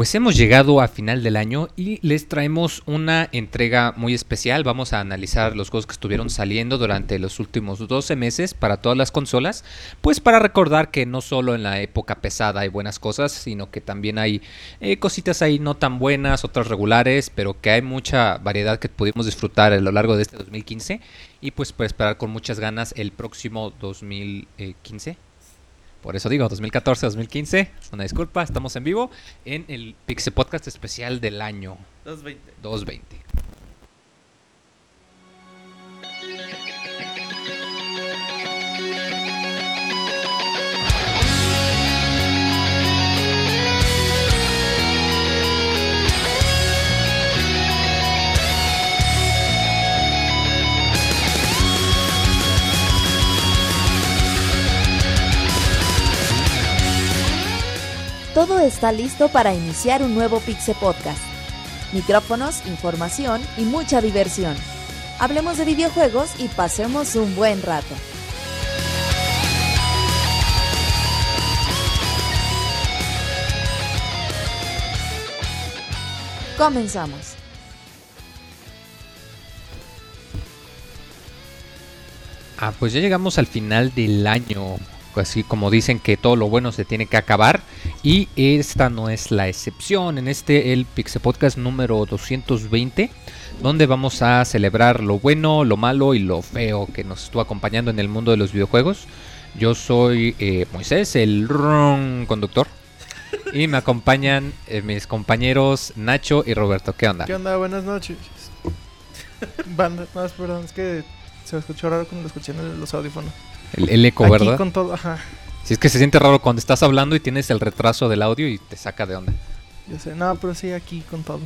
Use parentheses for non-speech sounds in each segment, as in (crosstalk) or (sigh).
Pues hemos llegado a final del año y les traemos una entrega muy especial. Vamos a analizar los juegos que estuvieron saliendo durante los últimos 12 meses para todas las consolas. Pues para recordar que no solo en la época pesada hay buenas cosas, sino que también hay eh, cositas ahí no tan buenas, otras regulares, pero que hay mucha variedad que pudimos disfrutar a lo largo de este 2015. Y pues para esperar con muchas ganas el próximo 2015. Por eso digo, 2014-2015, una disculpa, estamos en vivo en el Pixel Podcast especial del año 220. 220. Todo está listo para iniciar un nuevo Pixel Podcast. Micrófonos, información y mucha diversión. Hablemos de videojuegos y pasemos un buen rato. Comenzamos. Ah, pues ya llegamos al final del año. Así como dicen que todo lo bueno se tiene que acabar. Y esta no es la excepción. En este, el Pixel Podcast número 220. Donde vamos a celebrar lo bueno, lo malo y lo feo que nos estuvo acompañando en el mundo de los videojuegos. Yo soy eh, Moisés, el ron conductor. Y me acompañan eh, mis compañeros Nacho y Roberto. ¿Qué onda? ¿Qué onda? Buenas noches. (laughs) Banda, no, perdón, es que se escuchó raro cuando lo escuché en los audífonos. El, el eco, Aquí ¿verdad? con todo, ajá. Si es que se siente raro cuando estás hablando y tienes el retraso del audio y te saca de onda. Yo sé, no, pero sí, aquí con todo.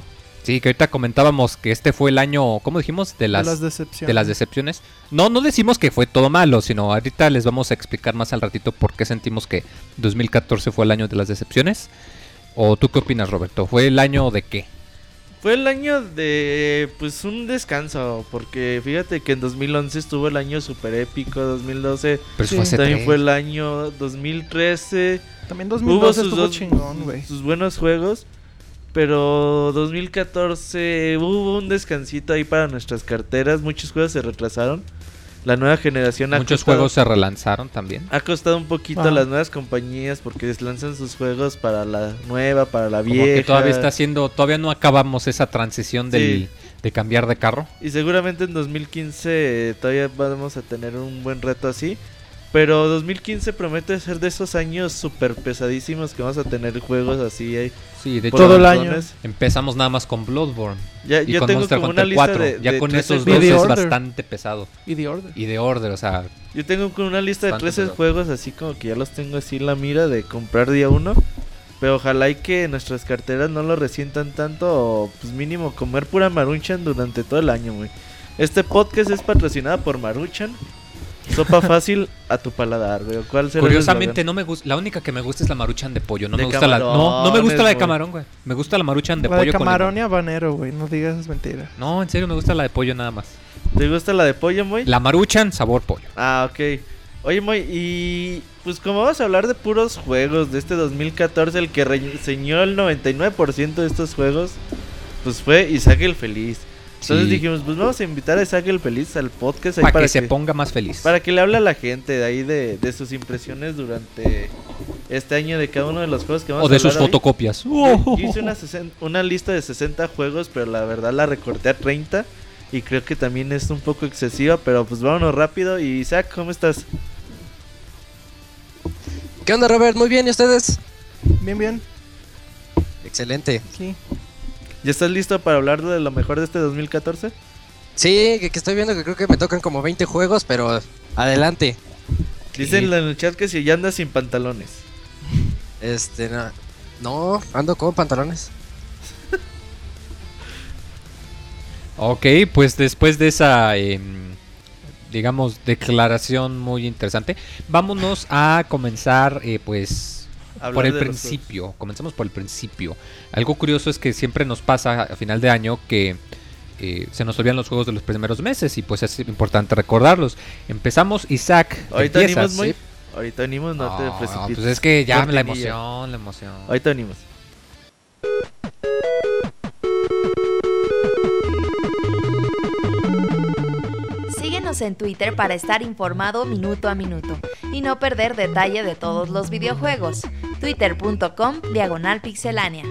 Sí, que ahorita comentábamos que este fue el año, ¿cómo dijimos? De las, de las decepciones. de las decepciones. No, no decimos que fue todo malo, sino ahorita les vamos a explicar más al ratito por qué sentimos que 2014 fue el año de las decepciones. ¿O tú qué opinas, Roberto? ¿Fue el año de qué? Fue el año de pues un descanso, porque fíjate que en 2011 estuvo el año super épico, 2012 Pero Sí, fue hace también fue el año 2013, También hubo 2012 sus estuvo dos chingón, güey. sus buenos juegos, pero 2014 hubo un descansito ahí para nuestras carteras, muchos juegos se retrasaron. La nueva generación ha Muchos costado- juegos se relanzaron también. Ha costado un poquito Ah. a las nuevas compañías porque lanzan sus juegos para la nueva, para la Como vieja. que todavía está haciendo, todavía no acabamos esa transición del, Sí. de cambiar de carro. Y seguramente en 2015 eh, todavía vamos a tener un buen reto así. Pero 2015 promete ser de esos años súper pesadísimos que vamos a tener juegos así. eh, Sí, de hecho Todo el montones. empezamos nada más con Bloodborne Ya, y yo con tengo Monster como Hunter una lista 4. de, ya de con 13 esos dos es Order. bastante pesado. Y The Order. Y de Order, o sea, Yo tengo como una lista de Bastante 13 pesado. juegos así como que ya los tengo así en la mira de comprar día uno. Pero ojalá y que nuestras carteras no lo resientan tanto o pues mínimo comer pura maruchan durante todo el año, güey. Este podcast es patrocinado por Maruchan. Sopa fácil a tu paladar, güey. ¿Cuál será Curiosamente no me gusta, la única que me gusta es la maruchan de pollo, no De me gusta la no, no me gusta la de camarón, güey. Me gusta la maruchan de la pollo de con camarón y habanero, güey. No digas esas mentiras. No, en serio me gusta la de pollo nada más. ¿Te gusta la de pollo, Moy? La maruchan sabor pollo. Ah, ok. Oye, Moy, y pues como vamos a hablar de puros juegos de este 2014, el que reseñó el 99% de estos juegos, pues fue Isaac el Feliz. Entonces Sí. dijimos, pues vamos a invitar a Isaac el Feliz al podcast ahí Para para, que se ponga más feliz. para que le hable a la gente de ahí de, de sus impresiones durante este año de cada uno de los juegos que vamos O de a sus hablar hoy. fotocopias. Yo hice una, sesen- una lista de 60 juegos, pero la verdad la recorté a 30. Y creo que también es un poco excesiva, pero pues vámonos rápido. Y Isaac, ¿cómo estás? ¿Qué onda, Robert? Muy bien, ¿y ustedes? Bien, bien. Excelente. Sí. ¿Ya estás listo para hablar de lo mejor de este 2014? Sí, que, que estoy viendo que creo que me tocan como 20 juegos, pero adelante. Dicen en el chat que si ya andas sin pantalones. Este, no, no ando con pantalones. (laughs) Ok, pues después de esa, em, digamos, declaración muy interesante, vámonos a comenzar, eh, pues, por el principio, los... comencemos por el principio. Algo curioso es que siempre nos pasa a final de año que eh, se nos olvidan los juegos de los primeros meses y pues es importante recordarlos. Empezamos, Isaac. Ahorita empiezas, venimos muy... ¿sí? Ahorita venimos, no, te ah, pues precipites. Pues es que ya la emoción, la emoción. Ahorita venimos. Síguenos en Twitter para estar informado minuto a minuto y no perder detalle de todos los videojuegos. Twitter.com Diagonal Pixelánea.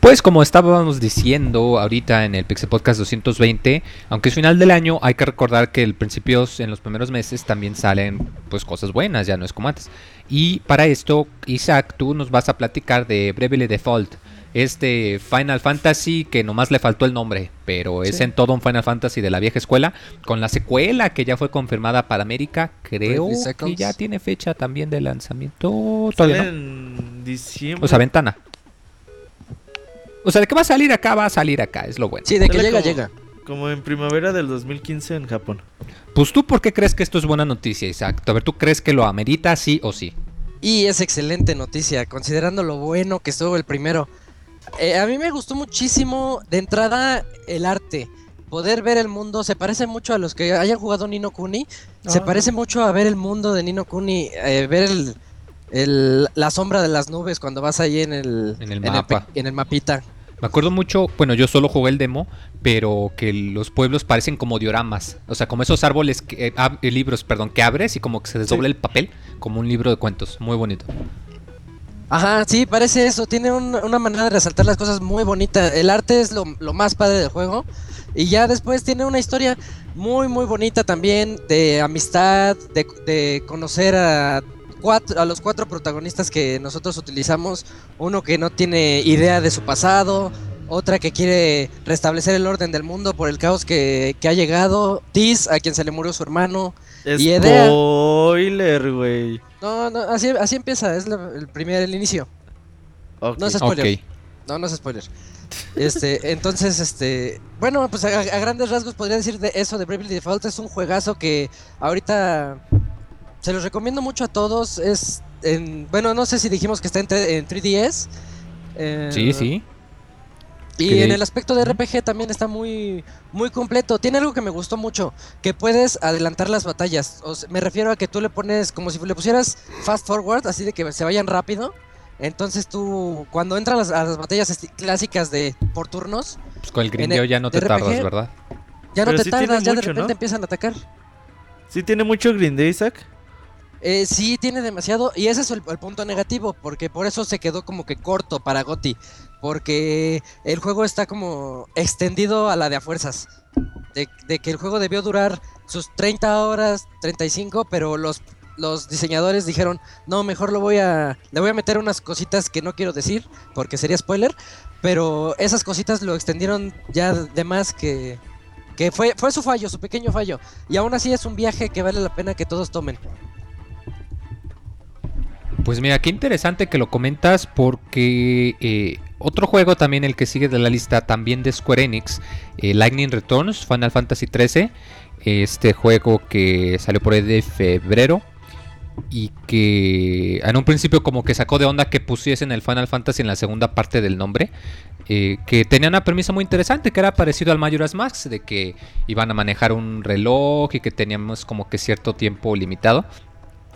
Pues como estábamos diciendo ahorita en el Pixel Podcast 220, aunque es final del año, hay que recordar que el principios en los primeros meses también salen pues cosas buenas, ya no es como antes. Y para esto, Isaac, tú nos vas a platicar de Bravely Default, este Final Fantasy que nomás le faltó el nombre, pero es Sí. en todo un Final Fantasy de la vieja escuela, con la secuela que ya fue confirmada para América, creo que ya tiene fecha también de lanzamiento. Todavía no. en diciembre. O sea, ventana. O sea, de que va a salir acá, va a salir acá, es lo bueno. Sí, de que llega, como- llega. Como en primavera del 2015 en Japón. Pues tú, ¿por qué crees que esto es buena noticia, Isaac? A ver, ¿tú crees que lo amerita sí o sí? Y es excelente noticia, considerando lo bueno que estuvo el primero. Eh, a mí me gustó muchísimo de entrada el arte. Poder ver el mundo se parece mucho a los que hayan jugado Nino Kuni. Se Ah. parece mucho a ver el mundo de Nino Kuni. eh, ver el, el- la sombra de las nubes cuando vas ahí en el, En el mapa. en el mapita. Me acuerdo mucho, bueno, yo solo jugué el demo, pero que los pueblos parecen como dioramas. O sea, como esos árboles, que, eh, ab- eh, libros, perdón, que abres y como que se desdobla Sí. el papel, como un libro de cuentos. Muy bonito. Ajá, sí, parece eso. Tiene un- una manera de resaltar las cosas muy bonita. El arte es lo, lo más padre del juego. Y ya después tiene una historia muy, muy bonita también de amistad, de, de conocer a, cuatro, a los cuatro protagonistas que nosotros utilizamos. Uno que no tiene idea de su pasado, otra que quiere restablecer el orden del mundo por el caos que, que ha llegado. Tis, a quien se le murió su hermano. Spoiler, güey. No, no, así, así empieza, es la- el primer, el inicio. No se- Ok. Spoiler. No, no es spoiler. Este, entonces, este, bueno, pues a, a grandes rasgos podría decir de eso de Bravely Default es un juegazo que ahorita se los recomiendo mucho a todos. Es, en, bueno, no sé si dijimos que está en, en 3DS. eh, Sí, sí. Y en el aspecto de RPG también está muy, muy completo. Tiene algo que me gustó mucho, que puedes adelantar las batallas. O sea, me refiero a que tú le pones como si le pusieras fast forward, así de que se vayan rápido. Entonces tú, cuando entran las, a las batallas clásicas de por turnos, Pues con el grindeo el- ya no te tardas, ¿verdad? ya no Pero te sí tardas, ya de repente ¿no? empiezan a atacar. ¿Sí tiene mucho grindeo, Isaac? Eh, sí, tiene demasiado. Y ese es el, el punto negativo, porque por eso se quedó como que corto para Gotti. Porque el juego está como extendido a la de a fuerzas. De, que el juego debió durar sus 30 horas, 35, pero los, los diseñadores dijeron, no, mejor lo voy a, le voy a meter unas cositas que no quiero decir, porque sería spoiler. Pero esas cositas lo extendieron ya de más que... Que fue, fue su fallo, su pequeño fallo. Y aún así es un viaje que vale la pena que todos tomen. Pues mira, qué interesante que lo comentas porque eh, otro juego también el que sigue de la lista también de Square Enix, eh, Lightning Returns, Final Fantasy XIII, este juego que salió por ahí de febrero y que en un principio como que sacó de onda que pusiesen el Final Fantasy en la segunda parte del nombre, eh, que tenía una premisa muy interesante que era parecido al Majora's Max, de que iban a manejar un reloj y que teníamos como que cierto tiempo limitado.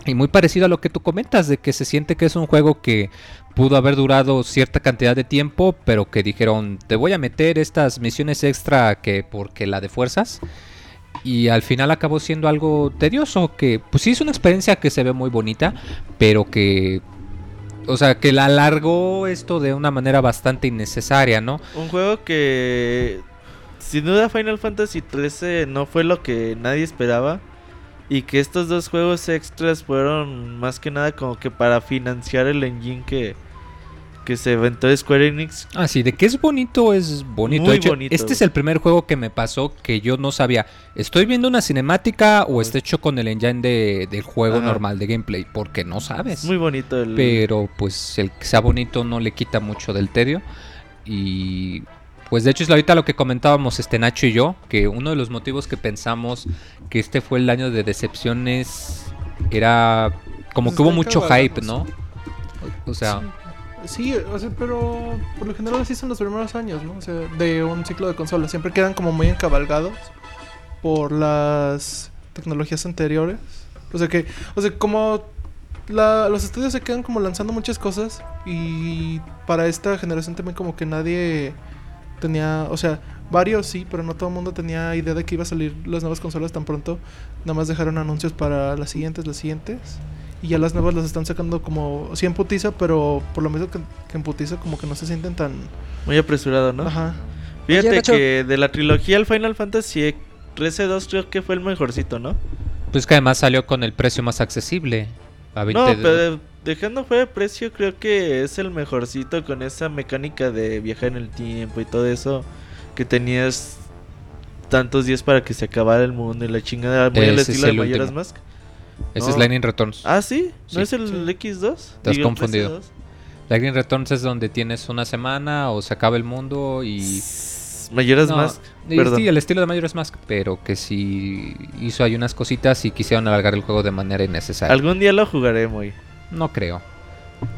Y muy parecido a lo que tú comentas, de que se siente que es un juego que pudo haber durado cierta cantidad de tiempo, pero que dijeron, te voy a meter estas misiones extra que porque la de fuerzas. Y al final acabó siendo algo tedioso, que pues sí es una experiencia que se ve muy bonita, pero que... O sea, que la alargó esto de una manera bastante innecesaria, ¿no? Un juego que sin duda Final Fantasy XIII no fue lo que nadie esperaba. Y que estos dos juegos extras fueron más que nada como que para financiar el engine que, que se inventó Square Enix. Ah, sí, de que es bonito, es bonito. Muy de hecho, bonito, este güey. es el primer juego que me pasó que yo no sabía. ¿Estoy viendo una cinemática o está hecho con el engine de, del juego Ajá. normal de gameplay? Porque no sabes. Muy bonito el... Pero pues el que sea bonito no le quita mucho del tedio. Y pues de hecho es ahorita lo que comentábamos este Nacho y yo, que uno de los motivos que pensamos que este fue el año de decepciones era como Pues que hubo mucho hype, ¿no? O sea, Sí, o sea, pero por lo general así son los primeros años, ¿no? O sea, de un ciclo de consolas. Siempre quedan como muy encabalgados por las tecnologías anteriores. O sea que, o sea, como la- los estudios se quedan como lanzando muchas cosas y para esta generación también como que nadie tenía, o sea, varios sí, pero no todo el mundo tenía idea de que iba a salir las nuevas consolas tan pronto. Nada más dejaron anuncios para las siguientes, las siguientes. Y ya las nuevas las están sacando como, sí en putiza, pero por lo menos que, que en putiza como que no se sienten tan... Muy apresurado, ¿no? Ajá. Fíjate Oye, que de la trilogía el Final Fantasy 13 2 creo que fue el mejorcito, ¿no? Pues que además salió con el precio más accesible. A 20 No, de- pero dejando fuera de precio, creo que es el mejorcito con esa mecánica de viajar en el tiempo y todo eso. Que tenías tantos días para que se acabara el mundo y la chingada. Muy al Ese es estilo de último. Mask. Ese no. es Lightning Returns. Ah, sí, ¿no Sí. es el Sí. X2? Estás Digo, confundido. 13-2. Lightning Returns es donde tienes una semana o se acaba el mundo y... Majora's No, Mask. Perdón. Sí, el estilo de Majora's Mask, pero que sí hizo ahí unas cositas y quisieron alargar el juego de manera innecesaria. Algún día lo jugaré, muy. No creo.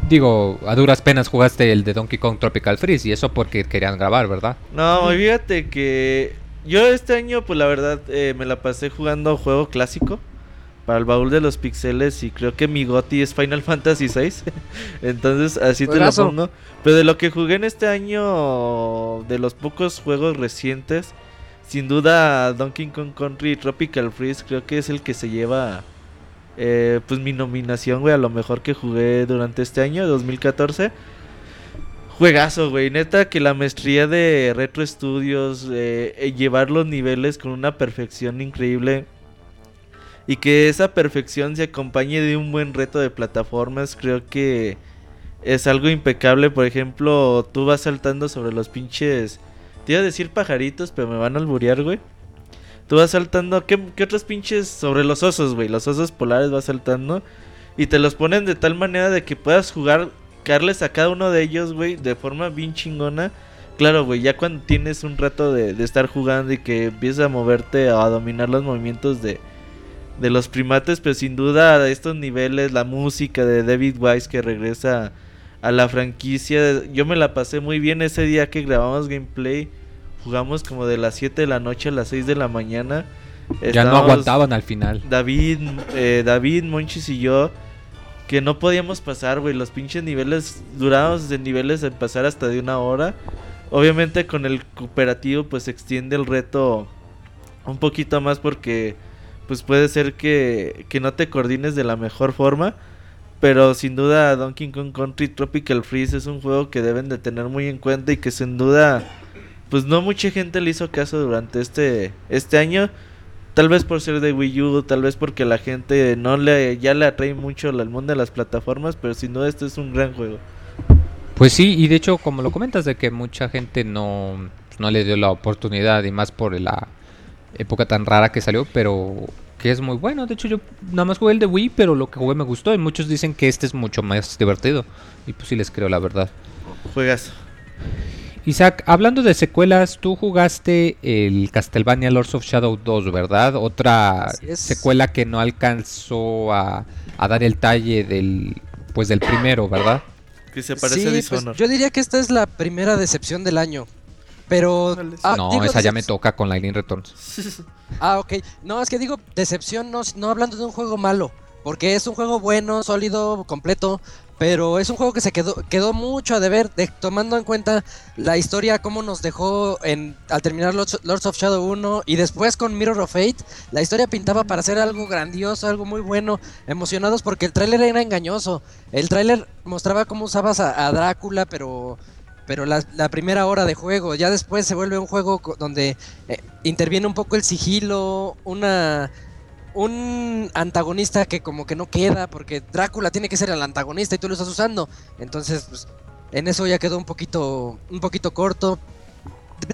Digo, a duras penas jugaste el de Donkey Kong Tropical Freeze y eso porque querían grabar, ¿verdad? No, fíjate que yo este año, pues la verdad, eh, me la pasé jugando juego clásico para el baúl de los pixeles y creo que mi goti es Final (laughs) Fantasy VI. Entonces, así te lo pongo. Pero de lo que jugué en este año, de los pocos juegos recientes, sin duda Donkey Kong Country y Tropical Freeze creo que es el que se lleva eh, pues mi nominación, güey, a lo mejor que jugué durante este año, 2014. Juegazo, güey. Neta que la maestría de Retro Studios, eh, eh, llevar los niveles con una perfección increíble. Y que esa perfección se acompañe de un buen reto de plataformas, creo que es algo impecable. Por ejemplo, tú vas saltando sobre los pinches... Te iba a decir pajaritos, pero me van a alburear, güey. Tú vas saltando... ¿Qué, qué otros pinches? Sobre los osos, güey. Los osos polares vas saltando. Y te los ponen de tal manera de que puedas jugar, carles a cada uno de ellos, güey, de forma bien chingona. Claro, güey, ya cuando tienes un rato de, de estar jugando y que empiezas a moverte a dominar los movimientos de, de los primates, pero sin duda a estos niveles, la música de David Wise que regresa a la franquicia, yo me la pasé muy bien ese día que grabamos gameplay. Jugamos como de las 7 de la noche a las 6 de la mañana. Ya no aguantaban al final. David, eh, David, Monchis y yo, que no podíamos pasar, güey. Los pinches niveles, durábamos de niveles en pasar hasta de una hora. Obviamente con el cooperativo pues se extiende el reto un poquito más porque pues puede ser que, que no te coordines de la mejor forma. Pero sin duda Donkey Kong Country Tropical Freeze es un juego que deben de tener muy en cuenta y que sin duda pues no mucha gente le hizo caso durante este, este año. Tal vez por ser de Wii U, tal vez porque la gente no le ya le atrae mucho el mundo de las plataformas, pero sin duda este es un gran juego. Pues sí, y de hecho, como lo comentas, de que mucha gente no, pues, no le dio la oportunidad, y más por la época tan rara que salió, pero que es muy bueno. De hecho, yo nada más jugué el de Wii, pero lo que jugué me gustó, y muchos dicen que este es mucho más divertido. Y pues sí les creo la verdad. Juegas. Isaac, hablando de secuelas, tú jugaste el Castlevania Lords of Shadow 2, ¿verdad? Otra secuela que no alcanzó a, a dar el talle del pues del primero, ¿verdad? Que se parece Sí, a pues, yo diría que esta es la primera decepción del año. Pero. Ah, no, digo esa ya me toca con Lightning Returns. (laughs) Ah, ok. No, es que digo decepción, no, no hablando de un juego malo. Porque es un juego bueno, sólido, completo. Pero es un juego que se quedó, quedó mucho a deber, de- tomando en cuenta la historia, cómo nos dejó en, al terminar Lords, of Shadow 1 y después con Mirror of Fate. La historia pintaba para ser algo grandioso, algo muy bueno. Emocionados porque el tráiler era engañoso. El tráiler mostraba cómo usabas a, Drácula, pero pero la, primera hora de juego. Ya después se vuelve un juego donde eh, interviene un poco el sigilo, una un antagonista que como que no queda porque Drácula tiene que ser el antagonista y tú lo estás usando. Entonces, pues, en eso ya quedó un poquito un poquito corto.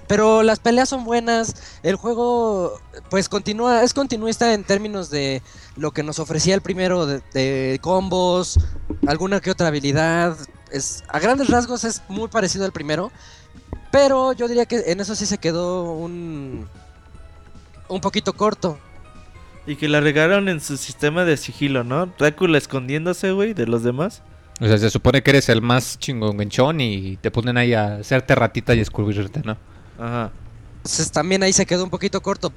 Pero las peleas son buenas, el juego pues continúa, es continuista en términos de lo que nos ofrecía el primero de, combos, alguna que otra habilidad. Es, a grandes rasgos es muy parecido al primero, pero yo diría que en eso sí se quedó un, un poquito corto. Y que la regaron en su sistema de sigilo, ¿no? Drácula escondiéndose, güey, de los demás. O sea, se supone que eres el más chingonguenchón y te ponen ahí a hacerte ratita y escurrirte, ¿no? Ajá. Entonces también ahí se quedó un poquito corto.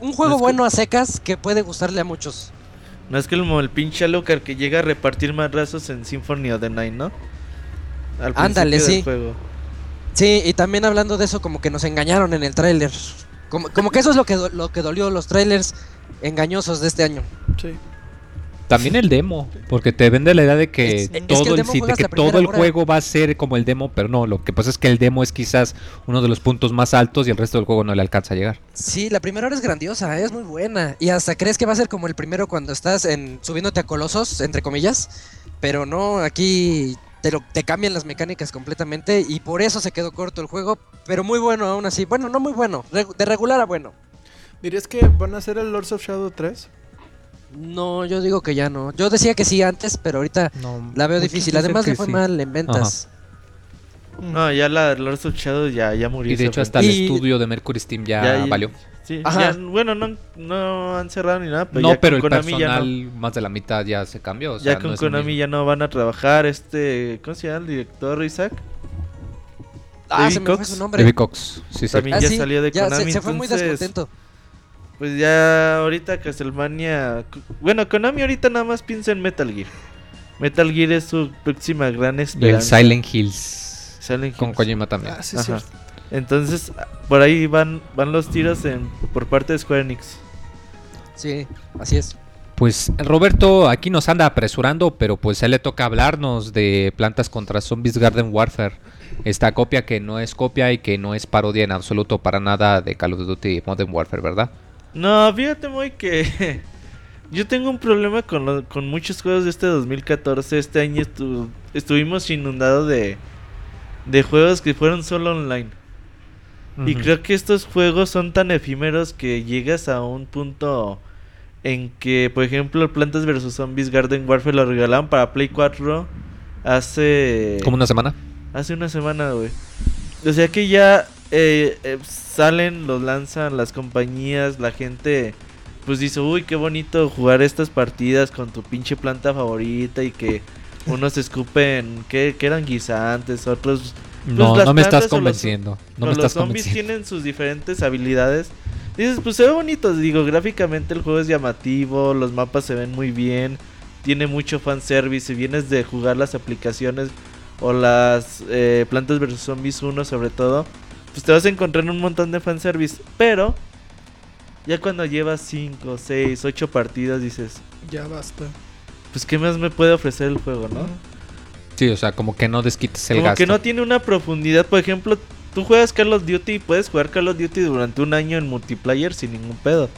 Un juego que- bueno a secas que puede gustarle a muchos. No es que el, el pinche Alucard que llega a repartir madrazos en Symphony of the Night, ¿no? Al Ándale, sí. juego. Sí, y también hablando de eso, como que nos engañaron en el tráiler. Como, como que eso es lo que, do- lo que dolió los trailers engañosos de este año. Sí. También el demo, porque te vende la idea de que Es- es que todo el de que todo el hora. juego va a ser como el demo, pero no, lo que pasa es que el demo es quizás uno de los puntos más altos y el resto del juego no le alcanza a llegar. Sí, la primera hora es grandiosa, es muy buena. Y hasta crees que va a ser como el primero cuando estás en, subiéndote a colosos, entre comillas. Pero no, aquí te, lo- te cambian las mecánicas completamente y por eso se quedó corto el juego. Pero muy bueno aún así. Bueno, no muy bueno, de regular a bueno. ¿Dirías que van a hacer el Lords of Shadow 3? No, yo digo que ya no. Yo decía que sí antes, pero ahorita No, la veo difícil. Además le fue sí. mal en ventas. Mm. No, ya la Lords of Shadow ya, ya murió. Y de hecho hasta el Y- estudio de Mercury Steam ya, Ya- ya- valió. Sí, Ajá. ya, bueno, no, no han cerrado ni nada, pero no, ya pero el con Konami ya personal no. más de la mitad ya se cambió. o Ya sea, con no Konami ya no van a trabajar. Este, ¿cómo se llama el director Isaac? Ah, David se me fue Cox. su nombre. David Cox, sí, sí. También Ah, ya sí, salió de ya se- Konami. se, fue muy entonces, descontento. Pues ya ahorita Castlevania. Bueno, Konami ahorita nada más piensa en Metal Gear. Metal Gear es su próxima gran Y el esperanza. Silent Hills Silent con Hills. Kojima también. Ah, sí, Ajá. sí. Entonces, por ahí van van los tiros en, por parte de Square Enix. Sí, así es. Pues Roberto aquí nos anda apresurando, pero pues a él le toca hablarnos de Plantas contra Zombies Garden Warfare. Esta copia que no es copia y que no es parodia en absoluto para nada de Call of Duty Modern Warfare, ¿verdad? No, fíjate muy que (laughs) yo tengo un problema con, lo- con muchos juegos de este 2014. Este año estu- estuvimos inundados de, de juegos que fueron solo online. Y creo que estos juegos son tan efímeros que llegas a un punto en que, por ejemplo, Plantas vs Zombies Garden Warfare lo regalaron para Play 4 hace Como una semana. hace una semana, güey. O sea que ya eh, eh, salen, los lanzan las compañías, la gente pues dice, uy, qué bonito jugar estas partidas con tu pinche planta favorita y que (laughs) unos escupen, que, que eran guisantes, otros No, Pues las no me estás los- convenciendo. No me los zombies convenciendo. tienen sus diferentes habilidades. Dices, pues se ve bonito. Digo, gráficamente el juego es llamativo. Los mapas se ven muy bien. Tiene mucho fanservice. Si vienes de jugar las aplicaciones o las eh, Plantas vs Zombies 1 sobre todo, pues te vas a encontrar un montón de fanservice. Pero ya cuando llevas 5, 6, 8 partidas dices, Ya basta. pues qué más me puede ofrecer el juego, ¿no? Sí, o sea, como que no desquites el Como gasto. que no tiene una profundidad. Por ejemplo, tú juegas Call of Duty y puedes jugar Call of Duty durante un año en multiplayer sin ningún pedo.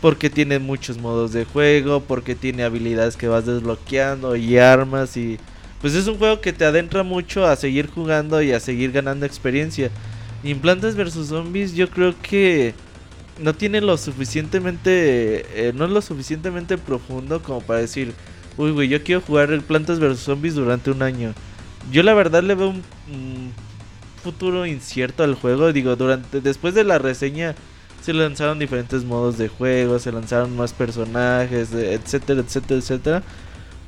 Porque tiene muchos modos de juego, porque tiene habilidades que vas desbloqueando y armas y... Pues es un juego que te adentra mucho a seguir jugando y a seguir ganando experiencia. Plantas vs Zombies yo creo que no tiene lo suficientemente... eh, no es lo suficientemente profundo como para decir... Uy, güey, yo quiero jugar Plantas vs Zombies durante un año. Yo la verdad le veo un, futuro incierto al juego. Digo, durante después de la reseña se lanzaron diferentes modos de juego, se lanzaron más personajes, de- etcétera, etcétera, etcétera.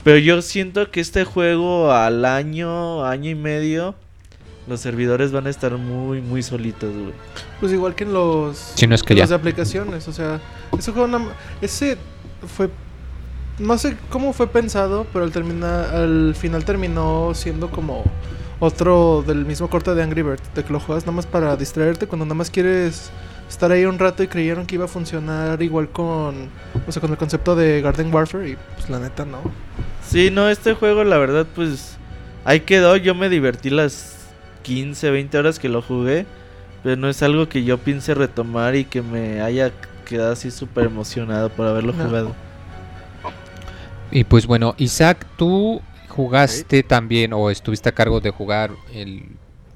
Pero yo siento que este juego al año, año y medio, los servidores van a estar muy, muy solitos, güey. Pues igual que en los, Si no es que en ya. los de aplicaciones, o sea, ese juego nada ese fue no sé cómo fue pensado, pero al terminar al final terminó siendo como otro del mismo corte de Angry Bird, de que lo juegas nada más para distraerte cuando nada más quieres estar ahí un rato y creyeron que iba a funcionar igual con o sea, con el concepto de Garden Warfare y pues la neta no. Sí, no, este juego la verdad pues ahí quedó, yo me divertí las 15, 20 horas que lo jugué, pero no es algo que yo piense retomar y que me haya quedado así súper emocionado por haberlo No. jugado. Y pues bueno, Isaac, tú jugaste también o estuviste a cargo de jugar el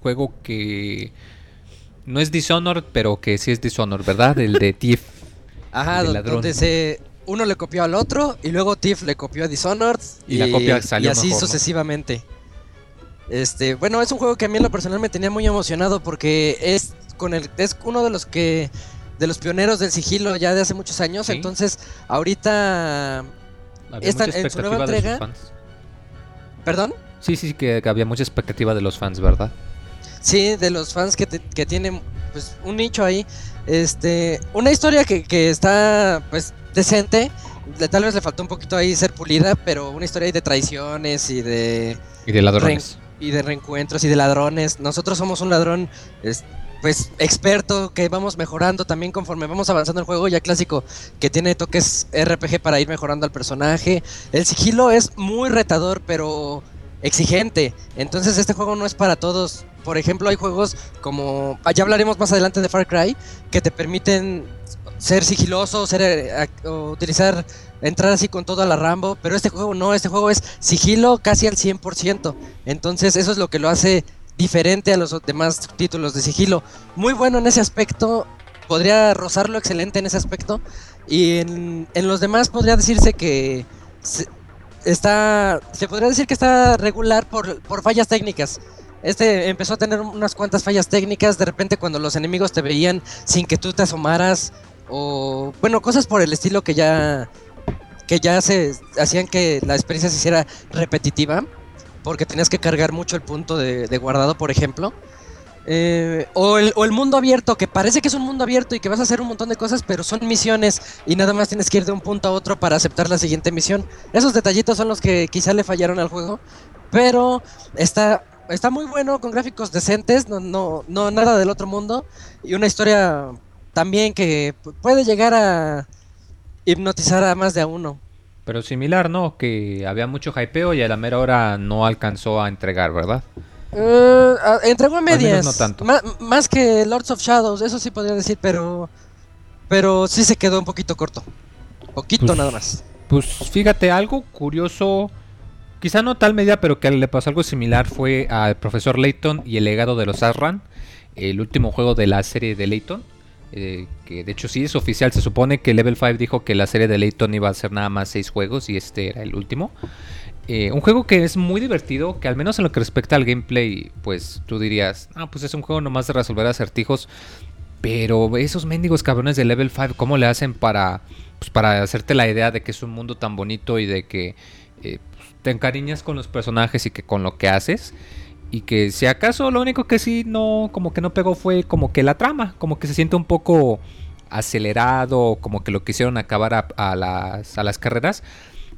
juego que no es Dishonored, pero que sí es Dishonored, ¿verdad? El de Thief. (laughs) Ajá, donde se uno le copió al otro y luego Tiff le copió a Dishonored Y la copia salió y así mejor, ¿no? Este, bueno, es un juego que a mí en lo personal me tenía muy emocionado porque es con el es uno de los que de los pioneros del sigilo ya de hace muchos años, Sí. entonces ahorita Había Esta- mucha en su nueva entrega- fans. ¿Perdón? Sí, sí, que había mucha expectativa de los fans, ¿verdad? Sí, de los fans que, te- que tienen pues un nicho ahí. Este, una historia que, que está pues decente, le- tal vez le faltó un poquito ahí ser pulida, pero una historia ahí de traiciones y de Y de ladrones. Y de reencuentros y de ladrones. Nosotros somos un ladrón, es- pues experto, que vamos mejorando también conforme vamos avanzando el juego, ya clásico, que tiene toques RPG para ir mejorando al personaje. El sigilo es muy retador, pero exigente. Entonces este juego no es para todos. Por ejemplo, hay juegos como, ah, ya hablaremos más adelante de Far Cry, que te permiten ser sigiloso, ser, eh, utilizar, entrar así con todo a la Rambo, pero este juego no, este juego es sigilo casi al 100%. Entonces eso es lo que lo hace diferente a los demás títulos de sigilo. Muy bueno en ese aspecto, podría rozarlo excelente en ese aspecto. Y en, los demás podría decirse que está, se podría decir que está regular por, por fallas técnicas. Este empezó a tener unas cuantas fallas técnicas, de repente cuando los enemigos te veían sin que tú te asomaras, o bueno, cosas por el estilo que ya que ya se hacían que la experiencia se hiciera repetitiva, porque tenías que cargar mucho el punto de, de guardado, por ejemplo. Eh, o, el, o el mundo abierto, que parece que es un mundo abierto y que vas a hacer un montón de cosas, pero son misiones y nada más tienes que ir de un punto a otro para aceptar la siguiente misión. Esos detallitos son los que quizá le fallaron al juego, pero está, está muy bueno, con gráficos decentes, no, no, no nada del otro mundo, y una historia también que pu- puede llegar a hipnotizar a más de a uno. Pero similar, ¿no? Que había mucho hypeo y a la mera hora no alcanzó a entregar, ¿verdad? Eh, entregó a medias. no tanto. Más que Lords of Shadows, eso sí podría decir, pero. Pero sí se quedó un poquito corto. Poquito Pues- nada más. Pues fíjate, algo curioso, quizá no tal medida, pero que le pasó algo similar fue al profesor Layton y el legado de los Asran, el último juego de la serie de Layton. Eh, que de hecho sí es oficial, se supone que Level 5 dijo que la serie de Layton iba a ser nada más 6 juegos y este era el último. Eh, un juego que es muy divertido, que al menos en lo que respecta al gameplay, pues tú dirías, ah, pues es un juego nomás de resolver acertijos. Pero esos mendigos cabrones de Level 5, ¿cómo le hacen para, pues, para hacerte la idea de que es un mundo tan bonito y de que eh, pues, te encariñas con los personajes y que con lo que haces? Y que si acaso lo único que sí no, como que no pegó fue como que la trama, como que se siente un poco acelerado, como que lo quisieron acabar a, las, a las carreras.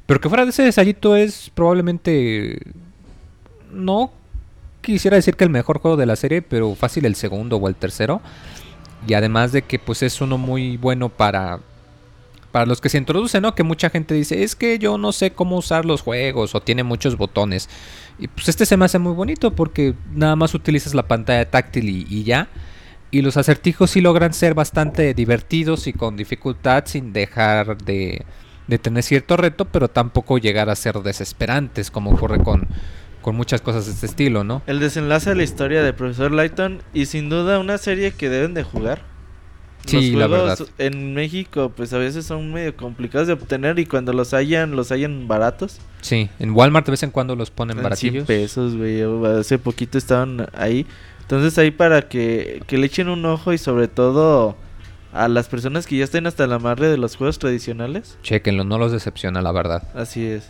Pero que fuera de ese desayito es probablemente... No quisiera decir que el mejor juego de la serie, pero fácil el segundo o el tercero. Y además de que pues es uno muy bueno para para los que se introducen, ¿no? Que mucha gente dice, es que yo no sé cómo usar los juegos o tiene muchos botones. Y pues este se me hace muy bonito porque nada más utilizas la pantalla táctil y, ya. Y los acertijos sí logran ser bastante divertidos y con dificultad sin dejar de, tener cierto reto, pero tampoco llegar a ser desesperantes como ocurre con, con muchas cosas de este estilo, ¿no? El desenlace de la historia de Profesor Layton y sin duda una serie que deben de jugar. Sí, la verdad. en México pues a veces son medio complicados de obtener y cuando los hayan, los hayan baratos. Sí, en Walmart de vez en cuando los ponen En 100 baratillos. pesos, güey. Hace poquito estaban ahí. Entonces ahí para que, que le echen un ojo y sobre todo a las personas que ya estén hasta la madre de los juegos tradicionales. Chequenlo, no los decepciona, la verdad. Así es.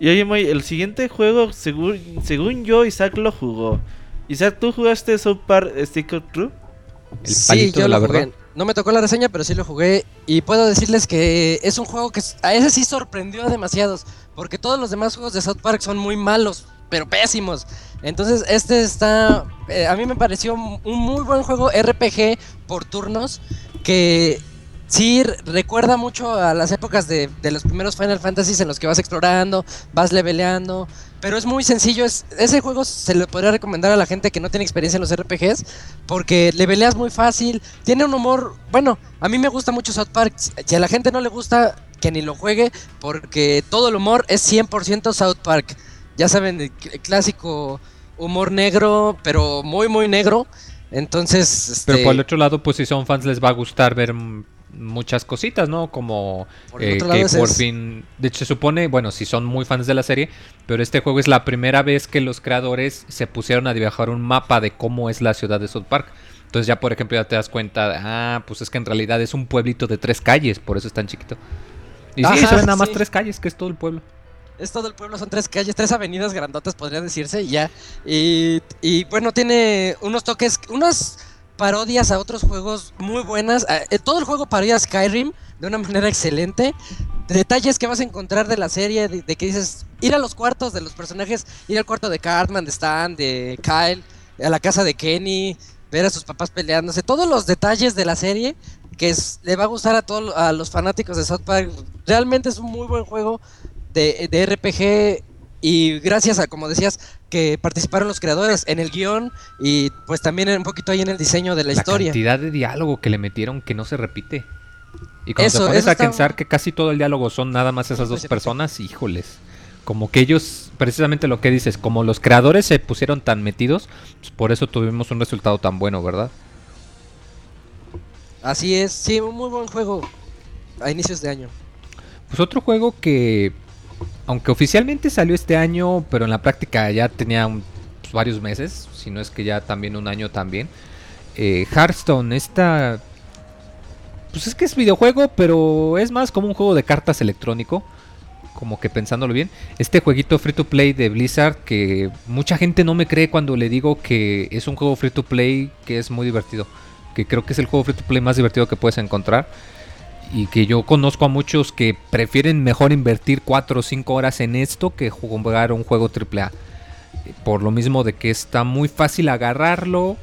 Y oye, Moy, el siguiente juego, según, según yo, Isaac lo jugó. Isaac, ¿tú jugaste South Park Stick of True? El sí, palito yo de la lo jugué. verdad. No me tocó la reseña, pero sí lo jugué. Y puedo decirles que es un juego que a ese sí sorprendió a demasiados. Porque todos los demás juegos de South Park son muy malos, pero pésimos. Entonces, este está. eh, a mí me pareció un muy buen juego RPG por turnos. Que sí recuerda mucho a las épocas de, de los primeros Final Fantasies en los que vas explorando, vas leveleando. Pero es muy sencillo. Es, ese juego se le podría recomendar a la gente que no tiene experiencia en los RPGs. Porque leveleas muy fácil. Tiene un humor. Bueno, a mí me gusta mucho South Park. Si a la gente no le gusta, que ni lo juegue. Porque todo el humor es 100% South Park. Ya saben, el cl- clásico humor negro, pero muy, muy negro. Entonces, Pero este, por el otro lado, pues si son fans les va a gustar ver mm, muchas cositas, ¿no? Como Por eh, que es- por es- fin, de hecho se supone, bueno, si son muy fans de la serie, pero este juego es la primera vez que los creadores se pusieron a dibujar un mapa de cómo es la ciudad de South Park. Entonces ya, por ejemplo, ya te das cuenta, ah, pues es que en realidad es un pueblito de tres calles, por eso es tan chiquito. Y sí, Ajá, se ven nada más sí. tres calles, que es todo el pueblo. Es todo el pueblo, son tres calles, tres avenidas grandotas, podría decirse, y ya. Y, y bueno, tiene unos toques, unos parodias a otros juegos muy buenas. Eh, eh, todo el juego parodia Skyrim de una manera excelente. Detalles que vas a encontrar de la serie, de, que dices, ir a los cuartos de los personajes, ir al cuarto de Cartman, de Stan, de Kyle, a la casa de Kenny, ver a sus papás peleándose, todos los detalles de la serie que le va a gustar a todos a los fanáticos de South Park. Realmente es un muy buen juego de, de RPG y gracias a, como decías, que participaron los creadores en el guion y pues también un poquito ahí en el diseño de la, La historia. cantidad de diálogo que le metieron que no se repite. Y cuando Eso- te pones a está- pensar que casi todo el diálogo son nada más esas dos personas, híjoles. Como que ellos, precisamente lo que dices, como los creadores se pusieron tan metidos, pues por eso tuvimos un resultado tan bueno, ¿verdad? Así es, sí, un muy buen juego a inicios de año. Pues otro juego que, aunque oficialmente salió este año, pero en la práctica ya tenía pues, varios meses, si no es que ya también un año también. eh, Hearthstone, esta... Pues es que es videojuego, pero es más como un juego de cartas electrónico. Como que pensándolo bien. Este jueguito free to play de Blizzard que mucha gente no me cree cuando le digo que es un juego free to play que es muy divertido. Que creo que es el juego free to play más divertido que puedes encontrar y que yo conozco a muchos que prefieren mejor invertir 4 o 5 horas en esto que jugar un juego AAA. Por lo mismo de que está muy fácil agarrarlo,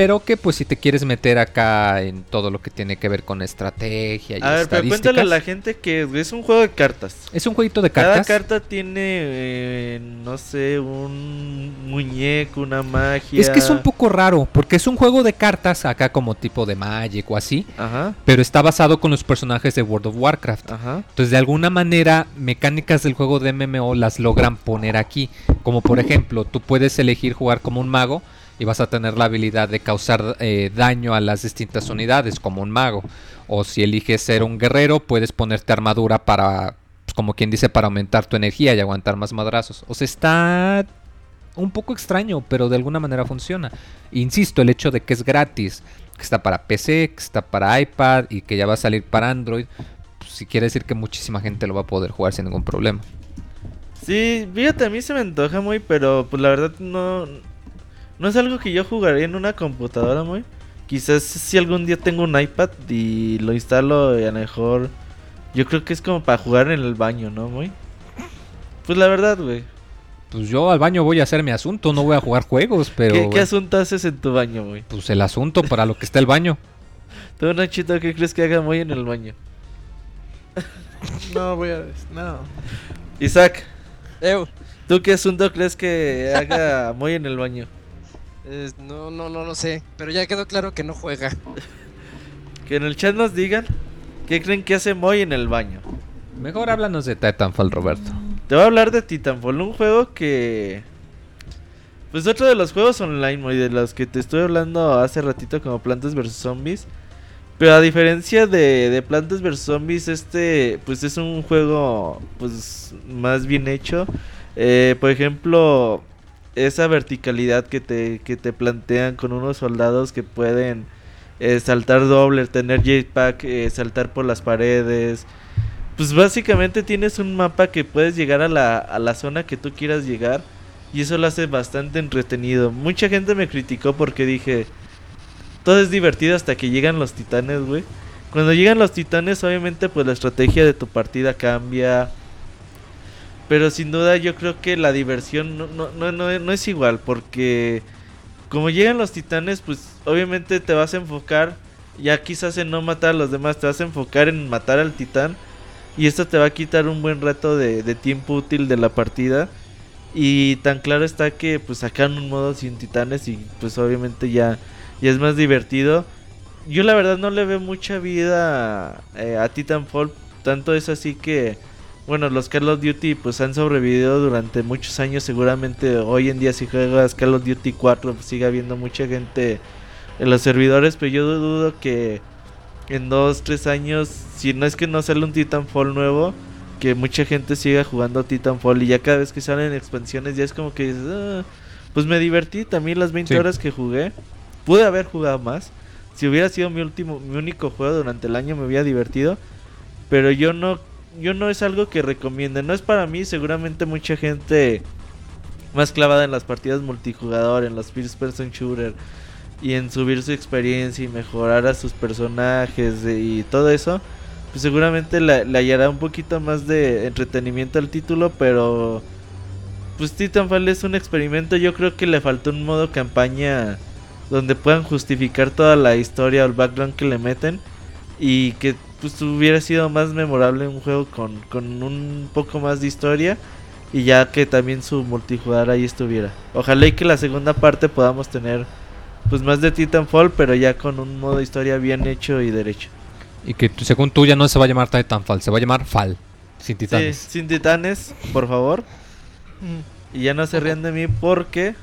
pero que pues si te quieres meter acá en todo lo que tiene que ver con estrategia y A ver, pero cuéntale a la gente que es un juego de cartas. es un jueguito de Cada cartas. carta tiene, eh, no sé, un muñeco, una magia. Es que es un poco raro, porque es un juego de cartas acá como tipo de Magic o así, Ajá, pero está basado con los personajes de World of Warcraft. ajá. Entonces, de alguna manera, mecánicas del juego de MMO las logran poner aquí. Como por ejemplo, tú puedes elegir jugar como un mago y vas a tener la habilidad de causar eh, daño a las distintas unidades como un mago. O si eliges ser un guerrero, puedes ponerte armadura para, pues, como quien dice, para aumentar tu energía y aguantar más madrazos. O sea, está un poco extraño, pero de alguna manera funciona. Insisto, el hecho de que es gratis, que está para PC, que está para iPad y que ya va a salir para Android, pues, sí quiere decir que muchísima gente lo va a poder jugar sin ningún problema. Sí, fíjate, a mí se me antoja muy, pero pues la verdad no, no es algo que yo jugaría en una computadora muy. Quizás si algún día tengo un iPad y lo instalo y a lo mejor yo creo que es como para jugar en el baño, ¿no, muy? Pues la verdad, güey. Pues yo al baño voy a hacer mi asunto, no voy a jugar juegos, pero ¿Qué, asunto haces en tu baño, güey? pues el asunto para lo que está el baño. (laughs) Tú, Nachito, ¿qué crees que haga muy en el baño? No voy a. No. Isaac, Ew, ¿tú qué asunto crees que haga muy en el baño? Eh, no, no, no lo sé, pero ya quedó claro que no juega. (laughs) Que en el chat nos digan qué creen que hace Moy en el baño. Mejor háblanos de Titanfall, Roberto. Te voy a hablar de Titanfall, un juego que... Pues otro de los juegos online, Moy, de los que te estuve hablando hace ratito como Plantas vs Zombies. Pero a diferencia de, de Plantas vs Zombies, este pues es un juego pues más bien hecho. Eh, por ejemplo, esa verticalidad que te, que te plantean con unos soldados que pueden eh, saltar doble, tener jetpack, eh, saltar por las paredes. Pues básicamente tienes un mapa que puedes llegar a la, a la zona que tú quieras llegar. Y eso lo hace bastante entretenido. Mucha gente me criticó porque dije, todo es divertido hasta que llegan los titanes, güey. Cuando llegan los titanes, obviamente, pues la estrategia de tu partida cambia. Pero sin duda yo creo que la diversión no, no, no, no, es igual. Porque como llegan los titanes, pues obviamente te vas a enfocar. Ya quizás en no matar a los demás, te vas a enfocar en matar al titán. Y esto te va a quitar un buen reto de, tiempo útil de la partida. Y tan claro está que pues sacan un modo sin titanes y pues obviamente ya, ya es más divertido. Yo la verdad no le veo mucha vida eh, a Titanfall. Tanto es así que, bueno, los Call of Duty pues han sobrevivido durante muchos años. Seguramente hoy en día si juegas Call of Duty 4 pues, sigue habiendo mucha gente en los servidores. Pero yo dudo que en 2, 3 años, si no es que no sale un Titanfall nuevo, que mucha gente siga jugando Titanfall y ya cada vez que salen expansiones ya es como que dices, "Ah, pues me divertí también las 20 Sí. horas que jugué. Pude haber jugado más. Si hubiera sido mi último mi único juego durante el año me hubiera divertido, pero yo no yo no es algo que recomiende, no es para mí, seguramente mucha gente más clavada en las partidas multijugador, en los first person shooter y en subir su experiencia y mejorar a sus personajes y todo eso, pues seguramente le, le hallará un poquito más de entretenimiento al título, pero pues Titanfall es un experimento, yo creo que le faltó un modo campaña donde puedan justificar toda la historia o el background que le meten y que pues hubiera sido más memorable un juego con, con un poco más de historia y ya que también su multijugador ahí estuviera. Ojalá y que la segunda parte podamos tener pues más de Titanfall, pero ya con un modo de historia bien hecho y derecho. Y que según tú ya no se va a llamar Titanfall, se va a llamar Fall. Sin Sí, titanes. sin titanes, por favor. Mm. Y ya no se rían de mí porque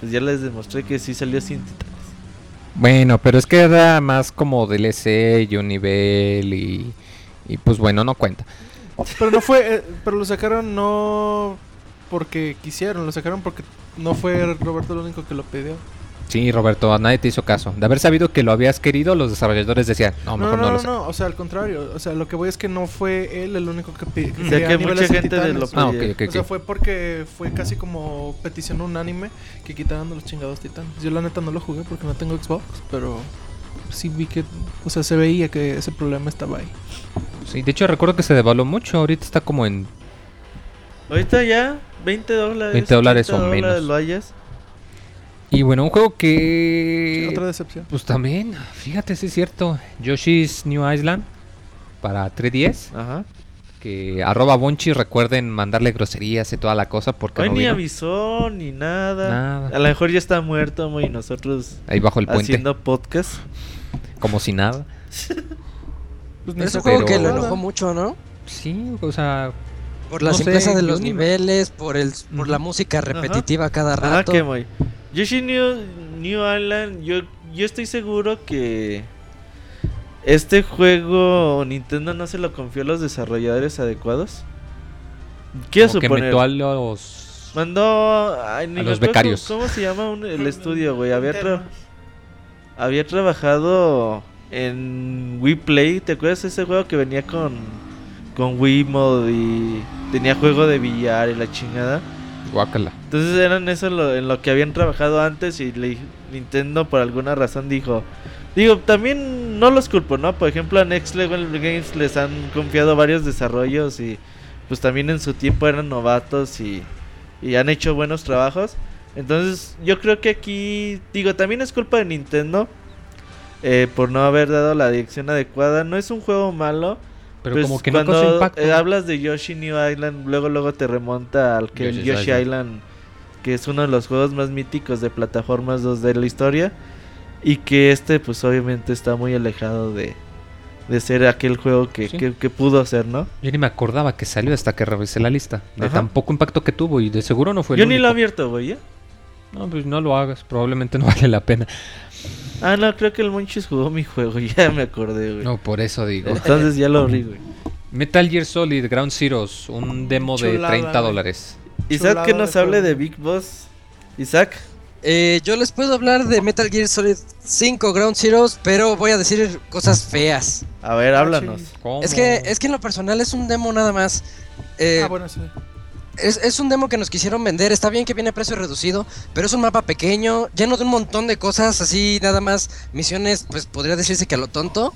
pues ya les demostré que sí salió sin titanes. Bueno, pero es que era más como DLC y un nivel y, y pues bueno, no cuenta. Pero no fue, eh, pero lo sacaron no porque quisieron, lo sacaron porque no fue Roberto el único que lo pidió. Sí, Roberto, a nadie te hizo caso. De haber sabido que lo habías querido, los desarrolladores decían, no, mejor no, no, lo no, sé. no, o sea, al contrario, o sea, lo que voy es que no fue él el único que pidió. O sea que mucha gente de lo Ah, ok, pedía. ok, O sea, fue porque fue casi como petición unánime que quitaran los chingados titanes. Yo la neta no lo jugué porque no tengo Xbox, pero sí vi que, o sea, se veía que ese problema estaba ahí. Sí, de hecho recuerdo que se devaluó mucho. Ahorita está como en Ahorita ya 20 dólares. 20 dólares o 30 menos. Lo hayas. Y bueno, un juego que... Otra decepción. Pues también, fíjate, sí es cierto. Yoshi's New Island para 3DS. Ajá. Que arroba Bonchi, recuerden mandarle groserías y toda la cosa porque Hoy no ni vino. avisó ni nada. Nada. A lo mejor ya está muerto, muy y nosotros Ahí bajo el puente, haciendo podcast. como si nada. (laughs) Pues es un juego que lo enojó mucho, ¿no? Sí, o sea, Por la No sé, simpleza de los me- niveles, por el por la música repetitiva cada rato. que muy. Yoshi New, New Island, yo, yo estoy seguro que este juego Nintendo no se lo confió a los desarrolladores adecuados. Quiero como que suponer. metió a los... Mandó ay, A los becarios. ¿Cómo, cómo se llama un- el estudio, güey? Había, tra- había trabajado en Wii Play. ¿Te acuerdas ese juego que venía con, con Wii Mode y tenía juego de billar y la chingada? Entonces eran eso en lo que habían trabajado antes y le- Nintendo por alguna razón dijo... Digo, también no los culpo, ¿no? Por ejemplo, a Next Level Games les han confiado varios desarrollos y pues también en su tiempo eran novatos y, y han hecho buenos trabajos. Entonces yo creo que aquí, digo, también es culpa de Nintendo eh, por no haber dado la dirección adecuada. No es un juego malo. Pero pues, como que no cuando causó impacto. eh, hablas de Yoshi New Island, luego luego te remonta al que el Yoshi's Yoshi Island. Island. que es uno de los juegos más míticos de plataformas 2 de la historia. Y que este, pues obviamente está muy alejado de, de ser aquel juego que, Sí. que, que pudo ser, ¿no? Yo ni me acordaba que salió hasta que revisé la lista. De Ajá. tan poco impacto que tuvo y de seguro no fue el Yo ni lo he abierto, güey. ¿eh? No, pues no lo hagas, probablemente no (laughs) vale la pena. Ah, no, creo que el Monchis jugó mi juego, (laughs) ya me acordé, güey. No, por eso digo. Entonces ya lo abrí, güey. Metal Gear Solid Ground Zeroes, un demo de Chulada, 30 güey. dólares. Isaac, que nos de hable juego. de Big Boss. Isaac, Eh, yo les puedo hablar de Metal Gear Solid 5 Ground Zeroes, pero voy a decir cosas feas. a ver, Ah, háblanos. ¿Cómo? Es que, es que en lo personal es un demo nada más. Eh, Ah, bueno, sí. Es, es un demo que nos quisieron vender. Está bien que viene a precio reducido, pero es un mapa pequeño, lleno de un montón de cosas, así nada más. Misiones, pues podría decirse que a lo tonto.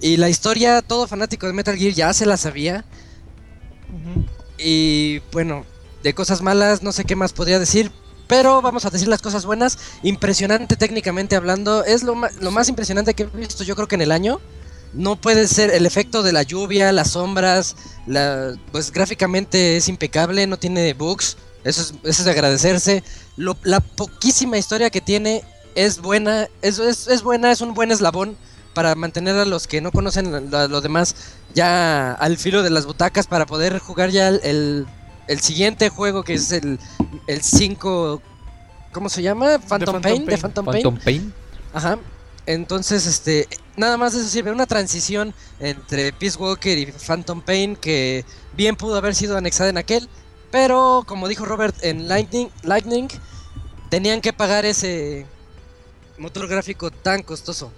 Y la historia, todo fanático de Metal Gear ya se la sabía. Y bueno, de cosas malas, no sé qué más podría decir. Pero vamos a decir las cosas buenas. Impresionante técnicamente hablando. Es lo, lo más impresionante que he visto yo creo que en el año. No puede ser el efecto de la lluvia, las sombras. La, pues gráficamente es impecable, no tiene bugs. Eso es, eso es de agradecerse. Lo- la poquísima historia que tiene es buena. Es, es, es buena, es un buen eslabón para mantener a los que no conocen lo demás ya al filo de las butacas para poder jugar ya el, el, el siguiente juego que es el, el 5. ¿Cómo se llama? Phantom, Phantom Pain. De Pain. Phantom Pain. Phantom Pain. Ajá. Entonces, este, nada más eso sirve una transición entre Peace Walker y Phantom Pain que bien pudo haber sido anexada en aquel, pero como dijo Robert en Lightning, Lightning tenían que pagar ese motor gráfico tan costoso.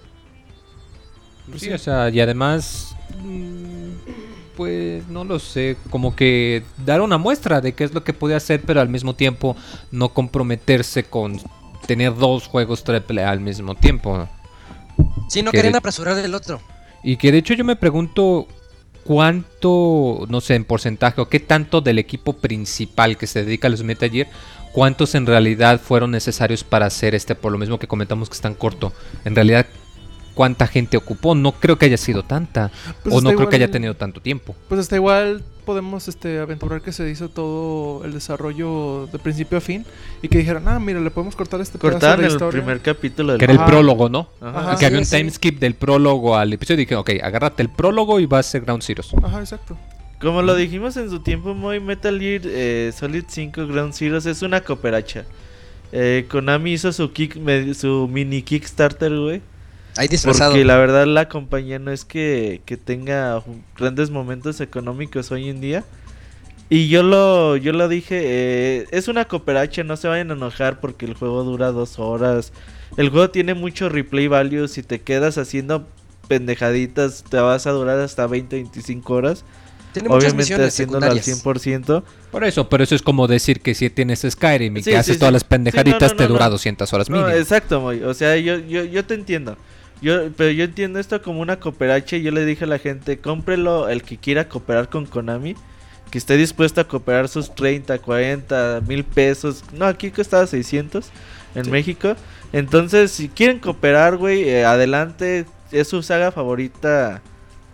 Pues Sí, o sea, y además, mm, pues no lo sé, como que dar una muestra de qué es lo que puede hacer, pero al mismo tiempo no comprometerse con tener dos juegos triple al mismo tiempo. Sí, no Que querían de- apresurar el otro. Y que de hecho yo me pregunto cuánto, no sé, en porcentaje o qué tanto del equipo principal que se dedica a los Metal Gear, cuántos en realidad fueron necesarios para hacer este, por lo mismo que comentamos que es tan corto. En realidad, ¿cuánta gente ocupó? No creo que haya sido tanta. Pues o está no creo que haya tenido tanto tiempo. Pues hasta igual podemos este, aventurar que se hizo todo el desarrollo de principio a fin y que dijeron, ah, mira, le podemos cortar este de el historia. primer capítulo del Que era el Ajá. prólogo, ¿no? Ajá. Ajá. que había un sí, time skip del prólogo al episodio y dije, ok, agárrate el prólogo y va a ser Ground Zeroes. Ajá, exacto. Como lo dijimos en su tiempo, muy Metal Gear eh, Solid 5 Ground Zeroes es una cooperacha. Eh, Konami hizo su kick, su mini Kickstarter, güey. Ahí disfrazado. Porque la verdad la compañía no es que, que tenga grandes momentos económicos hoy en día. Y yo lo, yo lo dije, eh, es una cooperacha, no se vayan a enojar porque el juego dura dos horas. El juego tiene mucho replay value, si te quedas haciendo pendejaditas te vas a durar hasta 20, 25 horas. Tiene Obviamente haciéndolo al secundarias. 100%. Por eso, pero eso es como decir que si tienes Skyrim y Sí, que sí, haces sí. todas las Sí, no, pendejaditas no, te no, dura no. 200 horas No, mínimo. exacto, Moy. O sea, yo, yo, yo te entiendo. Yo, pero yo entiendo esto como una cooperacha y yo le dije a la gente, cómprelo el que quiera cooperar con Konami, que esté dispuesto a cooperar sus 30, 40, mil pesos. No, aquí costaba 600 en Sí. México. Entonces, si quieren cooperar, güey, eh, adelante. Es su saga favorita.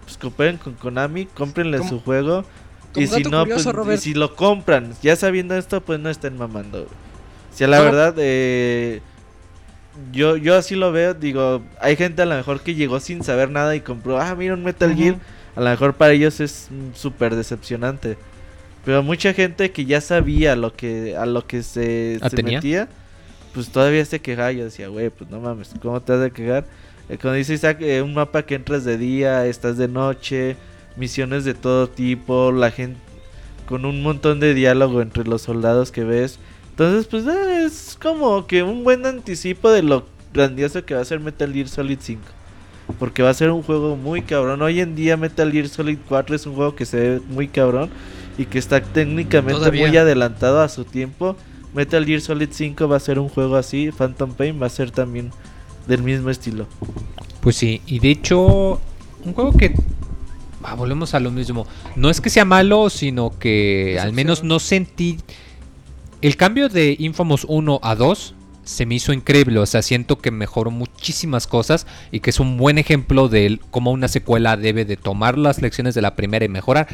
Pues cooperen con Konami, cómprenle su juego. como Y si no, curioso, pues, y si lo compran, ya sabiendo esto, pues no estén mamando. güey. O sea, la verdad, eh, yo, yo así lo veo. Digo, hay gente a lo mejor que llegó sin saber nada y compró, ah, mira un Metal. Gear. A lo mejor para ellos es súper decepcionante. Pero mucha gente que ya sabía lo que, a lo que se, ¿Ah, se metía, pues todavía se quejaba. Yo decía, güey, pues no mames, ¿cómo te has de quejar? Eh, cuando dice Isaac, eh, un mapa que entras de día, estás de noche, misiones de todo tipo, la gente con un montón de diálogo entre los soldados que ves. Entonces, pues eh, es como que un buen anticipo de lo grandioso que va a ser Metal Gear Solid 5. Porque va a ser un juego muy cabrón. Hoy en día Metal Gear Solid 4 es un juego que se ve muy cabrón y que está técnicamente Todavía. muy adelantado a su tiempo. Metal Gear Solid 5 va a ser un juego así. Phantom Pain va a ser también del mismo estilo. Pues sí, y de hecho, un juego que. ah, volvemos a lo mismo. No es que sea malo, sino que al menos no sentí. El cambio de Infamous 1 a 2 se me hizo increíble. O sea, siento que mejoró muchísimas cosas y que es un buen ejemplo de cómo una secuela debe de tomar las lecciones de la primera y mejorar.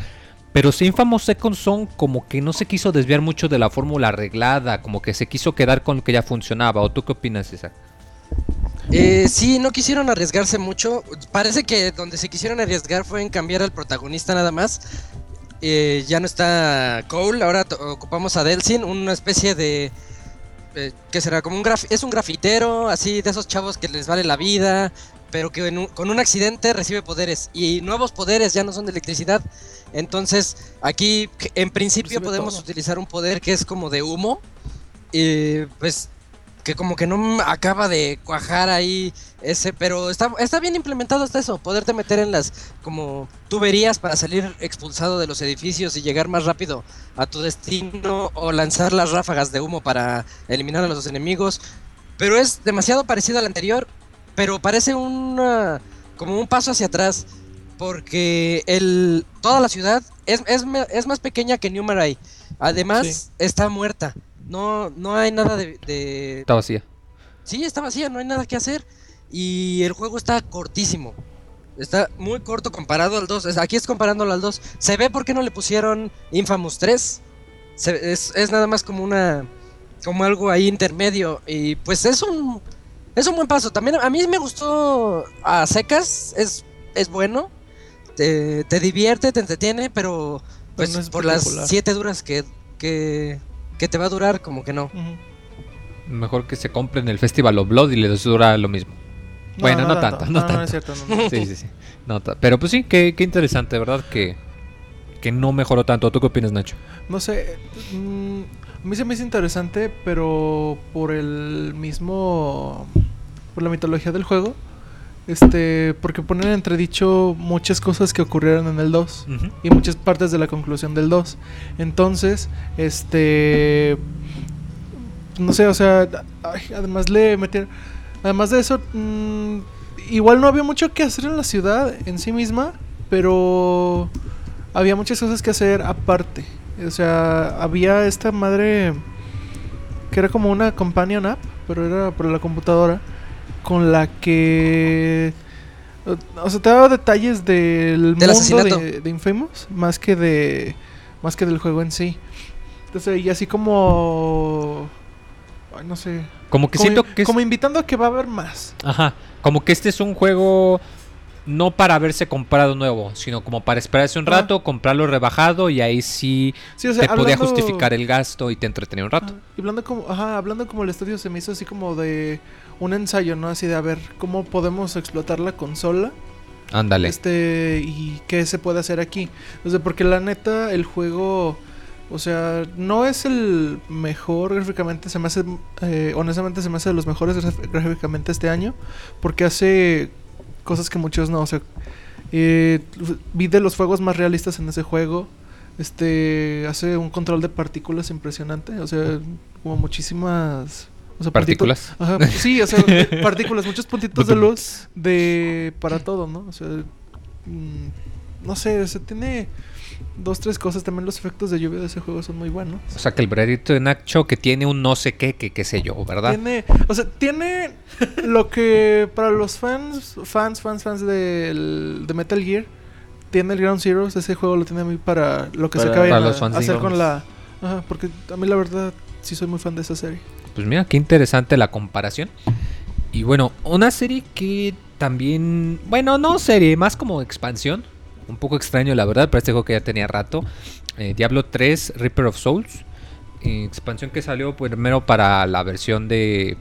Pero si Infamous Second Son como que no se quiso desviar mucho de la fórmula arreglada, como que se quiso quedar con lo que ya funcionaba. ¿O tú qué opinas, Isaac? Eh, sí, no quisieron arriesgarse mucho. Parece que donde se quisieron arriesgar fue en cambiar al protagonista nada más. Eh, ya no está Cole, ahora ocupamos a Delsin, una especie de... eh, ¿Qué será? Como un graf es un grafitero, así de esos chavos que les vale la vida, pero que un- con un accidente recibe poderes. Y nuevos poderes ya no son de electricidad. Entonces, aquí en principio Recibe podemos todo. utilizar un poder que es como de humo. Y pues que como que no acaba de cuajar ahí ese, pero está, está bien implementado hasta eso, poderte meter en las como tuberías para salir expulsado de los edificios y llegar más rápido a tu destino o lanzar las ráfagas de humo para eliminar a los enemigos, pero es demasiado parecido al anterior, pero parece una, como un paso hacia atrás porque el, toda la ciudad es, es, es más pequeña que New Marai, además Sí. está muerta. No, no hay nada de, de, Está vacía. Sí, está vacía, no hay nada que hacer. Y el juego está cortísimo. Está muy corto comparado al 2. Es- Aquí es comparándolo al 2. Se ve por qué no le pusieron Infamous 3. Se- es, es nada más como una. como algo ahí intermedio. Y pues es un. Es un buen paso. También a mí me gustó a secas. Es, es bueno. Te, te divierte, te entretiene, pero pues no por las. 7 duras que, que, que te va a durar, como que no. Mejor que se compren el Festival of Blood y les dura lo mismo. Bueno, no tanto, no No, tanto. es cierto, no, no. Sí, sí, sí. No pero pues sí, qué, qué interesante, ¿verdad? Que, que no mejoró tanto. ¿Tú qué opinas, Nacho? No sé, mm, a mí se me hizo interesante, pero por el mismo, por la mitología del juego, este, porque ponen en entredicho muchas cosas que ocurrieron en el 2 y muchas partes de la conclusión del 2. Entonces, este no sé, o sea, ay, además le metieron... Además de eso, mm, igual no había mucho que hacer en la ciudad en sí misma, pero había muchas cosas que hacer aparte. O sea, había esta madre que era como una companion app, pero era por la computadora, con la que... O sea, te daba detalles del, Del mundo asesinato. de, de Infamous, más que de más que del juego en sí. Entonces, y así como ay, no sé, Como que como, siento que es... como invitando a que va a haber más. Ajá, como que este es un juego no para haberse comprado nuevo, sino como para esperarse un rato, comprarlo rebajado y ahí sí Sí, o sea, te podía justificar el gasto y te entretenía un rato. Y hablando como, ajá, hablando como el estudio se me hizo así como de un ensayo, ¿no? Así de a ver cómo podemos explotar la consola. Ándale. Este, y qué se puede hacer aquí. O sea, porque la neta, el juego, o sea, no es el mejor gráficamente, se me hace, eh, honestamente se me hace de los mejores gráficamente este año, porque hace cosas que muchos no, o sea, eh, vi de los fuegos más realistas en ese juego. Este hace un control de partículas impresionante, o sea, como muchísimas o sea, particu- Partículas. Ajá, sí, o sea, (laughs) partículas, muchos puntitos de luz de para todo, ¿no? O sea, mm, no sé, o sea, tiene dos, tres cosas. También los efectos de lluvia de ese juego son muy buenos. O sea que el veredicto de Nacho que tiene un no sé qué, que qué sé yo, ¿verdad? Tiene, o sea, tiene lo que para los fans, fans, fans, fans del, de Metal Gear, tiene el Ground Zeroes. Ese juego lo tiene a mí para lo que se acaba de hacer con la. Ajá, porque a mí la verdad sí soy muy fan de esa serie. Pues mira, qué interesante la comparación. Y bueno, una serie que también, bueno, no serie, más como expansión. Un poco extraño, la verdad, pero este juego que ya tenía rato. eh, Diablo 3 Reaper of Souls. eh, expansión que salió primero para la versión de,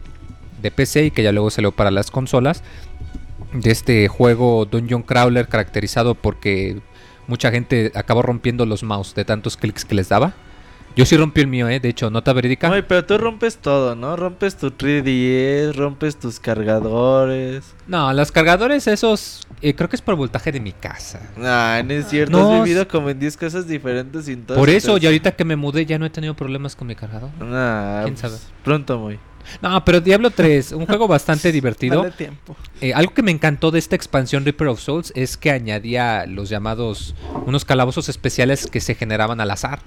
de PC y que ya luego salió para las consolas. De este juego Dungeon Crawler caracterizado porque mucha gente acabó rompiendo los mouse de tantos clics que les daba. Yo sí rompí el mío, eh, de hecho, nota verídica. Ay, pero tú rompes todo, ¿no? Rompes tu 3DS, rompes tus cargadores. No, los cargadores esos, eh, creo que es por voltaje de mi casa. Nah, no es cierto. No, Has vivido como en 10 cosas diferentes sin todo. Por eso, y ahorita que me mudé ya no he tenido problemas con mi cargador. Nah, ¿Quién pues, sabe? Pronto muy. No, pero Diablo 3, un juego bastante (laughs) divertido. Dale tiempo. Eh, algo que me encantó de esta expansión Reaper of Souls es que añadía los llamados, unos calabozos especiales que se generaban al azar.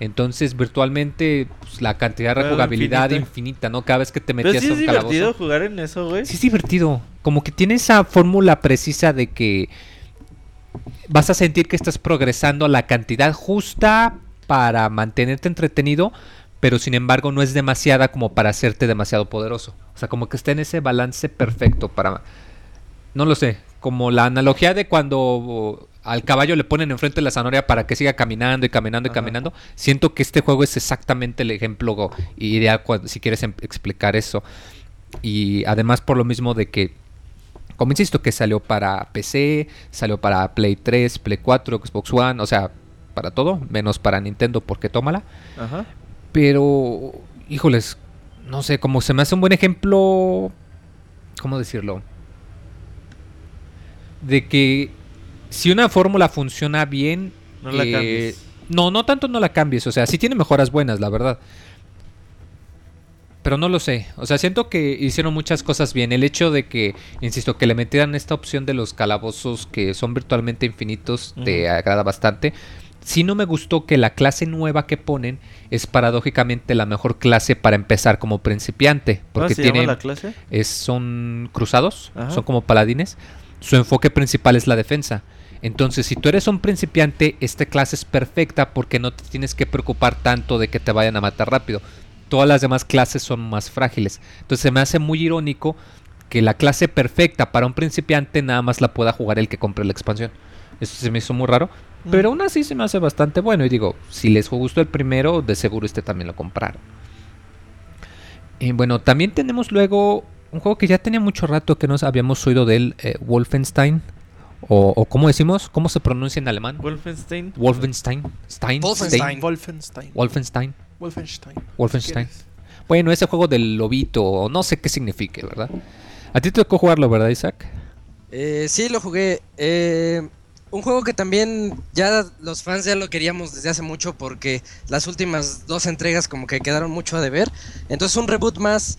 Entonces, virtualmente, pues, la cantidad de Era rejugabilidad infinita. infinita, ¿no? Cada vez que te Pero metías sí a es divertido calabozo. jugar en eso, güey. Sí es divertido. Como que tiene esa fórmula precisa de que vas a sentir que estás progresando a la cantidad justa para mantenerte entretenido, pero sin embargo no es demasiada como para hacerte demasiado poderoso. O sea, como que está en ese balance perfecto para... No lo sé, como la analogía de cuando al caballo le ponen enfrente la zanahoria para que siga caminando y caminando y Ajá. caminando. Siento que este juego es exactamente el ejemplo ideal cuando, si quieres em- explicar eso. Y además por lo mismo de que, como insisto, que salió para PC, salió para Play 3, Play 4, Xbox One, o sea, para todo, menos para Nintendo porque tómala. Ajá. Pero, híjoles, no sé, como se me hace un buen ejemplo, ¿cómo decirlo? De que si una fórmula funciona bien, No la eh, cambies. No, no tanto no la cambies, o sea, sí tiene mejoras buenas, la verdad. Pero no lo sé, o sea, siento que hicieron muchas cosas bien. El hecho de que, insisto, que le metieran esta opción de los calabozos que son virtualmente infinitos, te agrada bastante. Sí no me gustó que la clase nueva que ponen es paradójicamente la mejor clase para empezar como principiante. ¿Cómo Porque se tiene, llama la clase? es, son cruzados, Ajá. son como paladines. Su enfoque principal es la defensa. Entonces, si tú eres un principiante, esta clase es perfecta porque no te tienes que preocupar tanto de que te vayan a matar rápido. Todas las demás clases son más frágiles. Entonces, se me hace muy irónico que la clase perfecta para un principiante nada más la pueda jugar el que compre la expansión. Eso se me hizo muy raro. Mm. Pero aún así se me hace bastante bueno. Y digo, si les gustó el primero, de seguro este también lo compraron. Y bueno, también tenemos luego un juego que ya tenía mucho rato que no habíamos oído de él, eh, Wolfenstein. O, o ¿cómo decimos? ¿Cómo se pronuncia en alemán? Wolfenstein. Wolfenstein. Stein. Wolfenstein. Stein, Wolfenstein. Wolfenstein. Wolfenstein. Wolfenstein. Bueno, ese juego del lobito, o no sé qué signifique, ¿verdad? A ti te tocó jugarlo, ¿verdad, Isaac? Eh, sí, lo jugué. Eh, un juego que también ya los fans ya lo queríamos desde hace mucho porque las últimas dos entregas como que quedaron mucho a deber. Entonces un reboot más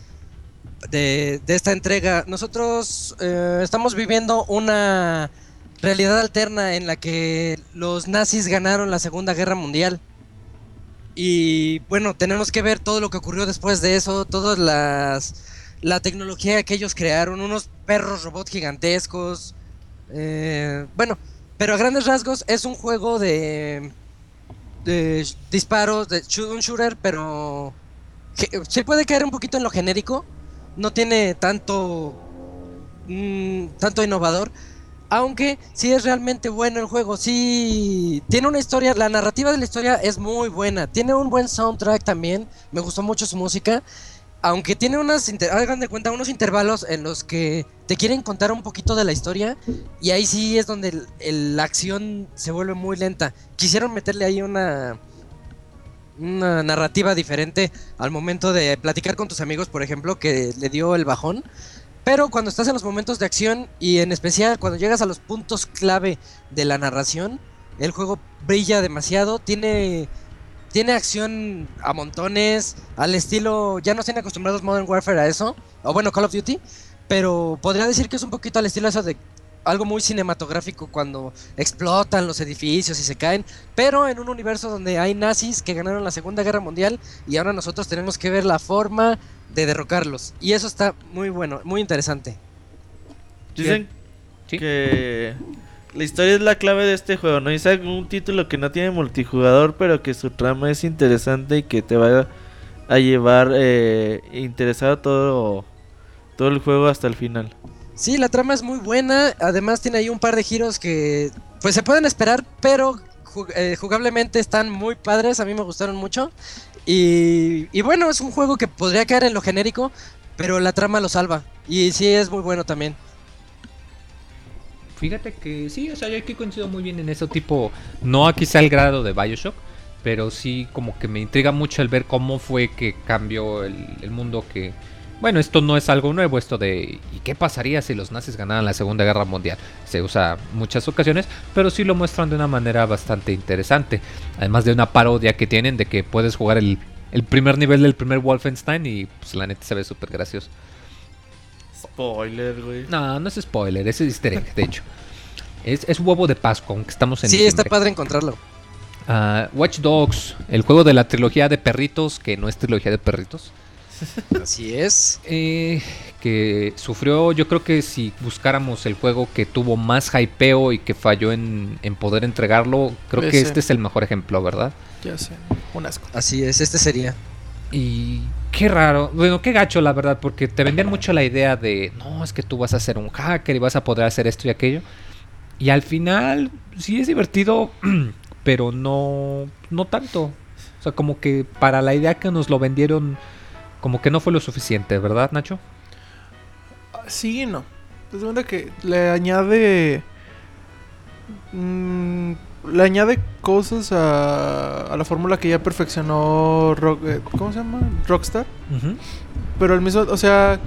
de, de esta entrega. Nosotros eh, estamos viviendo una realidad alterna en la que los nazis ganaron la Segunda Guerra Mundial. Y bueno, tenemos que ver todo lo que ocurrió después de eso, todas las la tecnología que ellos crearon, unos perros robots gigantescos. eh, bueno, pero a grandes rasgos es un juego de, de disparos, de shooter, pero se puede caer un poquito en lo genérico. No tiene tanto mm, tanto innovador. Aunque sí es realmente bueno el juego, sí tiene una historia, la narrativa de la historia es muy buena, tiene un buen soundtrack también, me gustó mucho su música, aunque tiene unas, hagan de cuenta, unos intervalos en los que te quieren contar un poquito de la historia y ahí sí es donde la acción se vuelve muy lenta. Quisieron meterle ahí una, una narrativa diferente al momento de platicar con tus amigos, por ejemplo, que le dio el bajón. Pero cuando estás en los momentos de acción y en especial cuando llegas a los puntos clave de la narración, el juego brilla demasiado, tiene tiene acción a montones, al estilo, ya nos tienen acostumbrados Modern Warfare a eso, o bueno, Call of Duty, pero podría decir que es un poquito al estilo eso de algo muy cinematográfico cuando explotan los edificios y se caen, pero en un universo donde hay nazis que ganaron la Segunda Guerra Mundial y ahora nosotros tenemos que ver la forma de derrocarlos. Y eso está muy bueno, muy interesante. Dicen Sí. que la historia es la clave de este juego, ¿no? Es un título que no tiene multijugador, pero que su trama es interesante y que te va a llevar eh, interesado todo, todo el juego hasta el final. Sí, la trama es muy buena, además tiene ahí un par de giros que pues se pueden esperar, pero eh, jugablemente están muy padres, a mí me gustaron mucho. Y, y bueno, es un juego que podría caer en lo genérico, pero la trama lo salva. Y sí, es muy bueno también. Fíjate que sí, o sea, yo aquí coincido muy bien en eso tipo, no a quizá el grado de Bioshock, pero sí como que me intriga mucho el ver cómo fue que cambió el mundo que... Bueno, esto no es algo nuevo, esto de ¿y qué pasaría si los nazis ganaran la Segunda Guerra Mundial? Se usa en muchas ocasiones, pero sí lo muestran de una manera bastante interesante. Además de una parodia que tienen de que puedes jugar el, el primer nivel del primer Wolfenstein y pues la neta se ve súper gracioso. Spoiler, güey. No, no es spoiler, es easter egg, de hecho. Es, es huevo de Pascua, aunque estamos en Sí, está padre encontrarlo. Ah, Watch Dogs, el juego de la trilogía de perritos, que no es trilogía de perritos. Así es. eh, que sufrió, yo creo que si buscáramos el juego que tuvo más hypeo y que falló en, en poder entregarlo, creo que este es el mejor ejemplo, ¿verdad? Ya sé, un asco. Así es, este sería. Y qué raro, bueno, qué gacho la verdad, porque te vendían mucho la idea de, no, es que tú vas a ser un hacker y vas a poder hacer esto y aquello. Y al final, sí es divertido, (clears throat) pero no, no tanto. O sea, como que para la idea que nos lo vendieron, como que no fue lo suficiente, ¿verdad, Nacho? Sí y no. Te cuenta que le añade. mm, le añade cosas a, a la fórmula que ya perfeccionó. Rock- eh, ¿Cómo se llama? Rockstar. Pero el mismo, o sea,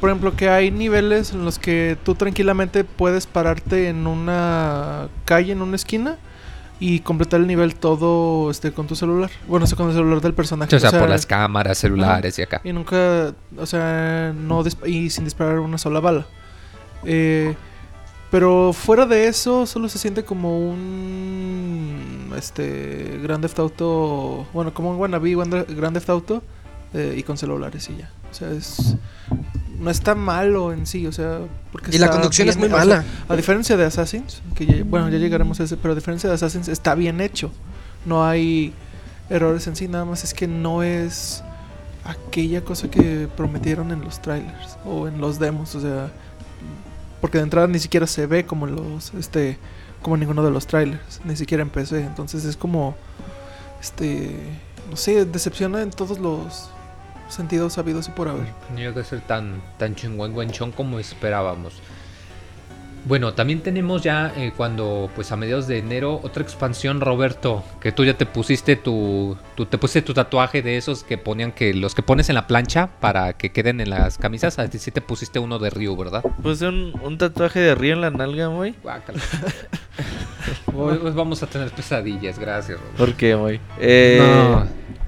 por ejemplo, que hay niveles en los que tú tranquilamente puedes pararte en una calle, en una esquina y completar el nivel todo este con tu celular. Bueno, o sea, con el celular del personaje. O sea, por las cámaras, celulares y acá. Y nunca, o sea, no y sin disparar una sola bala. Eh, pero fuera de eso, solo se siente como un este Grand Theft Auto, bueno, como un wannabe Grand Grand Theft Auto eh, y con celulares y ya. O sea, es no está malo en sí, o sea, porque Y la conducción es muy o sea, mala. a diferencia de Assassins, que ya- bueno, ya llegaremos a ese, pero a diferencia de Assassins está bien hecho. No hay errores en sí, nada más es que no es aquella cosa que prometieron en los trailers o en los demos, o sea, porque de entrada ni siquiera se ve como en los este como en ninguno de los trailers, ni siquiera en PC, entonces es como este no sé, decepciona en todos los sentidos habidos y por haber. No llega a ser tan, tan chingüengüenchón como esperábamos. Bueno, también tenemos ya eh, cuando, pues a mediados de enero, otra expansión, Roberto, que tú ya te pusiste tu, tu- te pusiste tu tatuaje de esos que ponían que los que pones en la plancha para que queden en las camisas, a ti sí te pusiste uno de Ryu, ¿verdad? Puse un, un tatuaje de río en la nalga, güey. (laughs) Hoy, hoy vamos a tener pesadillas, gracias, Rob. ¿Por qué, güey? Eh, No.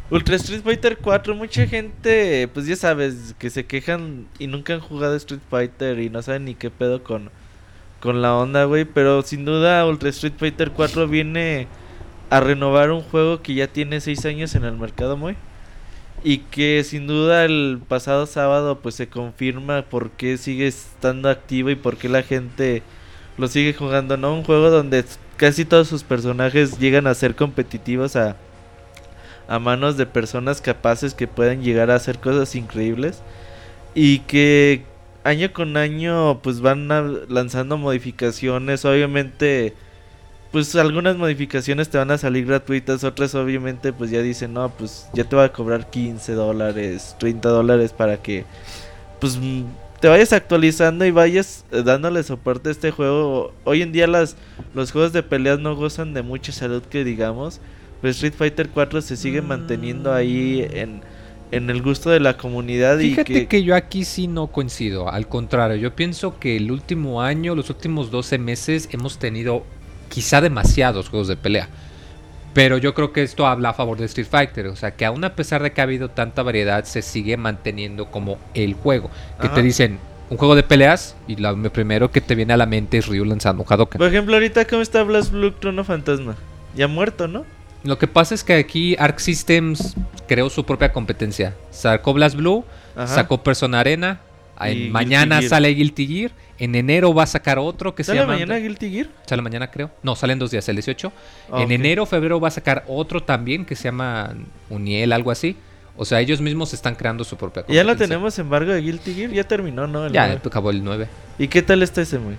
Ultra Street Fighter 4, mucha gente, pues ya sabes, que se quejan y nunca han jugado Street Fighter y no saben ni qué pedo con, con la onda, güey. Pero sin duda Ultra Street Fighter 4 viene a renovar un juego que ya tiene 6 años en el mercado, muy. Y que sin duda el pasado sábado pues se confirma por qué sigue estando activo y por qué la gente lo sigue jugando, ¿no? Un juego donde casi todos sus personajes llegan a ser competitivos a a manos de personas capaces que pueden llegar a hacer cosas increíbles. Y que año con año pues van lanzando modificaciones. Obviamente pues algunas modificaciones te van a salir gratuitas otras obviamente pues ya dicen no pues ya te va a cobrar 15 dólares 30 dólares para que pues te vayas actualizando y vayas eh, dándole soporte a este juego hoy en día las los juegos de peleas no gozan de mucha salud que digamos pues Street Fighter 4 se sigue manteniendo ahí en, en el gusto de la comunidad Fíjate y que... yo aquí sí no coincido, al contrario, yo pienso que el último año, los últimos 12 meses hemos tenido quizá demasiados juegos de pelea. Pero yo creo que esto habla a favor de Street Fighter, o sea que aún a pesar de que ha habido tanta variedad, se sigue manteniendo como el juego. Que Ajá. te dicen un juego de peleas y lo primero que te viene a la mente es Ryu lanzando un por ejemplo ahorita cómo está Blast Blue Trono Fantasma ya muerto no Lo que pasa es que aquí Arc Systems creó su propia competencia. Sacó Blast Blue, Ajá. sacó Persona Arena. En mañana sale Guilty Gear. En enero va a sacar otro que se ¿Sale llama. mañana Guilty Gear? Sale mañana, creo. No, salen dos días, el 18. Ah, en enero, febrero va a sacar otro también que se llama Uniel, algo así. O sea, ellos mismos están creando su propia ¿Ya lo competencia. tenemos embargo de Guilty Gear? Ya terminó, ¿no? El Ya nueve. acabó el 9. ¿Y qué tal está ese, muy?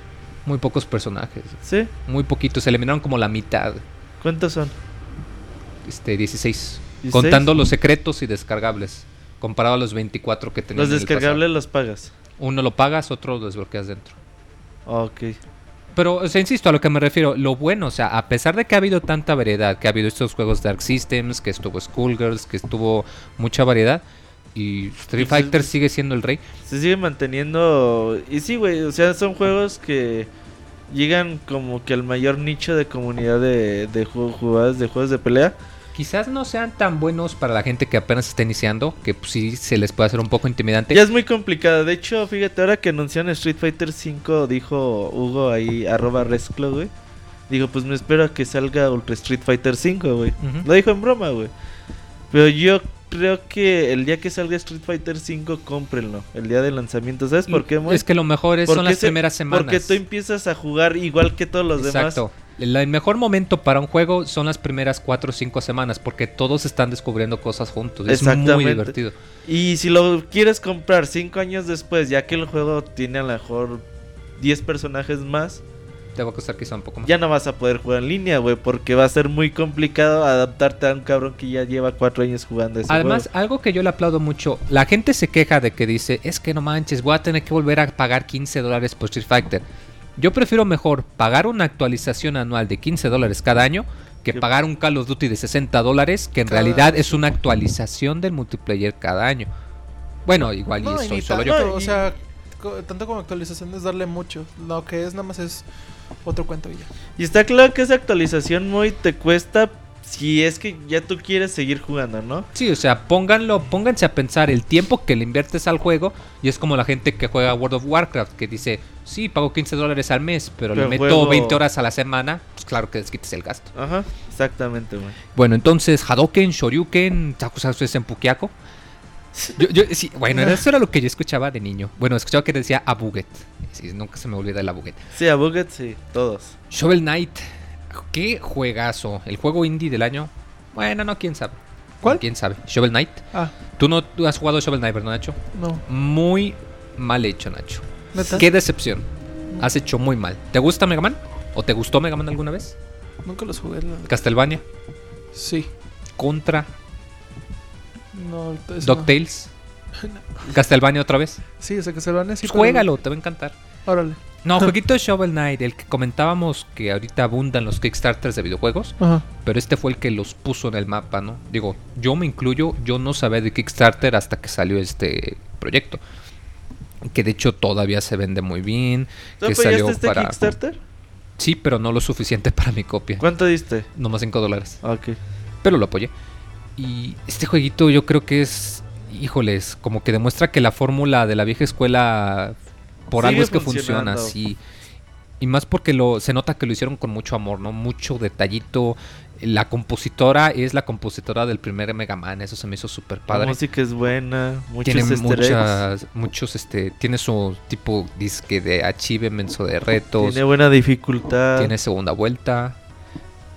Muy pocos personajes. ¿Sí? Muy poquitos. Se eliminaron como la mitad. ¿Cuántos son? Este, 16. 16. Contando los secretos y descargables. Comparado a los 24 que tenían Los descargables los pagas. Uno lo pagas, otro lo desbloqueas dentro. Ok. Pero, o sea, insisto, a lo que me refiero, lo bueno, o sea, a pesar de que ha habido tanta variedad, que ha habido estos juegos Dark Systems, que estuvo Skullgirls, que estuvo mucha variedad, y Street Fighter sigue siendo el rey. Se sigue manteniendo. Y sí, güey. O sea, son juegos que llegan como que al mayor nicho de comunidad de, de ju- jugadas de juegos de pelea. Quizás no sean tan buenos para la gente que apenas está iniciando, que pues, sí se les puede hacer un poco intimidante. Ya es muy complicado. De hecho, fíjate, ahora que anunciaron Street Fighter 5, dijo Hugo ahí, arroba Resclo, güey. Dijo, pues me espero a que salga Ultra Street Fighter 5, güey. Lo dijo en broma, güey. Pero yo creo que el día que salga Street Fighter 5, cómprenlo. El día de lanzamiento. ¿Sabes por qué, güey? Es que lo mejor es, son las se- primeras semanas. Porque tú empiezas a jugar igual que todos los Exacto. El, el mejor momento para un juego son las primeras 4 o 5 semanas, porque todos están descubriendo cosas juntos. Es muy divertido. Y si lo quieres comprar 5 años después, ya que el juego tiene a lo mejor 10 personajes más, Te va a costar quizá un poco más. ya no vas a poder jugar en línea, güey, porque va a ser muy complicado adaptarte a un cabrón que ya lleva 4 años jugando ese Además, juego. algo que yo le aplaudo mucho, la gente se queja de que dice, es que no manches, voy a tener que volver a pagar 15 dólares por Street Fighter. Yo prefiero mejor pagar una actualización anual de 15 dólares cada año que pagar un Call of Duty de 60 dólares, que en Cada- realidad es una actualización del multiplayer cada año. Bueno, igual y No, y soy solo yo. yo. O sea, tanto como actualización es darle mucho. Lo que es nada más es otro cuento y ya. Y está claro que esa actualización muy te cuesta si es que ya tú quieres seguir jugando, ¿no? Sí, o sea, pónganlo, pónganse a pensar el tiempo que le inviertes al juego y es como la gente que juega World of Warcraft que dice, sí, pago 15 dólares al mes, pero, Pero le meto juego- 20 horas a la semana, pues claro que les quites el gasto. Ajá, exactamente, güey. Bueno, entonces Hadoken, Shoryuken, Takusatsu en Pukiako. Yo, yo, sí, bueno, (laughs) eso era lo que yo escuchaba de niño. Bueno, escuchaba que decía Abuget. Sí, nunca se me olvida el Abuget. Sí, a Buget sí, todos. Shovel Knight, qué juegazo. El juego indie del año. Bueno, no, quién sabe. ¿Cuál? ¿Quién sabe? Shovel Knight. Ah, Tú no tú has jugado Shovel Knight, ¿verdad, Nacho? no. Muy mal hecho, Nacho. ¿Neta? Qué decepción. Has hecho muy mal. ¿Te gusta Mega Man? ¿O te gustó Mega Man alguna vez? Nunca los jugué. la- Castlevania, Sí. Contra, No, eso no. DuckTales, (laughs) Castlevania otra vez. Sí, o sea que se van a decir. Pues juégalo, te va a encantar. Órale. No, jueguito de Shovel Knight, el que comentábamos que ahorita abundan los Kickstarters de videojuegos, Ajá. pero este fue el que los puso en el mapa, ¿no? Digo, yo me incluyo, yo no sabía de Kickstarter hasta que salió este proyecto. Que de hecho todavía se vende muy bien. ¿Tú que salió este para. Kickstarter? Sí, pero no lo suficiente para mi copia. ¿Cuánto diste? Nomás 5 dólares. Ah, Ok. Pero lo apoyé. Y este jueguito yo creo que es, híjoles, como que demuestra que la fórmula de la vieja escuela por Sigue algo es que funciona, funcionando. sí. Y más porque lo, se nota que lo hicieron con mucho amor, ¿no? Mucho detallito. La compositora es la compositora del primer Mega Man, eso se me hizo súper La padre. música es buena, muchos Tiene muchas, muchos, este, tiene su tipo disque de achievements o de retos. Tiene buena dificultad. Tiene segunda vuelta.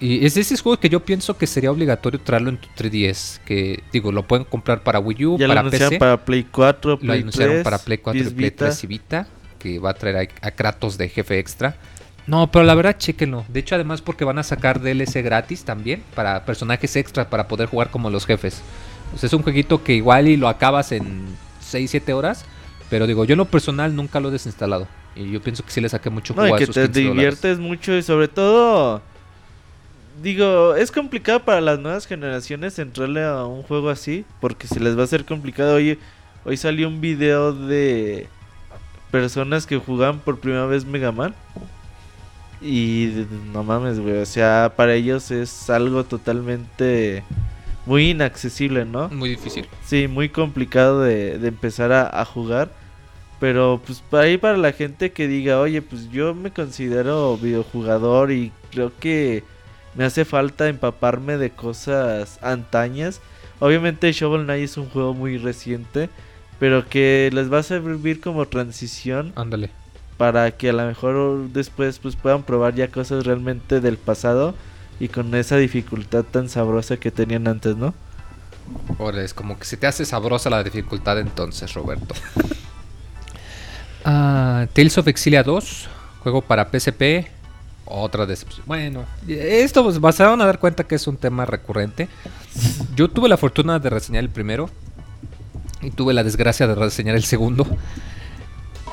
Y es de esos juegos que yo pienso que sería obligatorio traerlo en tu 3DS. Que digo, lo pueden comprar para Wii U, ya lo para PC. para Play 4, lo anunciaron 3, para Play 4 y Play Vita. 3 y Vita. Que va a traer a, a Kratos de jefe extra. No, pero la verdad, chéquenlo. De hecho, además, porque van a sacar DLC gratis también para personajes extra para poder jugar como los jefes. O sea, es un jueguito que igual y lo acabas en 6-7 horas. Pero digo, yo en lo personal nunca lo he desinstalado. Y yo pienso que sí le saqué mucho No, jugo y a que esos te 15 dólares. diviertes mucho y sobre todo... Digo, es complicado para las nuevas generaciones entrarle a un juego así, porque se les va a hacer complicado. Hoy, hoy salió un video de personas que jugaban por primera vez Mega Man. Y no mames, güey, o sea, para ellos es algo totalmente muy inaccesible, ¿no? Muy difícil. Sí, muy complicado de, de empezar a, a jugar. Pero pues para ahí para la gente que diga, oye, pues yo me considero videojugador y creo que me hace falta empaparme de cosas antañas. Obviamente Shovel Knight es un juego muy reciente, pero que les va a servir como transición Ándale. para que a lo mejor después pues puedan probar ya cosas realmente del pasado y con esa dificultad tan sabrosa que tenían antes, ¿no? Ahora es como que se te hace sabrosa la dificultad entonces, Roberto. (laughs) Ah, Tales of Exilia 2, juego para PSP. Otra decepción. Bueno, esto pues, se van a dar cuenta que es un tema recurrente. Yo tuve la fortuna de reseñar el primero y tuve la desgracia de reseñar el segundo.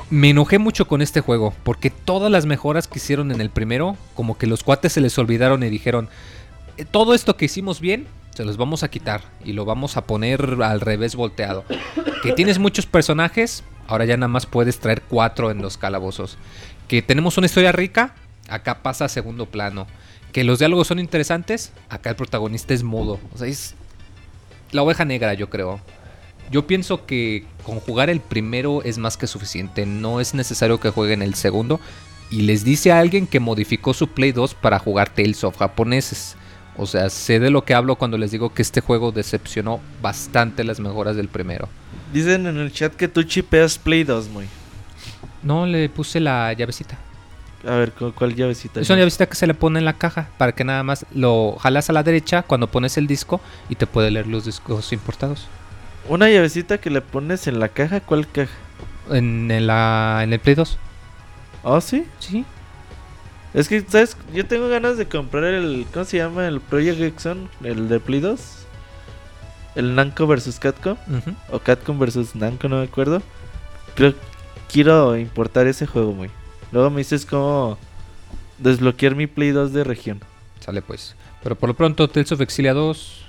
Me enojé mucho con este juego porque todas las mejoras que hicieron en el primero, como que los cuates se les olvidaron y dijeron, "Eh, todo esto que hicimos bien, se los vamos a quitar y lo vamos a poner al revés volteado. (coughs) Que tienes muchos personajes, ahora ya nada más puedes traer cuatro en los calabozos. Que tenemos una historia rica, acá pasa a segundo plano. Que los diálogos son interesantes, acá el protagonista es mudo. O sea, es la oveja negra, yo creo. Yo pienso que con jugar el primero es más que suficiente. No es necesario que jueguen el segundo. Y les dice a alguien que modificó su Play 2 para jugar Tales of japoneses. O sea, sé de lo que hablo cuando les digo que este juego decepcionó bastante las mejoras del primero. Dicen en el chat que tú chipeas Play 2, muy. No, le puse la llavecita. A ver, ¿cu- ¿cuál llavecita? Es una llavecita que se le pone en la caja para que nada más lo jalas a la derecha cuando pones el disco y te puede leer los discos importados. Una llavecita que le pones en la caja, ¿cuál caja? En, en la, en el Play 2. ¿Oh, sí? Sí. Es que, ¿sabes? Yo tengo ganas de comprar el. ¿Cómo se llama? El Project Exxon, el de Play 2. El Namco vs Capcom. Ujú. O Capcom vs Namco, no me acuerdo. Creo quiero importar ese juego, muy. Luego me dices cómo desbloquear mi Play 2 de región. Sale pues. Pero por lo pronto, Tales of Exilia 2.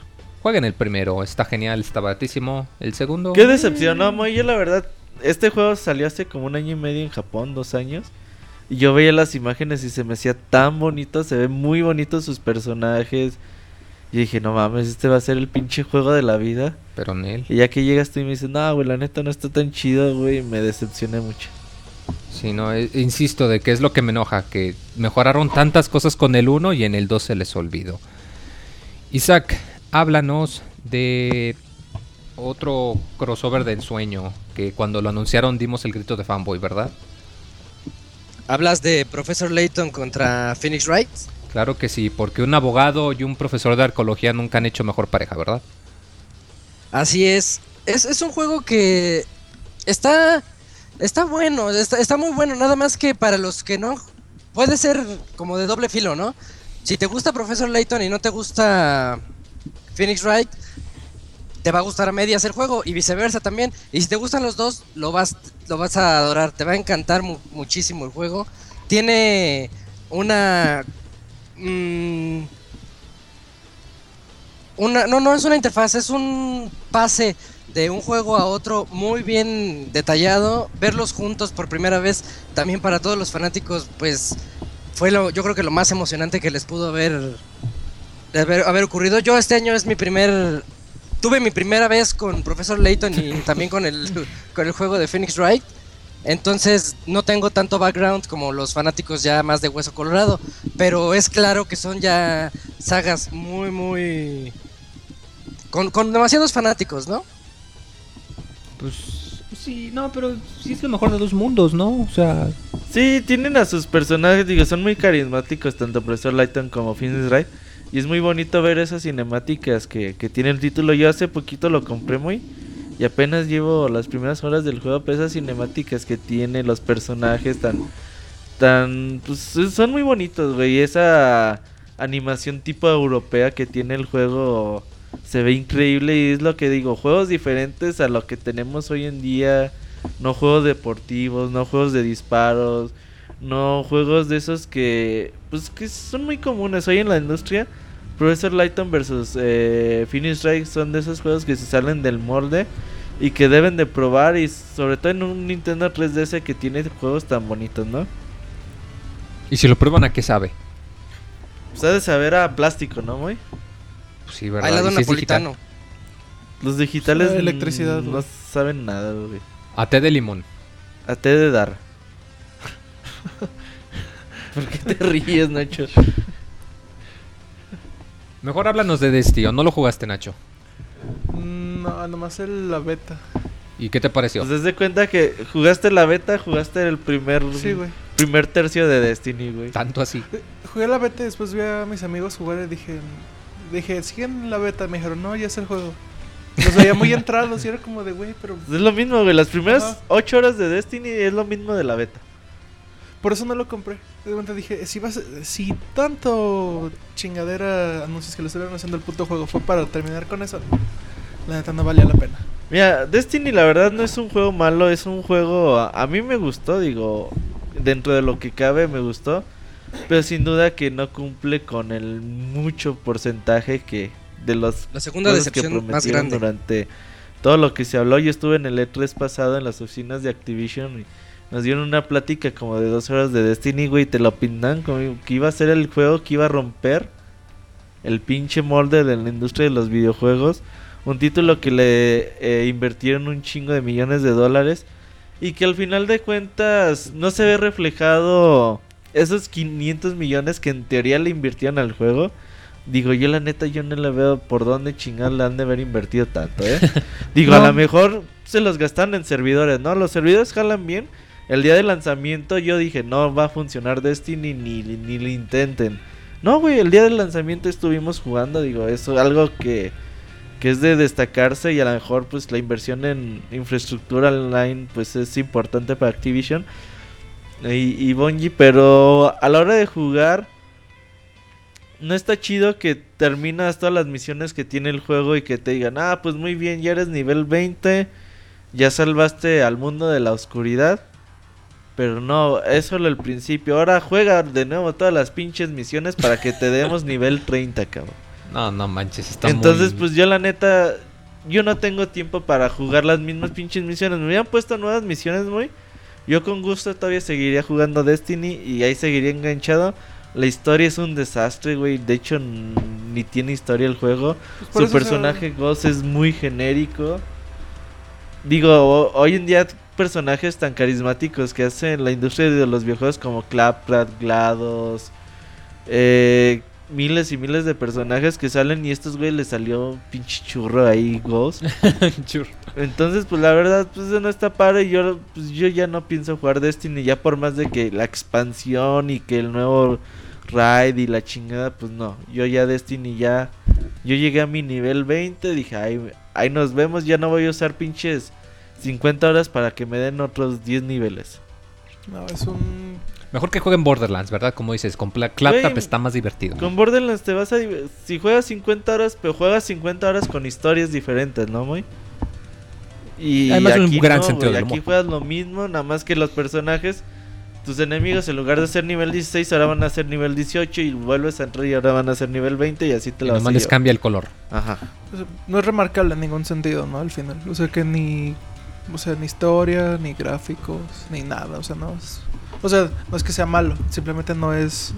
Jueguen el primero, está genial, está baratísimo. El segundo. Qué decepción, no, Moy. Yo la verdad, este juego salió hace como un año y medio en Japón, dos años. Y yo veía las imágenes y se me hacía tan bonito, se ven muy bonitos sus personajes. Y dije, no mames, este va a ser el pinche juego de la vida. Pero en él. Y ya que llegas tú y me dices, no, güey, la neta no está tan chido, güey, me decepcioné mucho. Sí, no, eh, insisto de que es lo que me enoja, que mejoraron tantas cosas con el 1 y en el 2 se les olvidó. Isaac, háblanos de otro crossover de ensueño, que cuando lo anunciaron dimos el grito de fanboy, ¿verdad? ¿Hablas de Professor Layton contra Phoenix Wright? Claro que sí, porque un abogado y un profesor de arqueología nunca han hecho mejor pareja, ¿verdad? Así es. Es, es un juego que está, está bueno, está, está muy bueno, nada más que para los que no, puede ser como de doble filo, ¿no? Si te gusta Professor Layton y no te gusta Phoenix Wright, te va a gustar a medias el juego y viceversa también. Y si te gustan los dos, lo vas, lo vas a adorar, te va a encantar mu- muchísimo el juego. Tiene una... mm, una, no, no es una interfaz, es un pase de un juego a otro muy bien detallado. Verlos juntos por primera vez, también para todos los fanáticos, pues fue lo, yo creo que lo más emocionante que les pudo haber, haber, haber ocurrido. Yo este año es mi primer, tuve mi primera vez con Profesor Layton y (laughs) también con el, con el juego de Phoenix Wright. Entonces no tengo tanto background como los fanáticos ya más de Hueso Colorado, pero es claro que son ya sagas muy, muy... con, con demasiados fanáticos, ¿no? Pues sí, no, pero sí es lo mejor de dos mundos, ¿no? O sea, Sí, tienen a sus personajes, digo, son muy carismáticos, tanto Profesor Lighton como Phoenix Wright. Y es muy bonito ver esas cinemáticas que, que tiene el título. Yo hace poquito lo compré muy. Y apenas llevo las primeras horas del juego, pero esas cinemáticas que tiene, los personajes tan. tan. pues son muy bonitos, güey. Esa animación tipo europea que tiene el juego se ve increíble. Y es lo que digo, juegos diferentes a lo que tenemos hoy en día. No juegos deportivos, no juegos de disparos, no juegos de esos que. pues que son muy comunes hoy en la industria. Professor Lighton versus eh, Finish Strike son de esos juegos que se salen del molde y que deben de probar y sobre todo en un Nintendo 3DS que tiene juegos tan bonitos, ¿no? y si lo prueban, ¿a qué sabe? Pues ha de saber a plástico, ¿no, muy? Pues sí, ¿verdad? Helado Y si es digital. napolitano. Los digitales a mm, electricidad, no saben nada, güey. A té de limón. A té de dar. (laughs) ¿Por qué te ríes, Nacho? Mejor háblanos de Destiny, ¿o no lo jugaste, Nacho? Mm, No, nomás el, la beta. ¿Y qué te pareció? Pues des cuenta que jugaste la beta, jugaste el primer Sí, primer tercio de Destiny, güey. Tanto así. Jugué la beta y después vi a mis amigos jugar y dije, dije, siguen la beta. Me dijeron, no, ya es el juego. Los veía muy entrados y era como de, güey, pero (laughs) Es lo mismo, güey. Las primeras Ajá. 8 horas de Destiny es lo mismo de la beta. Por eso no lo compré. De repente dije, si, vas, si tanto chingadera anuncios que le estuvieron haciendo el puto juego fue para terminar con eso, la neta no valía la pena. Mira, Destiny la verdad no es un juego malo, es un juego... A, a mí me gustó, digo, dentro de lo que cabe me gustó. Pero sin duda que no cumple con el mucho porcentaje que de los La segunda cosas que decepción más prometieron grande. durante todo lo que se habló. Yo estuve en el E3 pasado en las oficinas de Activision y nos dieron una plática como de dos horas de Destiny, güey. Te lo pintan como que iba a ser el juego que iba a romper el pinche molde de la industria de los videojuegos. Un título que le eh, invirtieron un chingo de millones de dólares y que al final de cuentas no se ve reflejado esos 500 millones que en teoría le invirtieron al juego. Digo, yo la neta yo no le veo por dónde chingar le han de haber invertido tanto, ¿eh? (laughs) Digo, a lo mejor se los gastan en servidores, ¿no? Los servidores jalan bien. El día del lanzamiento yo dije, no va a funcionar Destiny ni, ni lo intenten. No, güey, el día del lanzamiento estuvimos jugando, digo, eso algo que, que es de destacarse y a lo mejor pues la inversión en infraestructura online pues es importante para Activision y, y Bungie, pero a la hora de jugar no está chido que terminas todas las misiones que tiene el juego y que te digan, ah, pues muy bien, ya eres nivel 20, ya salvaste al mundo de la oscuridad. Pero no, es solo el principio. Ahora juega de nuevo todas las pinches misiones para que te demos (laughs) nivel 30, cabrón. No, no manches, está Entonces, muy- pues yo la neta, yo no tengo tiempo para jugar las mismas pinches misiones. Me hubieran puesto nuevas misiones, muy. Yo con gusto todavía seguiría jugando Destiny y ahí seguiría enganchado. La historia es un desastre, güey. De hecho, ni tiene historia el juego. Pues Su eso se- personaje Ghost es muy genérico. Digo, ho- hoy en día personajes tan carismáticos que hacen la industria de los videojuegos como Claptrap, GLaDOS, eh, miles y miles de personajes que salen y estos güey les salió un pinche churro ahí Ghost. (laughs) Entonces, pues la verdad, pues eso no está padre. y Yo, pues, yo ya no pienso jugar Destiny ya por más de que la expansión y que el nuevo raid y la chingada, pues no. Yo ya Destiny ya, yo llegué a mi nivel 20, dije, ahí, ahí nos vemos, ya no voy a usar pinches 50 horas para que me den otros 10 niveles. No, es un... Mejor que jueguen Borderlands, ¿verdad? Como dices, con Güey, está más divertido. Con Borderlands te vas a... Si juegas 50 horas, pero juegas 50 horas con historias diferentes, ¿no, muy? Y Además, un aquí gran no, sentido del Aquí juegas lo mismo, nada más que los personajes, tus enemigos, en lugar de ser nivel 16, ahora van a ser nivel 18 y vuelves a entrar y ahora van a ser nivel 20 y así te Y lo vas nomás a les cambia el color. Ajá. sea, no es remarcable en ningún sentido, ¿no? Al final. O sea que ni... O sea, ni historia, ni gráficos, ni nada. O sea, no es. O sea, no es que sea malo, simplemente no es.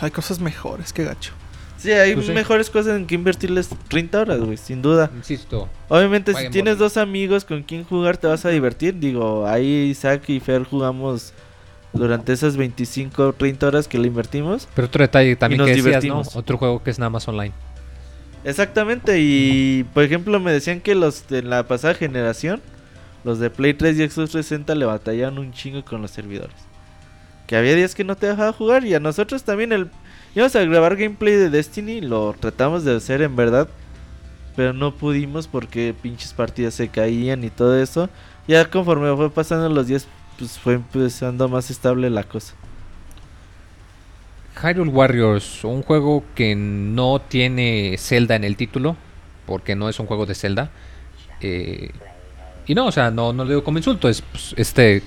Hay cosas mejores, que gacho. Sí, hay Pues sí. mejores cosas en que invertirles 30 horas, güey, sin duda. Insisto. Obviamente, si tienes dos amigos con quien jugar, te vas a divertir. Digo, ahí Isaac y Fer jugamos durante esas 25 30 horas que le invertimos. Pero otro detalle también nos que decías, ¿no? divertimos. Otro juego que es nada más online. Exactamente, y por ejemplo, me decían que los de la pasada generación, los de Play 3 y Xbox 360, le batallaban un chingo con los servidores. Que había días que no te dejaba jugar, y a nosotros también el. Íbamos a grabar gameplay de Destiny, lo tratamos de hacer en verdad, pero no pudimos porque pinches partidas se caían y todo eso. Ya conforme fue pasando los días, pues fue empezando más estable la cosa. Hyrule Warriors, un juego que no tiene Zelda en el título, porque no es un juego de Zelda. eh, y no, o sea, no, no lo digo como insulto, es pues, este...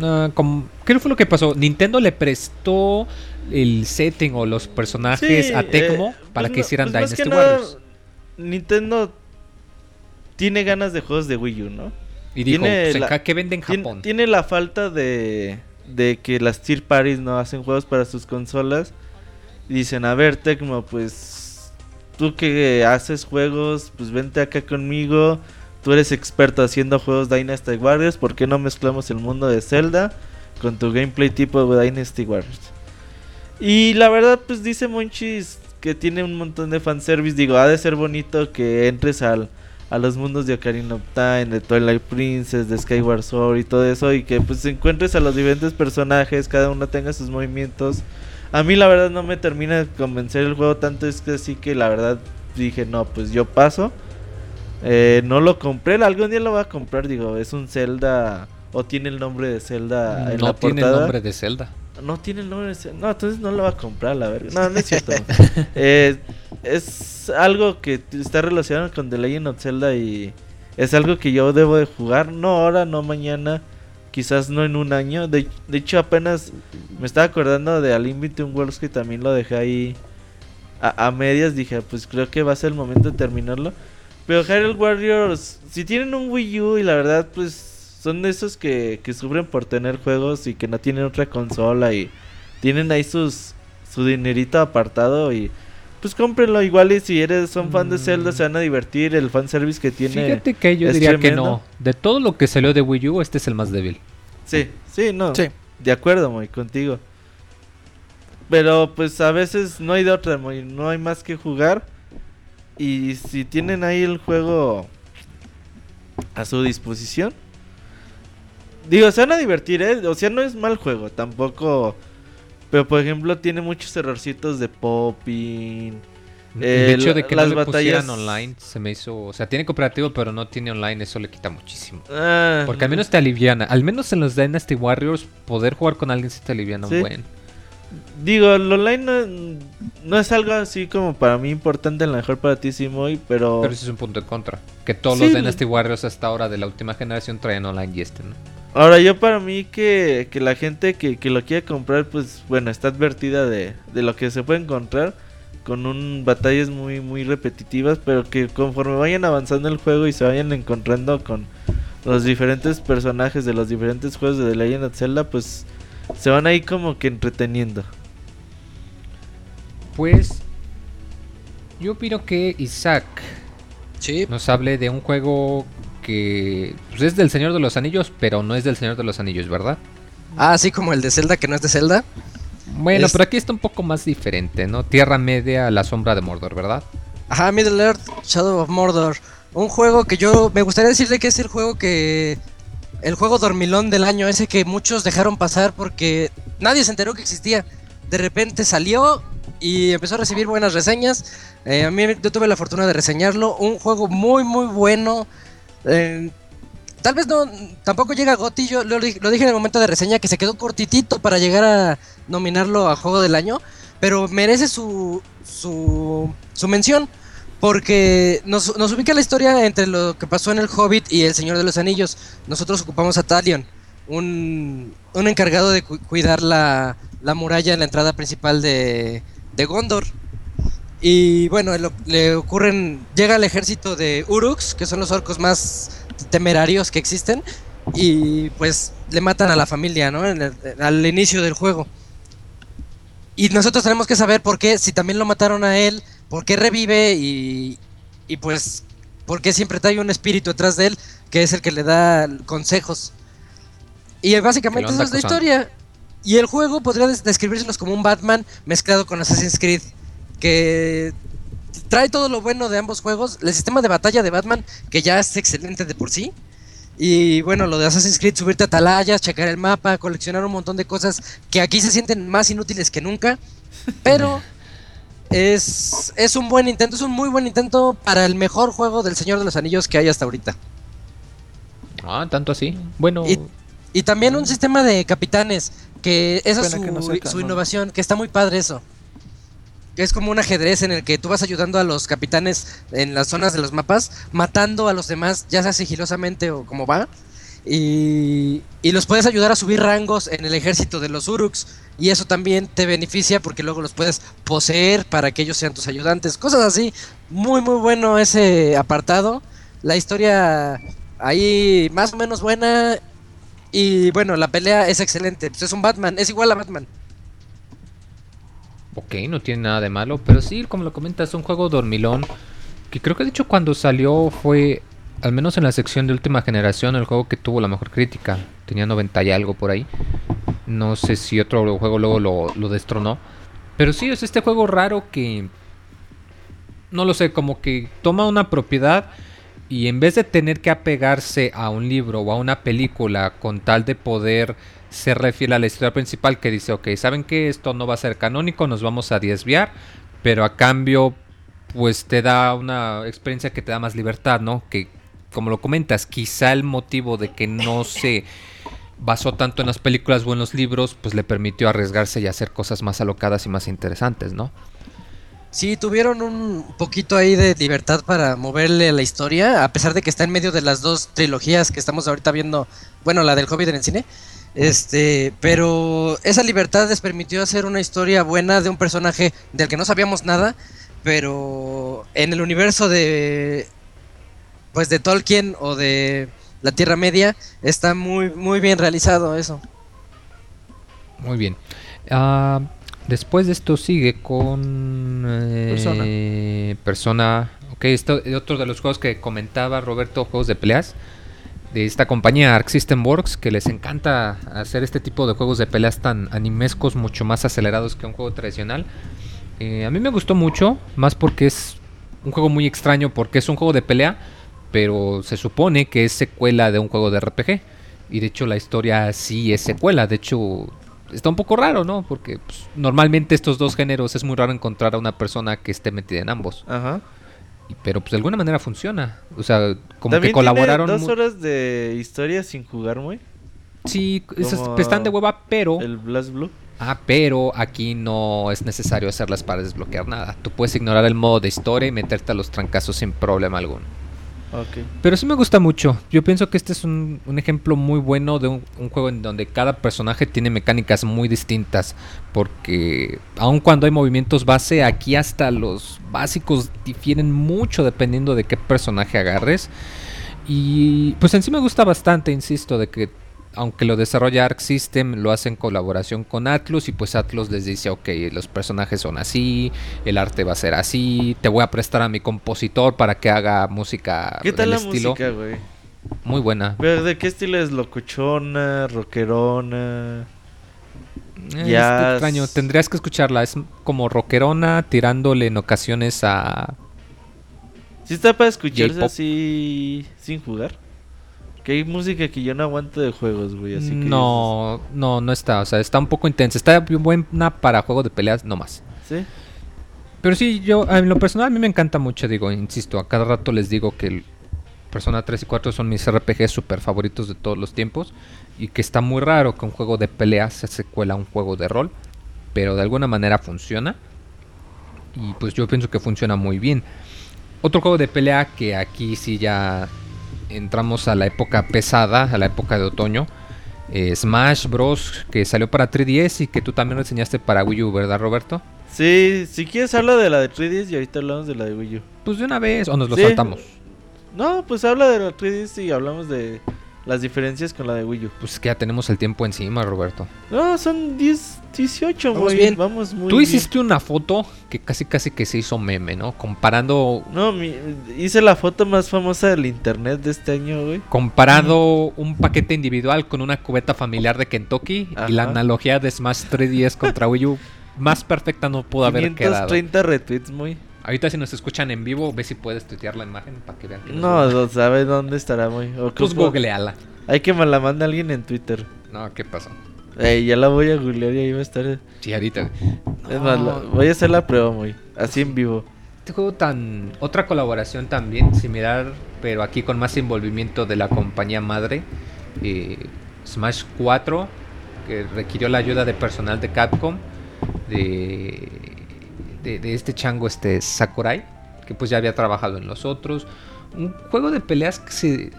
ah, como- ¿Qué fue lo que pasó? Nintendo le prestó el setting o los personajes Sí, a Tecmo eh, para pues que no- hicieran pues que Dynasty nada, Warriors. Nintendo tiene ganas de juegos de Wii U, ¿no? Y dijo, tiene la- ¿qué vende en Japón? Tiene la falta de, de que las tier parties no hacen juegos para sus consolas. Dicen, a ver, Tecmo, pues tú que haces juegos, pues vente acá conmigo. Tú eres experto haciendo juegos Dynasty Warriors. ¿Por qué no mezclamos el mundo de Zelda con tu gameplay tipo Dynasty Warriors? Y la verdad, pues dice Monchis que tiene un montón de fanservice. Digo, ha de ser bonito que entres al, a los mundos de Ocarina of Time, de Twilight Princess, de Skyward Sword y todo eso. Y que pues encuentres a los diferentes personajes, cada uno tenga sus movimientos. A mí la verdad no me termina de convencer el juego tanto. Es que así que la verdad dije, no, pues yo paso. Eh, no lo compré, algún día lo voy a comprar. Digo, es un Zelda o tiene el nombre de Zelda en no la tiene el portada. nombre de Zelda. No tiene el nombre de Zelda. No, entonces no lo va a comprar, la verga. No, no es cierto. (laughs) Eh, es algo que está relacionado con The Legend of Zelda y es algo que yo debo de jugar. No ahora, no mañana. Quizás no en un año. De, de hecho, apenas me estaba acordando de Al Between Worlds que también lo dejé ahí a, a medias. Dije, pues creo que va a ser el momento de terminarlo. Pero Hyrule Warriors, si tienen un Wii U y la verdad, pues son de esos que, que sufren por tener juegos y que no tienen otra consola y tienen ahí sus su dinerito apartado y pues cómprenlo igual y si eres son fan de Zelda se van a divertir el fanservice que tiene. Fíjate que yo diría que no. De todo lo que salió de Wii U, este es el más débil. Sí, sí, no. Sí. De acuerdo, muy contigo. Pero pues a veces no hay de otra, muy, no hay más que jugar. Y si tienen ahí el juego a su disposición. Digo, se van a divertir, ¿eh? O sea, no es mal juego, tampoco. Pero por ejemplo, tiene muchos errorcitos de popping. Eh, el hecho de que las no le pusieran batallas- online se me hizo... O sea, tiene cooperativo, pero no tiene online, eso le quita muchísimo. Ah, Porque al menos te aliviana. Al menos en los Dynasty Warriors, poder jugar con alguien sí te aliviana Sí. un buen. Digo, el online no, no es algo así como para mí importante, a lo mejor para ti sí, muy, pero... Pero ese es un punto en contra. Que todos Sí, los Dynasty Warriors hasta ahora de la última generación traen online y este, ¿no? Ahora yo para mí que, que la gente que, que lo quiere comprar, pues bueno, está advertida de, de lo que se puede encontrar con un batallas muy muy repetitivas, pero que conforme vayan avanzando el juego y se vayan encontrando con los diferentes personajes de los diferentes juegos de The Legend of Zelda, pues se van ahí como que entreteniendo. Pues... Yo opino que Isaac Sí, nos hable de un juego que pues, es del Señor de los Anillos, pero no es del Señor de los Anillos, ¿verdad? ah, así como el de Zelda que no es de Zelda. Bueno, Es- pero aquí está un poco más diferente, ¿no? Tierra Media, la sombra de Mordor, ¿verdad? Ajá, Middle Earth, Shadow of Mordor. Un juego que yo me gustaría decirle que es el juego que. El juego dormilón del año, ese que muchos dejaron pasar porque nadie se enteró que existía. De repente salió y empezó a recibir buenas reseñas. Eh, a mí yo tuve la fortuna de reseñarlo. Un juego muy, muy bueno. Eh, tal vez no, tampoco llega a GOTY. Yo lo, di- lo dije en el momento de reseña que se quedó cortitito para llegar a nominarlo a juego del año. Pero merece su, su, su mención. Porque nos, nos ubica la historia entre lo que pasó en el Hobbit y el Señor de los Anillos. Nosotros ocupamos a Talion, un, un encargado de cu- cuidar la, la muralla en la entrada principal de, de Gondor. Y bueno, le ocurren. Llega el ejército de Uruks, que son los orcos más temerarios que existen y pues le matan a la familia, ¿no? En el- al inicio del juego. Y nosotros tenemos que saber por qué, si también lo mataron a él, por qué revive y, y pues por qué siempre trae un espíritu detrás de él que es el que le da consejos. Y básicamente esa es la historia. Y el juego podría des- describírselos como un Batman mezclado con Assassin's Creed. Que trae todo lo bueno de ambos juegos. El sistema de batalla de Batman, que ya es excelente de por sí. Y bueno, lo de Assassin's Creed, subirte a atalayas, checar el mapa, coleccionar un montón de cosas que aquí se sienten más inútiles que nunca. Pero es, es un buen intento, es un muy buen intento para el mejor juego del Señor de los Anillos que hay hasta ahorita. Ah, tanto así. Bueno, Y- Y también un sistema de capitanes, que esa es su, que no sea su canon. innovación, que está muy padre eso. Que es como un ajedrez en el que tú vas ayudando a los capitanes en las zonas de los mapas, matando a los demás, ya sea sigilosamente o como va. Y, y los puedes ayudar a subir rangos en el ejército de los Uruks. Y eso también te beneficia porque luego los puedes poseer para que ellos sean tus ayudantes. Cosas así. Muy, muy bueno ese apartado. La historia ahí más o menos buena. Y bueno, la pelea es excelente. Pues es un Batman, es igual a Batman. Ok, no tiene nada de malo. Pero sí, como lo comentas, es un juego dormilón. Que creo que de hecho cuando salió fue, al menos en la sección de última generación, el juego que tuvo la mejor crítica. Tenía 90 y algo por ahí. No sé si otro juego luego lo, lo destronó. Pero sí, es este juego raro que... No lo sé, como que toma una propiedad y en vez de tener que apegarse a un libro o a una película con tal de poder ser fiel a la historia principal que dice, ok, ¿saben que Esto no va a ser canónico, nos vamos a desviar, pero a cambio pues te da una experiencia que te da más libertad, ¿no? Que como lo comentas, quizá el motivo de que no se basó tanto en las películas o en los libros, pues le permitió arriesgarse y hacer cosas más alocadas y más interesantes, ¿no? Sí, tuvieron un poquito ahí de libertad para moverle la historia, a pesar de que está en medio de las dos trilogías que estamos ahorita viendo, bueno, la del Hobbit en el cine. Este, pero esa libertad les permitió hacer una historia buena de un personaje del que no sabíamos nada, pero en el universo de pues de Tolkien o de la Tierra Media está muy muy bien realizado eso. Muy bien. Ah, después de esto sigue con eh, Persona. Ok, esto es otro de los juegos que comentaba Roberto, juegos de peleas. De esta compañía Arc System Works, que les encanta hacer este tipo de juegos de peleas tan animescos, mucho más acelerados que un juego tradicional. Eh, a mí me gustó mucho, más porque es un juego muy extraño, porque es un juego de pelea, pero se supone que es secuela de un juego de RPG. Y de hecho la historia sí es secuela, de hecho está un poco raro, ¿no? Porque pues, normalmente estos dos géneros es muy raro encontrar a una persona que esté metida en ambos. Ajá. Pero pues de alguna manera funciona. O sea, como También que colaboraron. tiene dos horas de historia sin jugar, muy. Sí, esas están de hueva, pero. El Blast Blue. Ah, pero aquí no es necesario hacerlas para desbloquear nada. Tú puedes ignorar el modo de historia y meterte a los trancazos sin problema alguno. Pero sí me gusta mucho. Yo pienso que este es un, un ejemplo muy bueno de un, un juego en donde cada personaje tiene mecánicas muy distintas. Porque aun cuando hay movimientos base, aquí hasta los básicos difieren mucho dependiendo de qué personaje agarres. Y pues en sí me gusta bastante, insisto, de que aunque lo desarrolla Arc System, lo hace en colaboración con Atlus y pues Atlus les dice, ok, los personajes son así, el arte va a ser así, te voy a prestar a mi compositor para que haga música ¿Qué tal la estilo. música, güey? Muy buena. ¿Pero de qué estilo es? ¿Locuchona? ¿Rockerona? Eh, Jazz. Es extraño, tendrías que escucharla, es como rockerona tirándole en ocasiones a... ¿Sí está para escucharse así sin jugar? Que hay música que yo no aguanto de juegos, güey, así que... no, no, no está, o sea, está un poco intensa, está buena para juegos de peleas, no más. ¿Sí? Pero sí, yo, en lo personal, a mí me encanta mucho, digo, insisto, a cada rato les digo que el Persona 3 y 4 son mis RPG super favoritos de todos los tiempos. Y que está muy raro que un juego de peleas se secuela a un juego de rol. Pero de alguna manera funciona. Y pues yo pienso que funciona muy bien. Otro juego de pelea que aquí sí ya entramos a la época pesada, a la época de otoño. eh, Smash Bros. que salió para 3DS y que tú también reseñaste para Wii U, ¿verdad Roberto? Sí, si quieres habla de la de 3DS y ahorita hablamos de la de Wii U. Pues de una vez, o nos lo Sí. saltamos. No, pues habla de la 3DS y hablamos de las diferencias con la de Wii U. Pues que ya tenemos el tiempo encima, Roberto. No, son 10, 18, Vamos güey. bien. Vamos muy Tú bien. hiciste una foto que casi casi que se hizo meme, ¿no? Comparando No, mi- hice la foto más famosa del internet de este año, güey. comparando un paquete individual con una cubeta familiar de Kentucky y la Ajá. analogía de Smash 3DS contra Wii U más perfecta no pudo haber quedado. 530 retweets, muy. Ahorita si nos escuchan en vivo, ve si puedes tuitear la imagen para que vean que No, no sabe dónde estará, muy. O Pues googleala. Hay que me la mande alguien en Twitter. No, ¿qué pasó? Ey, ya la voy a googlear y ahí va a estar. Sí, ahorita. Es más, la- voy a hacer la prueba, muy. Así en vivo. Este juego tan... Otra colaboración también similar, pero aquí con más envolvimiento de la compañía madre. eh, Smash 4, que requirió la ayuda de personal de Capcom. De, de, este chango, este Sakurai, que pues ya había trabajado en los otros. Un juego de peleas que se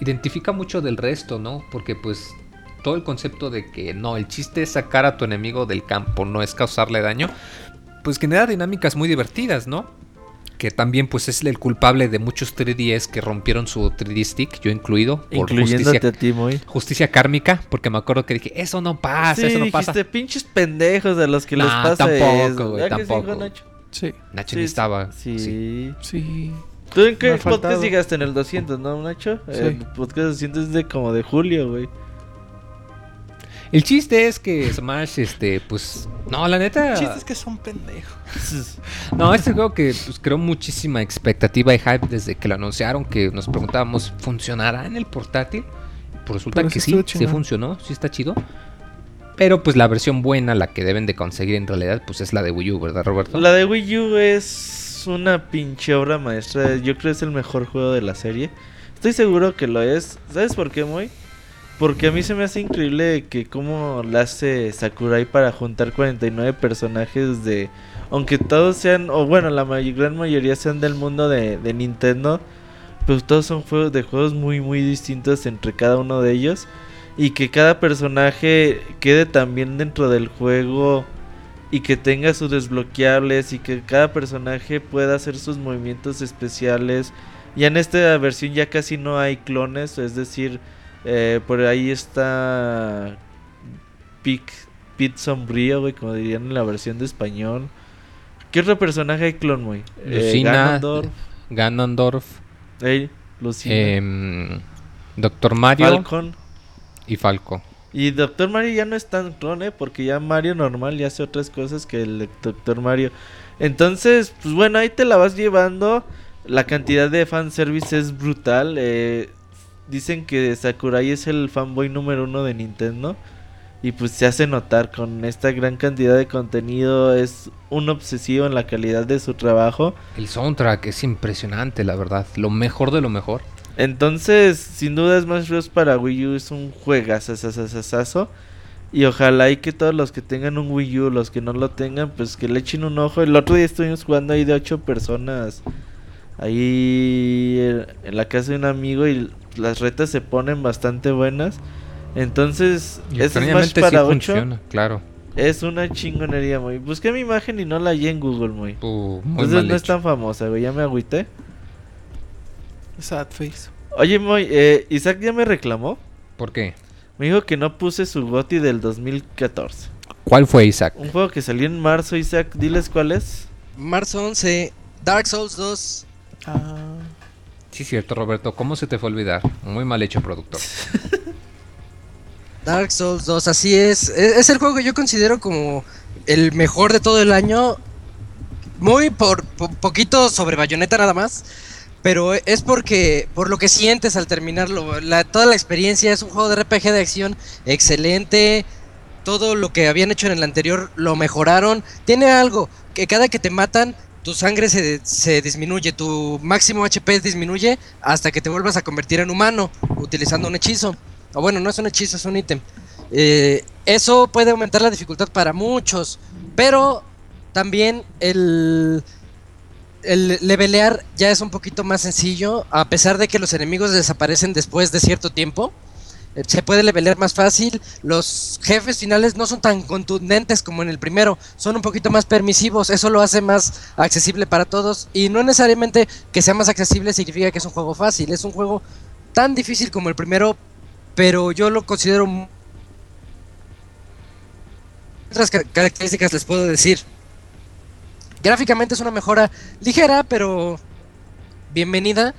identifica mucho del resto, ¿no? Porque pues todo el concepto de que no, el chiste es sacar a tu enemigo del campo, no es causarle daño, pues genera dinámicas muy divertidas, ¿no? Que también pues es el culpable de muchos 3DS que rompieron su 3D stick, yo incluido, por Incluyéndote justicia, a ti, muy. justicia kármica, porque me acuerdo que dije, eso no pasa, sí, eso no dijiste, pasa. pinches pendejos de los que les Nah, pasa tampoco, eso. güey, ¿Verdad que sí, tampoco. Nacho? Sí, Nacho Sí, ni estaba. Sí. sí. sí. ¿Tú en qué podcast llegaste? En el 200, ¿no, Nacho? Sí. El podcast 200 es de como de julio, güey. El chiste es que Smash, este, pues, no, la neta... El chiste es que son pendejos. (laughs) No, este juego que pues, creó muchísima expectativa y hype desde que lo anunciaron, que nos preguntábamos, ¿funcionará en el portátil? Pues resulta Pero que sí sí, funcionó, sí está chido. Pero pues la versión buena, la que deben de conseguir en realidad, pues es la de Wii U, ¿verdad, Roberto? La de Wii U es una pinche obra maestra. Yo creo que es el mejor juego de la serie. Estoy seguro que lo es. ¿Sabes por qué, Moy? Porque a mí se me hace increíble que cómo la hace Sakurai para juntar 49 personajes de... Aunque todos sean, o bueno, la may- gran mayoría sean del mundo de, Nintendo, pues todos son juegos de juegos muy muy distintos entre cada uno de ellos. Y que cada personaje quede también dentro del juego y que tenga sus desbloqueables y que cada personaje pueda hacer sus movimientos especiales. Ya en esta versión ya casi no hay clones, es decir, eh, por ahí está Pete, Pete Sombrío, güey, como dirían en la versión de español. ¿Qué otro personaje hay clon, güey? Eh, Lucina, Ganondorf, Ganondorf, eh, Lucina, em, Doctor Mario Falcon. y Falco. Y Doctor Mario ya no es tan clon, ¿eh? Porque ya Mario normal ya hace otras cosas que el Doctor Mario. Entonces, pues bueno, ahí te la vas llevando. La cantidad de fanservice es brutal. eh, dicen que Sakurai es el fanboy número uno de Nintendo. Y pues se hace notar con esta gran cantidad de contenido. Es un obsesivo en la calidad de su trabajo. El soundtrack es impresionante, la verdad. Lo mejor de lo mejor. Entonces, sin duda Smash Bros. para Wii U es un juegazazazazazo. Y ojalá y que todos los que tengan un Wii U, los que no lo tengan, pues que le echen un ojo. El otro día estuvimos jugando ahí de ocho personas. Ahí en- en la casa de un amigo y las retas se ponen bastante buenas. Entonces, Y ese Smash extrañamente sí para 8 funciona, claro. es una chingonería, muy. Busqué mi imagen y no la hallé en Google, muy. Uh, muy Entonces no es tan famosa, güey. Ya me agüité. Sad face. Oye, Moy, eh, Isaac ya me reclamó. ¿Por qué? Me dijo que no puse su GOTI del 2014. ¿Cuál fue Isaac? Un juego que salió en marzo, Isaac. Diles cuál es. Marzo 11, Dark Souls 2. Ah, Sí, cierto, Roberto. ¿Cómo se te fue a olvidar? Muy mal hecho, productor. (laughs) Dark Souls 2, así es. E- Es el juego que yo considero como el mejor de todo el año. Muy por, po- poquito sobre bayoneta nada más. Pero es porque, por lo que sientes al terminarlo. Toda la experiencia es un juego de RPG de acción excelente. Todo lo que habían hecho en el anterior lo mejoraron. Tiene algo, que cada que te matan, tu sangre se, se disminuye, tu máximo HP disminuye hasta que te vuelvas a convertir en humano utilizando un hechizo. O bueno, no es un hechizo, es un ítem. Eh, eso puede aumentar la dificultad para muchos, pero también el, el levelear ya es un poquito más sencillo, a pesar de que los enemigos desaparecen después de cierto tiempo. Eh, se puede levelear más fácil, los jefes finales no son tan contundentes como en el primero, son un poquito más permisivos, eso lo hace más accesible para todos y no necesariamente que sea más accesible significa que es un juego fácil, es un juego tan difícil como el primero, pero yo lo considero... Otras ca- características les puedo decir. Gráficamente es una mejora ligera, pero bienvenida.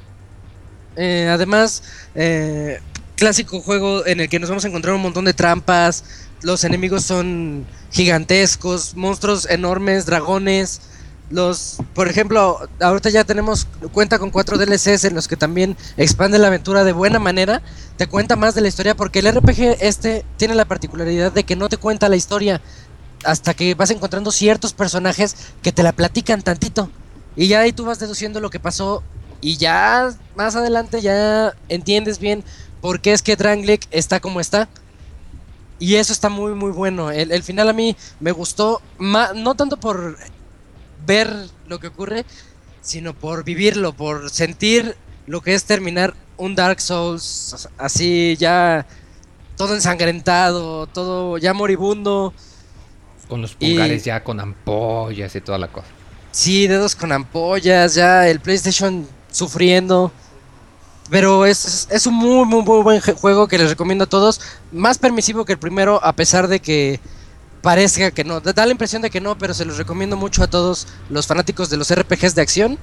Eh, además, eh, clásico juego en el que nos vamos a encontrar un montón de trampas. Los enemigos son gigantescos, monstruos enormes, dragones. Los, por ejemplo, ahorita ya tenemos cuenta con cuatro DLCs en los que también expande la aventura de buena manera. Te cuenta más de la historia porque el RPG este tiene la particularidad de que no te cuenta la historia hasta que vas encontrando ciertos personajes que te la platican tantito. Y ya ahí tú vas deduciendo lo que pasó y ya más adelante ya entiendes bien por qué es que Drangleic está como está. Y eso está muy muy bueno. El, el final a mí me gustó, ma- no tanto por ver lo que ocurre, sino por vivirlo, por sentir lo que es terminar un Dark Souls así ya todo ensangrentado, todo ya moribundo. Con los Y- pulgares ya con ampollas y toda la cosa. Sí, dedos con ampollas, ya el PlayStation sufriendo. Pero es, es- un muy, muy, muy buen juego que les recomiendo a todos. Más permisivo que el primero, a pesar de que parezca que no. Da la impresión de que no, pero se los recomiendo mucho a todos los fanáticos de los RPGs de acción.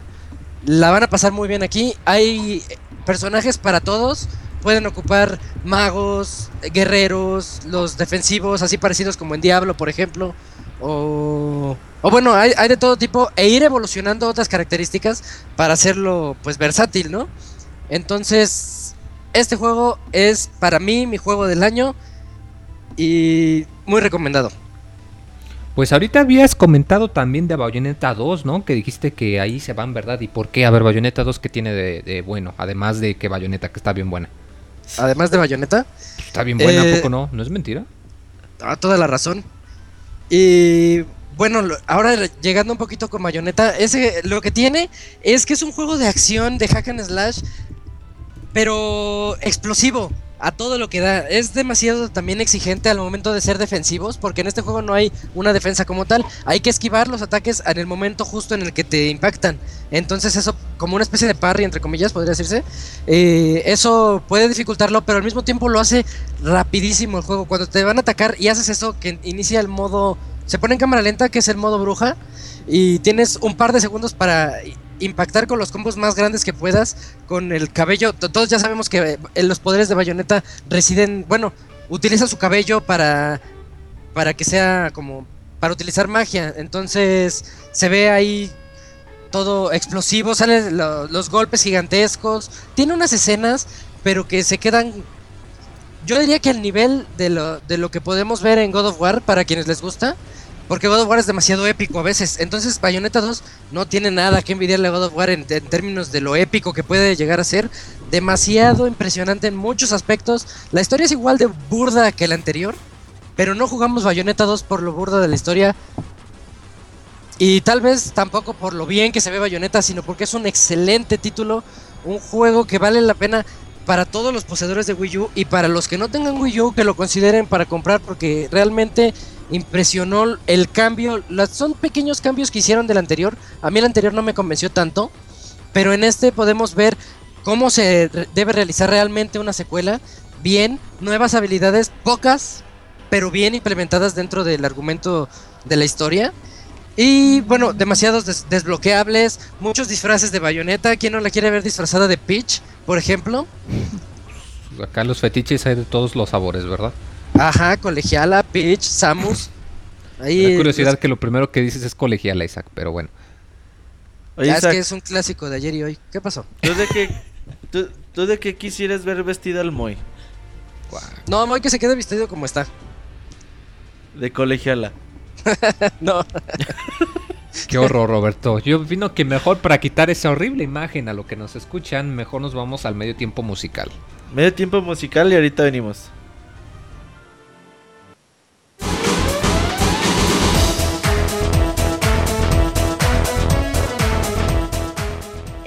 La van a pasar muy bien aquí. Hay personajes para todos. Pueden ocupar magos, guerreros, los defensivos, así parecidos como en Diablo, por ejemplo. O, o bueno, hay, hay de todo tipo. E ir evolucionando otras características para hacerlo pues versátil, ¿no? Entonces, este juego es para mí mi juego del año. Y muy recomendado. Pues ahorita habías comentado también de Bayonetta 2, ¿no? Que dijiste que ahí se van, ¿verdad? ¿Y por qué? A ver, Bayonetta 2, ¿qué tiene de, de bueno? Además de que Bayonetta, que está bien buena. Además de Bayonetta. Está bien buena, ¿a Eh, poco no? ¿No es mentira? Ah, toda la razón. Y bueno, ahora llegando un poquito con Bayonetta, ese lo que tiene es que es un juego de acción de hack and slash, pero explosivo a todo lo que da. Es demasiado también exigente al momento de ser defensivos, porque en este juego no hay una defensa como tal. Hay que esquivar los ataques en el momento justo en el que te impactan. Entonces eso, como una especie de parry, entre comillas, podría decirse, eh, eso puede dificultarlo, pero al mismo tiempo lo hace rapidísimo el juego. Cuando te van a atacar y haces eso, que inicia el modo... Se pone en cámara lenta, que es el modo bruja, y tienes un par de segundos para impactar con los combos más grandes que puedas, con el cabello. to- Todos ya sabemos que eh, los poderes de Bayonetta residen, bueno, utiliza su cabello para, para que sea como, para utilizar magia. Entonces se ve ahí todo explosivo, salen lo- los golpes gigantescos. Tiene unas escenas, pero que se quedan. Yo diría que al nivel de lo, de lo que podemos ver en God of War, para quienes les gusta, porque God of War es demasiado épico a veces. Entonces, Bayonetta 2 no tiene nada que envidiarle a God of War en, términos de lo épico que puede llegar a ser. Demasiado impresionante en muchos aspectos. La historia es igual de burda que la anterior, pero no jugamos Bayonetta 2 por lo burda de la historia. Y tal vez tampoco por lo bien que se ve Bayonetta, sino porque es un excelente título, un juego que vale la pena para todos los poseedores de Wii U y para los que no tengan Wii U que lo consideren para comprar porque realmente impresionó el cambio. Son pequeños cambios que hicieron del anterior. A mí el anterior no me convenció tanto, pero en este podemos ver cómo se debe realizar realmente una secuela. Bien, nuevas habilidades, pocas, pero bien implementadas dentro del argumento de la historia. Y bueno, demasiados des- desbloqueables, muchos disfraces de bayoneta. ¿Quién no la quiere ver disfrazada de Peach, por ejemplo? Acá los fetiches hay de todos los sabores, ¿verdad? Ajá, colegiala, Peach, Samus. Ahí, La curiosidad que lo primero que dices es colegiala, Isaac, pero bueno. Oye, ya es Isaac, que es un clásico de ayer y hoy. ¿Qué pasó? ¿tú de qué, tú, tú de qué quisieras ver vestida al Moy? No, hoy que se quede vestido como está. De colegiala. (laughs) No. (laughs) Qué horror, Roberto. Yo opino que mejor para quitar esa horrible imagen a lo que nos escuchan, mejor nos vamos al medio tiempo musical. Medio tiempo musical y ahorita venimos.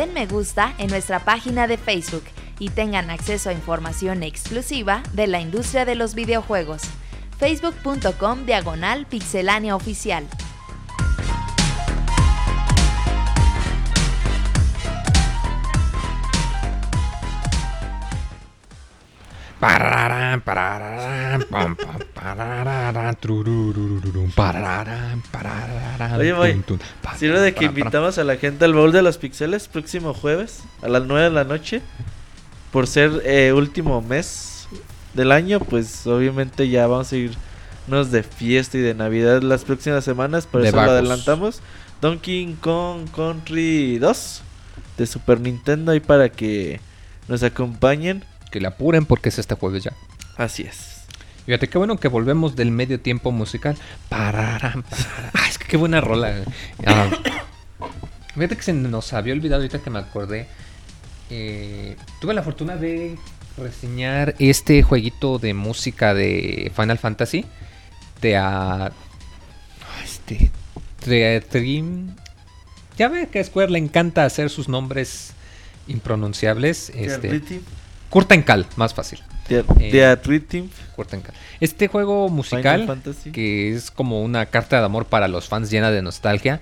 Den me gusta en nuestra página de Facebook y tengan acceso a información exclusiva de la industria de los videojuegos. facebook.com diagonal pixelánea oficial. Oye, pa, Sirve de que invitamos a la gente al baúl de los pixeles próximo jueves a las 9 de la noche. Por ser eh, último mes del año, pues obviamente ya vamos a irnos de fiesta y de Navidad las próximas semanas. Por De eso lo adelantamos. Donkey Kong Country 2 de Super Nintendo ahí para que nos acompañen. Que le apuren porque es este jueves ya. Así es. Fíjate, qué bueno que volvemos del medio tiempo musical. Pararán. Ah, es que qué buena rola. Ah, fíjate que se nos había olvidado ahorita que me acordé. Eh, tuve la fortuna de reseñar este jueguito de música de Final Fantasy. De a. ah, Este. De Dream. Ya ve que a Square le encanta hacer sus nombres impronunciables. Este, Rhythm, Kurtencal, más fácil. The, The Rhythm. Este juego musical que es como una carta de amor para los fans llena de nostalgia,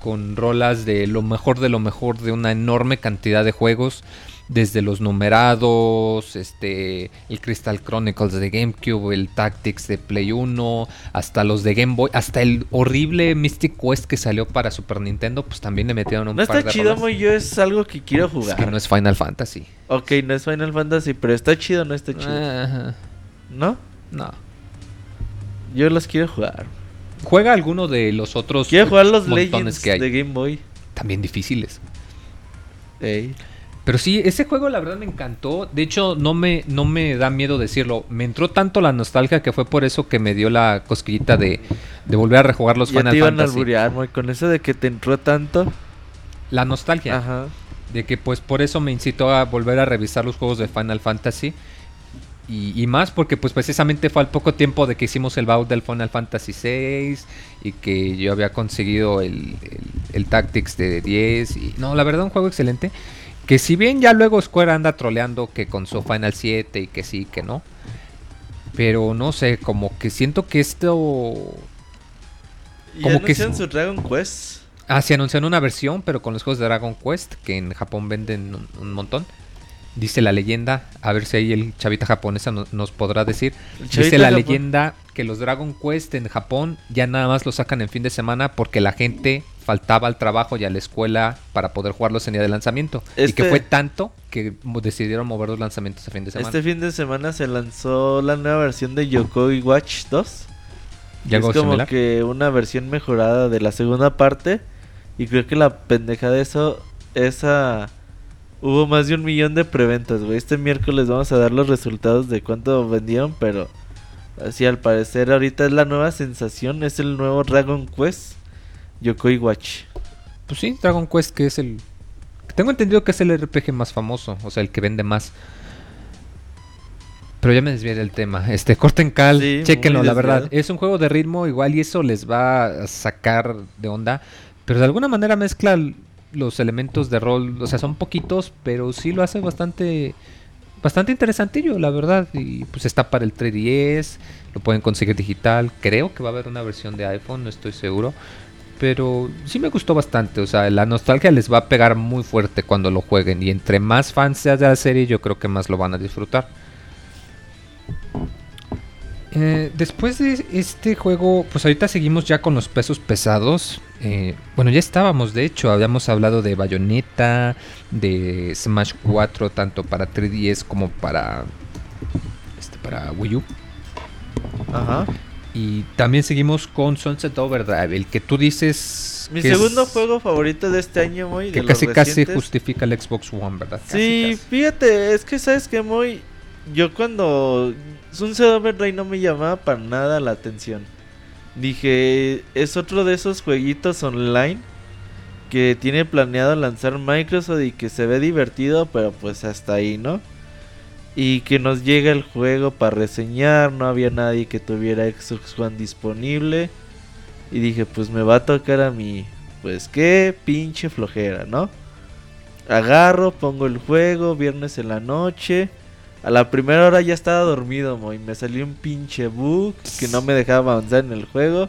con rolas de lo mejor de lo mejor de una enorme cantidad de juegos, desde los numerados, este, el Crystal Chronicles de GameCube, el Tactics de Play 1, hasta los de Game Boy, hasta el horrible Mystic Quest que salió para Super Nintendo, pues también le metieron un No par está de chido, rolas. muy yo es algo que quiero Es jugar. que no es Final Fantasy. Ok, no es Final Fantasy, pero está chido, no está chido. Ajá. ¿No? No. Yo los quiero jugar. Juega alguno de los otros Quiero jugar los Legends que hay. de Game Boy. También difíciles. Ey. Pero sí, ese juego la verdad me encantó. De hecho, no me, no me da miedo decirlo. Me entró tanto la nostalgia que fue por eso que me dio la cosquillita de, de volver a rejugar los ya Final te iban a Fantasy. alburear, muy con eso de que te entró tanto. La nostalgia. Ajá. De que pues por eso me incitó a volver a revisar los juegos de Final Fantasy. Y, y más porque pues precisamente fue al poco tiempo de que hicimos el baúl del Final Fantasy VI y que yo había conseguido el, el, el Tactics de 10. Y, no, la verdad un juego excelente. Que si bien ya luego Square anda troleando que con su Final 7 y que sí, que no. Pero no sé, como que siento que esto... Y Como que anunciaron es- su Dragon Quest. Ah, se anunciaron una versión, pero con los juegos de Dragon Quest, que en Japón venden un, un montón. Dice la leyenda, a ver si ahí el chavita japonesa no- nos podrá decir. Dice la leyenda que los Dragon Quest en Japón ya nada más los sacan en fin de semana porque la gente faltaba al trabajo y a la escuela para poder jugarlos en día de lanzamiento. Y que Este- fue tanto que decidieron mover los lanzamientos a fin de semana. Este fin de semana se lanzó la nueva versión de Yokoi Watch 2. ¿Y algo es como similar? que una versión mejorada de la segunda parte. Y creo que la pendeja de eso, esa... Hubo más de un millón de preventas, güey. Este miércoles vamos a dar los resultados de cuánto vendieron, pero... Así al parecer ahorita es la nueva sensación, es el nuevo Dragon Quest Yokoi Watch. Pues sí, Dragon Quest que es el... Tengo entendido que es el RPG más famoso, o sea, el que vende más. Pero ya me desvié del tema. Este, corten cal, Sí, chequenlo, la verdad. Es un juego de ritmo igual y eso les va a sacar de onda. Pero de alguna manera mezcla los elementos de rol. O sea, son poquitos, pero sí lo hace bastante... Bastante interesantillo, la verdad. Y pues está para el 3DS. Lo pueden conseguir digital. Creo que va a haber una versión de iPhone, no estoy seguro. Pero sí me gustó bastante. O sea, la nostalgia les va a pegar muy fuerte cuando lo jueguen. Y entre más fans seas de la serie, yo creo que más lo van a disfrutar. Eh, después de este juego, pues ahorita seguimos ya con los pesos pesados. Eh, bueno, ya estábamos, de hecho, habíamos hablado de Bayonetta, de Smash 4, tanto para 3DS como para, este, para Wii U. Ajá. Y también seguimos con Sunset Overdrive, el que tú dices... Mi que es- segundo juego favorito de este año, muy Que de casi los casi justifica el Xbox One, ¿verdad? Casi, Sí, casi. fíjate, es que sabes que muy. Yo cuando. Sunset Overdrive no me llamaba para nada la atención. Dije, es otro de esos jueguitos online que tiene planeado lanzar Microsoft y que se ve divertido, pero pues hasta ahí, ¿no? Y que nos llega el juego para reseñar, no había nadie que tuviera Xbox One disponible. Y dije, pues me va a tocar a mí. Pues qué pinche flojera, ¿no? Agarro, pongo el juego, viernes en la noche. A la primera hora ya estaba dormido, mo, y me salió un pinche bug que no me dejaba avanzar en el juego.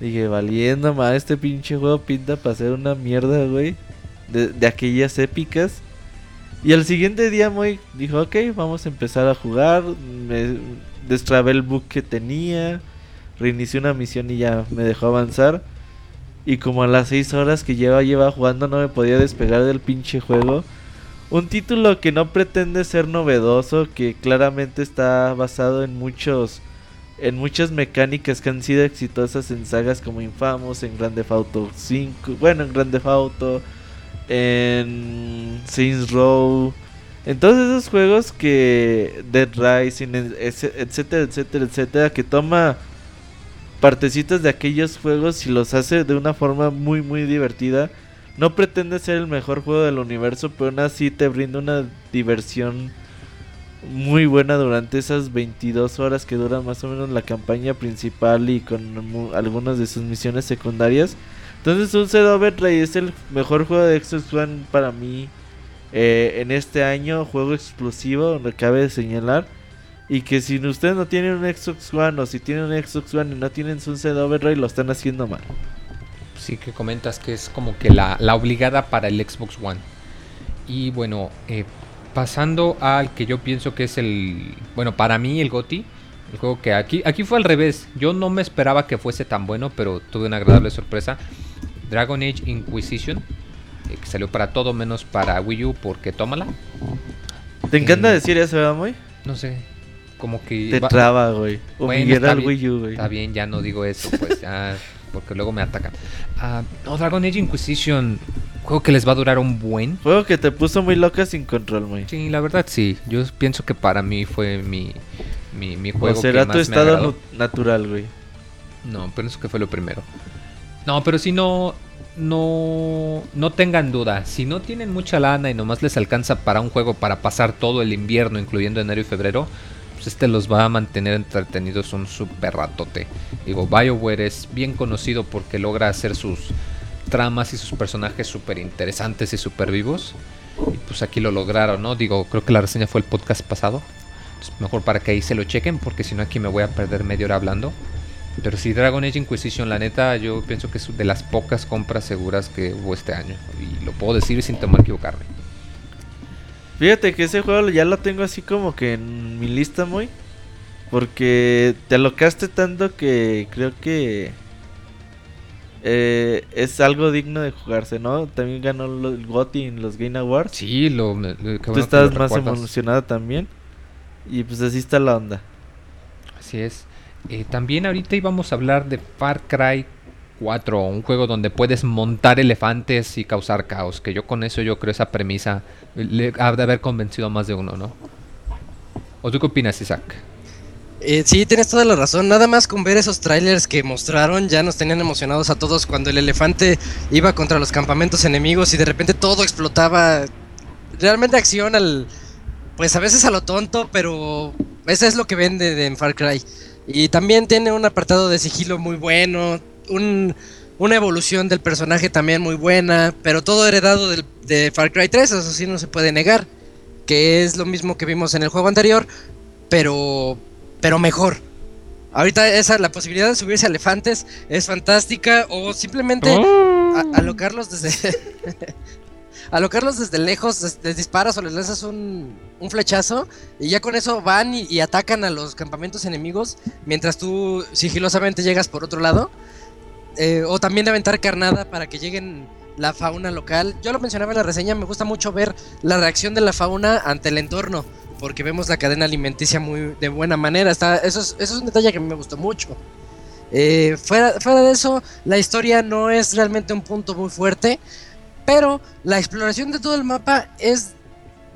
Dije, valiendo, ma, este pinche juego pinta para ser una mierda, güey. De, de aquellas épicas. Y al siguiente día, muy dijo, ok, vamos a empezar a jugar. Me destrabé el bug que tenía. Reinicié una misión y ya me dejó avanzar. Y como a las 6 horas que lleva, lleva jugando, no me podía despegar del pinche juego. Un título que no pretende ser novedoso, que claramente está basado en muchos en muchas mecánicas que han sido exitosas en sagas como Infamous, en Grand Theft Auto 5, bueno, en Grand Theft Auto, en Saints Row, en todos esos juegos que Dead Rising, etcétera, etcétera, etcétera, que toma partecitas de aquellos juegos y los hace de una forma muy muy divertida. No pretende ser el mejor juego del universo, pero aún así te brinda una diversión muy buena durante esas 22 horas que dura más o menos la campaña principal y con algunas de sus misiones secundarias. Entonces Sunset Overdrive es el mejor juego de Xbox One para mí eh, en este año, juego exclusivo, donde cabe señalar. Y que si ustedes no tienen un Xbox One o si tienen un Xbox One y no tienen Sunset Overdrive, lo están haciendo mal. Sí, que comentas que es como que la, la obligada para el Xbox One. Y bueno, eh, pasando al que yo pienso que es el, bueno, para mí el GOTI, el juego que aquí, aquí fue al revés. Yo no me esperaba que fuese tan bueno, pero tuve una agradable sorpresa. Dragon Age Inquisition, eh, que salió para todo menos para Wii U, porque tómala. ¿Te encanta eh, decir eso, verdad, muy? No sé, como que... Te traba, güey. Bueno, está, bien, Wii U, güey. está bien, ya no digo eso, pues ya, porque luego me atacan. Uh, no, Dragon Age Inquisition Juego que les va a durar un buen. Juego que te puso muy loca sin control, muy. Sí, la verdad sí. Yo pienso que para mí fue mi, mi, mi juego. O será tu estado natural, güey. No, pienso que fue lo primero. No, pero si no, no, no tengan duda. Si no tienen mucha lana y nomás les alcanza para un juego para pasar todo el invierno, incluyendo enero y febrero, pues este los va a mantener entretenidos un super ratote. Digo, BioWare es bien conocido porque logra hacer sus tramas y sus personajes súper interesantes y súper vivos. Y pues aquí lo lograron, ¿no? Digo, creo que la reseña fue el podcast pasado. mejor para que ahí se lo chequen, porque si no aquí me voy a perder media hora hablando. Pero si Dragon Age Inquisition, la neta, yo pienso que es de las pocas compras seguras que hubo este año. Y lo puedo decir sin temor a equivocarme. Fíjate que ese juego ya lo tengo así como que en mi lista muy. Porque te alocaste tanto que creo que eh, es algo digno de jugarse, ¿no? También ganó el GOTY en los Game Awards. Sí, lo, Tú estás más emocionada también. Y pues así está la onda. Así es. Eh, también ahorita íbamos a hablar de Far Cry 4, un juego donde puedes montar elefantes y causar caos. Que yo con eso yo creo esa premisa le ha de haber convencido a más de uno, ¿no? ¿O tú qué opinas, Isaac? Eh, sí, tienes toda la razón. Nada más con ver esos trailers que mostraron ya nos tenían emocionados a todos cuando el elefante iba contra los campamentos enemigos y de repente todo explotaba. Realmente acción al... Pues a veces a lo tonto, pero eso es lo que vende de, en Far Cry. Y también tiene un apartado de sigilo muy bueno, una evolución del personaje también muy buena, pero todo heredado de Far Cry 3, eso sí no se puede negar. Que es lo mismo que vimos en el juego anterior, pero pero mejor. Ahorita esa, la posibilidad de subirse a elefantes es fantástica o simplemente oh. alocarlos desde... (laughs) alocarlos desde lejos, les, disparas o les lanzas un, un, flechazo y ya con eso van y, atacan a los campamentos enemigos mientras tú sigilosamente llegas por otro lado. Eh, o también de aventar carnada para que lleguen la fauna local. Yo lo mencionaba en la reseña, me gusta mucho ver la reacción de la fauna ante el entorno porque vemos la cadena alimenticia muy de buena manera. Está, eso, es, un detalle que me gustó mucho. Eh, fuera, fuera de eso, la historia no es realmente un punto muy fuerte, pero la exploración de todo el mapa es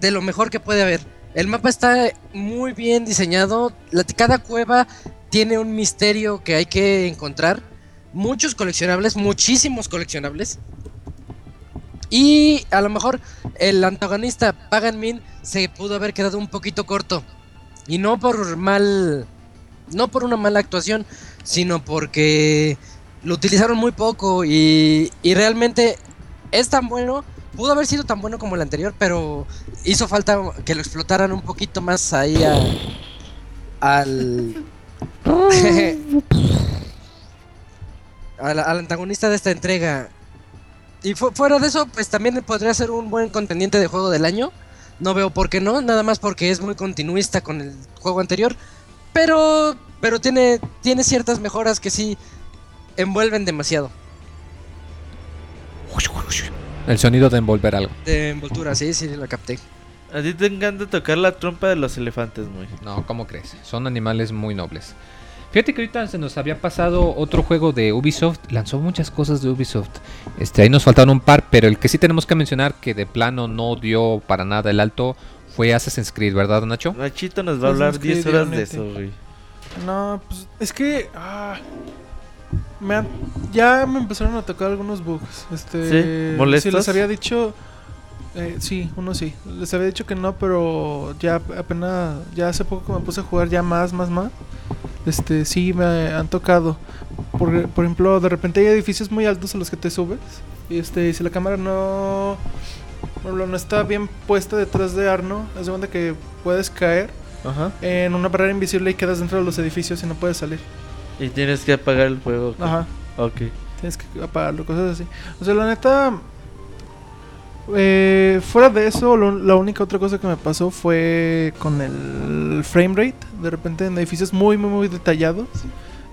de lo mejor que puede haber. El mapa está muy bien diseñado, cada cueva tiene un misterio que hay que encontrar, muchos coleccionables, muchísimos coleccionables. Y a lo mejor el antagonista Pagan Min se pudo haber quedado un poquito corto. Y no por mal. No por una mala actuación, sino porque lo utilizaron muy poco y, y realmente es tan bueno pudo haber sido tan bueno como el anterior, pero hizo falta que lo explotaran un poquito más ahí (laughs) al, al, antagonista de esta entrega. Y fu- fuera de eso, pues también podría ser un buen contendiente de juego del año. No veo por qué no, nada más porque es muy continuista con el juego anterior. Pero, pero tiene, tiene ciertas mejoras que sí envuelven demasiado. El sonido de envolver algo. De envoltura, sí, sí, la capté. A ti te encanta tocar la trompa de los elefantes, muy. No, ¿cómo crees? Son animales muy nobles. Fíjate que ahorita se nos había pasado otro juego de Ubisoft. Lanzó muchas cosas de Ubisoft. Este, ahí nos faltaron un par, pero el que sí tenemos que mencionar que de plano no dio para nada el alto fue Assassin's Creed, ¿verdad, Nacho? Nachito nos va a hablar 10 Creed horas de eso, güey. No, pues es que ah, me han- ya me empezaron a tocar algunos bugs. Este, ¿Sí? ¿Molestos? les había dicho, eh, sí, uno sí. Les había dicho que no, pero ya apenas, ya hace poco que me puse a jugar ya más, más, más. Este, sí me han tocado. Por, por ejemplo, de repente hay edificios muy altos a los que te subes. Y este, si la cámara no, no está bien puesta detrás de Arno, es de cuenta que puedes caer Ajá. en una barrera invisible y quedas dentro de los edificios y no puedes salir. Y tienes que apagar el fuego. ok. Ajá. Ok. Tienes que apagarlo, cosas así. O sea, la neta. eh, fuera de eso, lo- la única otra cosa que me pasó fue con el frame rate. De repente en edificios muy, muy, muy detallados.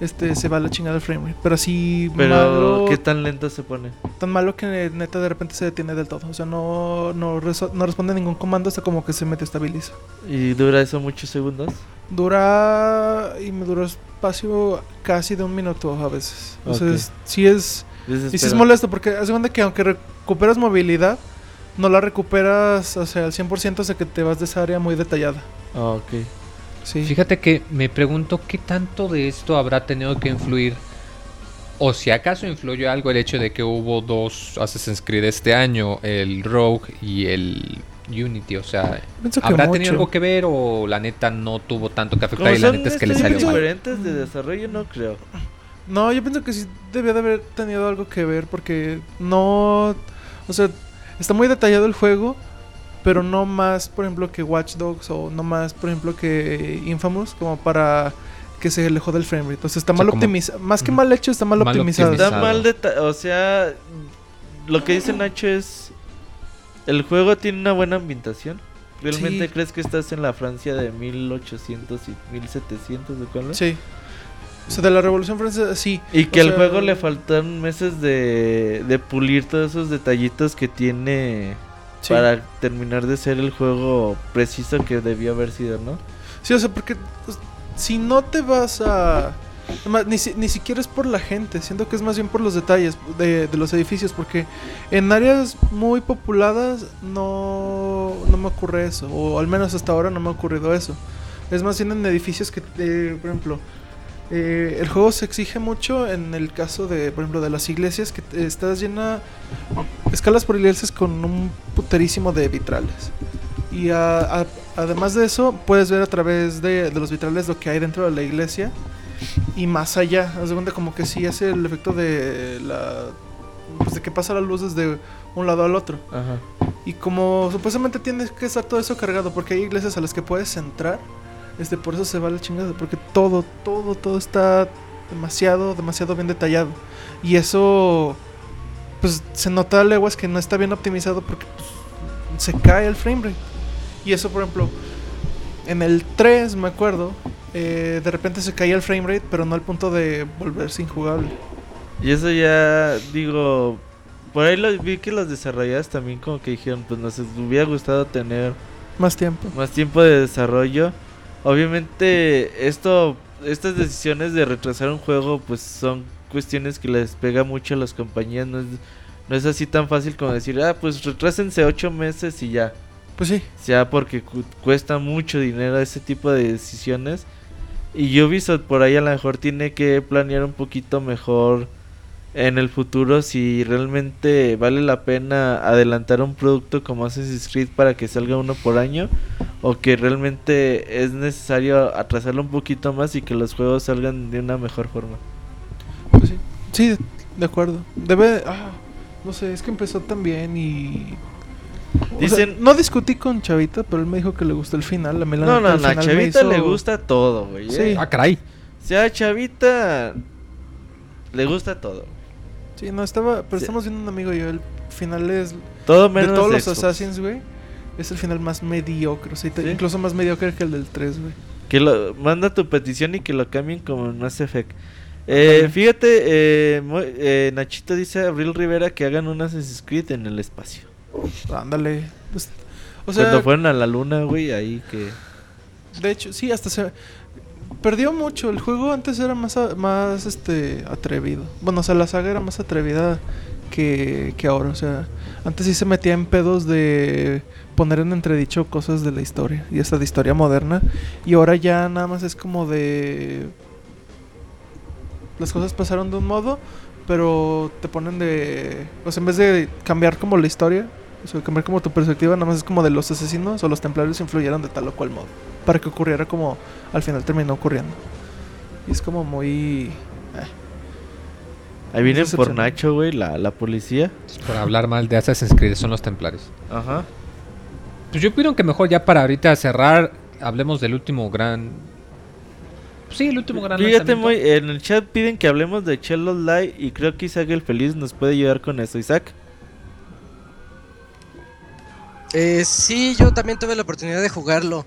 Este se va a la chingada el frame rate. Pero así Pero, malo, ¿qué tan lento se pone? tan malo que neta de repente se detiene del todo. O sea, no, no, responde a ningún comando hasta como que se mete estabiliza. ¿Y dura eso muchos segundos? Dura. Y me duró espacio casi de un minuto a veces. O sea, es- sí es. Y sí es molesto porque hace cuenta que aunque recuperas movilidad, no la recuperas, o sea, al 100% hasta que te vas de esa área muy detallada. Ah, ok. Sí. Fíjate que me pregunto qué tanto de esto habrá tenido que influir. O si acaso influyó algo el hecho de que hubo dos Assassin's Creed este año, el Rogue y el Unity. O sea, ¿habrá mucho. tenido algo que ver o la neta no tuvo tanto que afectar Como y la neta es que le estudios salió mal? diferentes de desarrollo, no creo. No, yo pienso que sí debió de haber tenido algo que ver porque no... O sea, está muy detallado el juego, pero no más, por ejemplo, que Watch Dogs o no más, por ejemplo, que Infamous, como para que se le jode el frame rate. O sea, está O sea, mal optimizado. Más que mal hecho, está mal, Mal optimizado. optimizado. Está mal o sea, lo que dice Nacho es el juego tiene una buena ambientación. ¿Realmente Sí. crees que estás en la Francia de 1800 y 1700 de cuál? es? Sí. O sea, de la Revolución Francesa, sí. Y que O al sea, juego le faltan meses de, de pulir todos esos detallitos que tiene sí. para terminar de ser el juego preciso que debió haber sido, ¿no? Sí, o sea, porque pues, si no te vas a... además, Ni, si- ni siquiera es por la gente, siento que es más bien por los detalles de, de los edificios, porque en áreas muy populadas no, no me ocurre eso, o al menos hasta ahora no me ha ocurrido eso. Es más bien en edificios que, eh, por ejemplo, eh, el juego se exige mucho en el caso de, por ejemplo, de las iglesias, que estás llena, escalas por iglesias con un puterísimo de vitrales. Y a- a- además de eso, puedes ver a través de, de los vitrales lo que hay dentro de la iglesia y más allá. Haz de cuenta como que sí hace el efecto de la. Pues de que pasa la luz desde un lado al otro. Ajá. Y como supuestamente tienes que estar todo eso cargado, porque hay iglesias a las que puedes entrar, este, por eso se va la chingada, porque todo, todo, todo está demasiado, demasiado bien detallado. Y eso, pues se nota a leguas que no está bien optimizado porque pues, se cae el frame rate. Y eso, por ejemplo, en el 3, me acuerdo, eh, de repente se caía el frame rate, pero no al punto de volverse injugable. Y eso ya, digo, por ahí lo, vi que los desarrolladores también como que dijeron, pues nos hubiera gustado tener Más tiempo. más tiempo de desarrollo. Obviamente esto, estas decisiones de retrasar un juego, pues son cuestiones que les pega mucho a las compañías. No es, no es así tan fácil como decir, ah, pues retrásense ocho meses y ya. Pues sí. sea porque cu- cuesta mucho dinero ese tipo de decisiones. Y Ubisoft por ahí a lo mejor tiene que planear un poquito mejor en el futuro si realmente vale la pena adelantar un producto como Assassin's Creed para que salga uno por año o que realmente es necesario atrasarlo un poquito más y que los juegos salgan de una mejor forma. Pues sí. Sí, de- acuerdo. Debe. Ah, no sé, es que empezó tan bien y O sea, Dicen- no discutí con Chavita, pero él me dijo que le gustó el final. La No, no, no, a Chavita hizo- le gusta todo, güey. Sí. ¿eh? Ah, caray. O sea, a Chavita le gusta todo. Sí, no, estaba. Pero Sí. estamos viendo un amigo y yo. El final es. Todo De menos todos los Xbox. Assassins, güey. Es el final más mediocre. O sea, te- Sí. incluso más mediocre que el del 3, güey. Que lo, manda tu petición y que lo cambien como en Mass Effect. Eh, fíjate, eh, eh, Nachito dice a Abril Rivera que hagan un Assassin's Creed en el espacio. Ándale. Pues, o sea, Cuando fueron a la luna, güey, ahí que... de hecho, sí, hasta se. Perdió mucho. El juego antes era más, más este, atrevido. Bueno, o sea, la saga era más atrevida que, que ahora. O sea, antes sí se metía en pedos de poner en entredicho cosas de la historia. Y hasta de historia moderna. Y ahora ya nada más es como de. Las cosas pasaron de un modo, pero te ponen de. O sea, en vez de cambiar como la historia, o sea, cambiar como tu perspectiva, nada más es como de los asesinos o los templarios influyeron de tal o cual modo. Para que ocurriera como al final terminó ocurriendo. Y es como muy. eh, Ahí vienen por. Nacho, güey, la, la policía. Por hablar mal de Assassin's Creed, son los templarios. Ajá. Pues yo opino que mejor ya para ahorita cerrar, hablemos del último gran... Sí, el último gran Fíjate, muy, en el chat piden que hablemos de Cello Live y creo que Isaac el Feliz nos puede ayudar con eso. Isaac. Eh, sí, yo también tuve la oportunidad de jugarlo.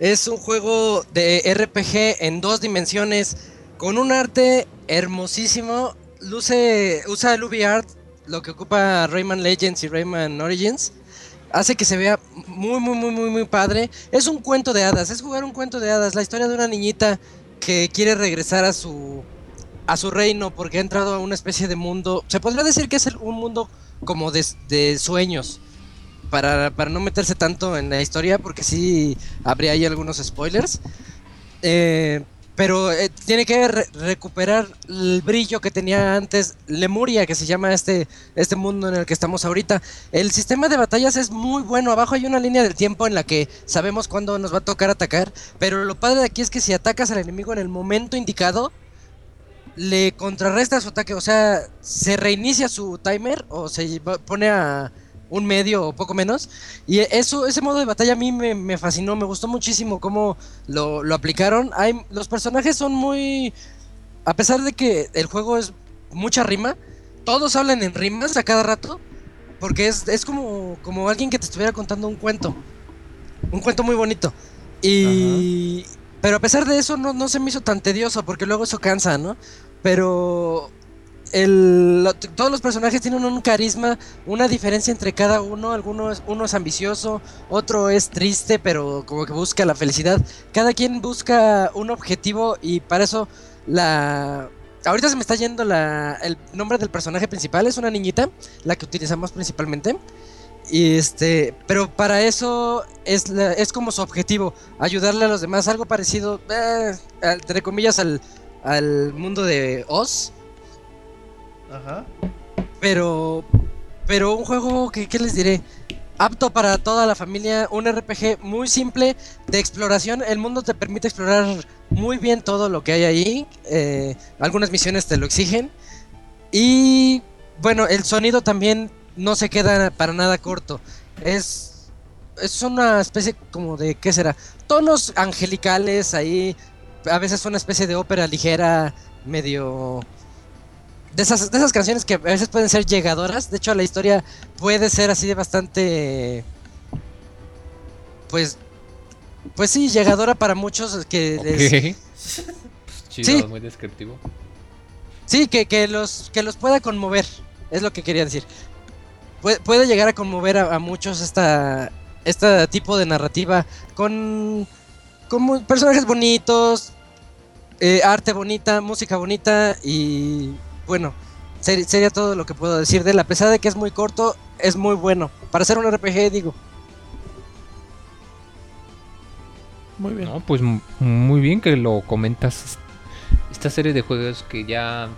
Es un juego de RPG en dos dimensiones, con un arte hermosísimo. Luce, usa el UV-Art, lo que ocupa Rayman Legends y Rayman Origins. Hace que se vea muy, muy, muy, muy, muy padre. Es un cuento de hadas, es jugar un cuento de hadas. La historia de una niñita que quiere regresar a su, a su reino porque ha entrado a una especie de mundo. Se podría decir que es un mundo como de, de sueños para, para no meterse tanto en la historia, porque sí habría ahí algunos spoilers. Eh, pero eh, tiene que re- recuperar el brillo que tenía antes Lemuria, que se llama este, este mundo en el que estamos ahorita. El sistema de batallas es muy bueno. Abajo hay una línea del tiempo en la que sabemos cuándo nos va a tocar atacar. Pero lo padre de aquí es que si atacas al enemigo en el momento indicado, le contrarresta su ataque. O sea, se reinicia su timer o se pone a un medio o poco menos. Y eso, ese modo de batalla a mí me, me fascinó, me gustó muchísimo cómo lo, lo aplicaron. Hay, los personajes son muy... A pesar de que el juego es mucha rima, todos hablan en rimas a cada rato. Porque es, es como, como alguien que te estuviera contando un cuento. Un cuento muy bonito. Y... Pero a pesar de eso no, no se me hizo tan tedioso porque luego eso cansa, ¿no? Pero todos los personajes tienen un carisma, una diferencia entre cada uno. Algunos, uno es ambicioso, otro es triste, pero como que busca la felicidad. Cada quien busca un objetivo y para eso la... Ahorita se me está yendo la, el nombre del personaje principal, es una niñita, la que utilizamos principalmente. Y este, pero para eso es, la- es como su objetivo, ayudarle a los demás, algo parecido, eh, entre comillas, al, al mundo de Oz. Ajá. Pero, pero un juego que, ¿qué les diré? Apto para toda la familia, un RPG muy simple de exploración. El mundo te permite explorar muy bien todo lo que hay ahí. eh, algunas misiones te lo exigen. Y bueno, el sonido también no se queda para nada corto. Es, es una especie como de, ¿qué será? Tonos angelicales ahí. A veces una especie de ópera ligera, medio de esas, de esas canciones que a veces pueden ser llegadoras. De hecho, la historia puede ser así de bastante. Pues. Pues sí, llegadora para muchos que les-. Chido, (laughs) Sí. muy descriptivo. Sí, que, que los, que los pueda conmover. Es lo que quería decir. Puede, puede llegar a conmover a, a muchos esta, este tipo de narrativa. Con, con personajes bonitos. eh, arte bonita, música bonita. Y bueno, ser- sería todo lo que puedo decir de él. A pesar de que es muy corto, es muy bueno. Para ser un RPG, digo. Muy bien. No, pues muy bien que lo comentas. Esta serie de juegos que ya.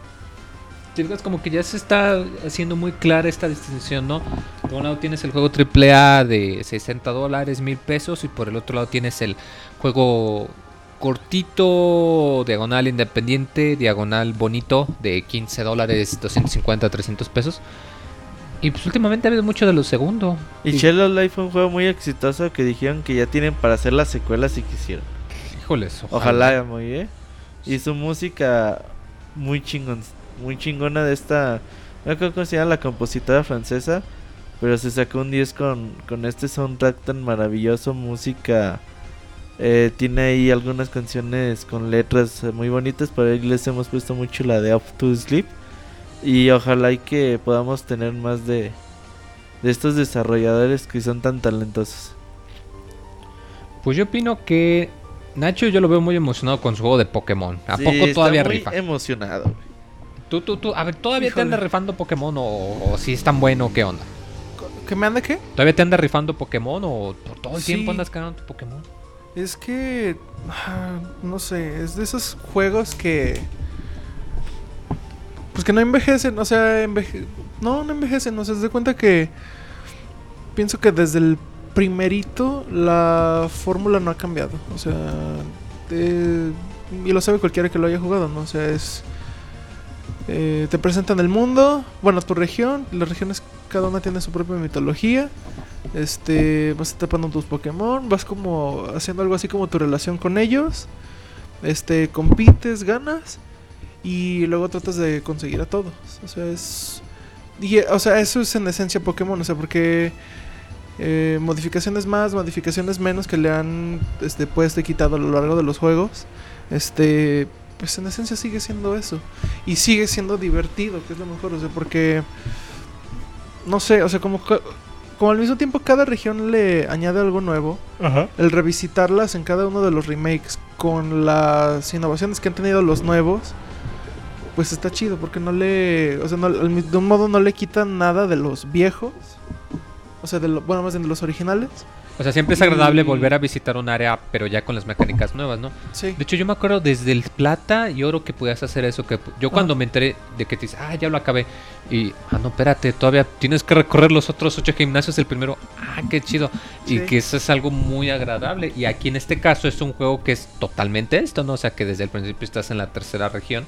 Digas como que ya se está haciendo muy clara esta distinción, ¿no? Por un lado tienes el juego AAA de 60 dólares, mil pesos, y por el otro lado tienes el juego cortito, diagonal independiente, diagonal bonito de 15 dólares, 250, 300 pesos. Y pues últimamente ha habido mucho de lo segundo. Y Shell of Life fue un juego muy exitoso que dijeron que ya tienen para hacer las secuelas si quisieran. Híjoles, Ojalá, muy bien. Y su música muy chingón, muy chingona de esta, no creo cómo se llama la compositora francesa, pero se sacó un 10 con, con este soundtrack tan maravilloso, música eh, tiene ahí algunas canciones con letras muy bonitas, por ahí les hemos puesto mucho la de Up to Sleep. Y ojalá y que podamos tener más de, de estos desarrolladores que son tan talentosos. Pues yo opino que Nacho yo lo veo muy emocionado con su juego de Pokémon. ¿A Sí, poco está todavía muy rifa? emocionado. güey. Tú, tú, tú, a ver, ¿todavía te anda rifando Pokémon o, o si es tan bueno qué onda? ¿Que me anda qué? ¿Todavía te anda rifando Pokémon o por todo el Sí. tiempo andas ganando tu Pokémon? Es que. No sé, es de esos juegos que. Pues que no envejecen, o sea, enveje... no, no envejecen, o sea, se da cuenta que. Pienso que desde el primerito la fórmula no ha cambiado, o sea. eh, y lo sabe cualquiera que lo haya jugado, ¿no? O sea, es. eh, te presentan el mundo, bueno, tu región, las regiones, cada una tiene su propia mitología. Este, vas atrapando tus Pokémon, vas como haciendo algo así como tu relación con ellos. Este, compites, ganas y luego tratas de conseguir a todos. O sea, es y, o sea, eso es en esencia Pokémon, o sea, porque eh, modificaciones más, modificaciones menos que le han este puesto y quitado a lo largo de los juegos. Este, pues en esencia sigue siendo eso y sigue siendo divertido, que es lo mejor, o sea, porque no sé, o sea, como como al mismo tiempo cada región le añade algo nuevo, el revisitarlas en cada uno de los remakes con las innovaciones que han tenido los nuevos, pues está chido porque no le, o sea, no- de un modo no le quitan nada de los viejos, o sea, de lo, bueno, más bien de los originales. O sea, siempre es agradable volver a visitar un área, pero ya con las mecánicas nuevas, ¿no? Sí. De hecho, yo me acuerdo desde el plata y oro que podías hacer eso. que Yo cuando Ah. me enteré de que te dices, ah, ya lo acabé. Y, ah, no, espérate, todavía tienes que recorrer los otros ocho gimnasios. El primero, ah, qué chido. Y que eso es algo muy agradable. Y aquí en este caso es un juego que es totalmente esto, ¿no? O sea, que desde el principio estás en la tercera región.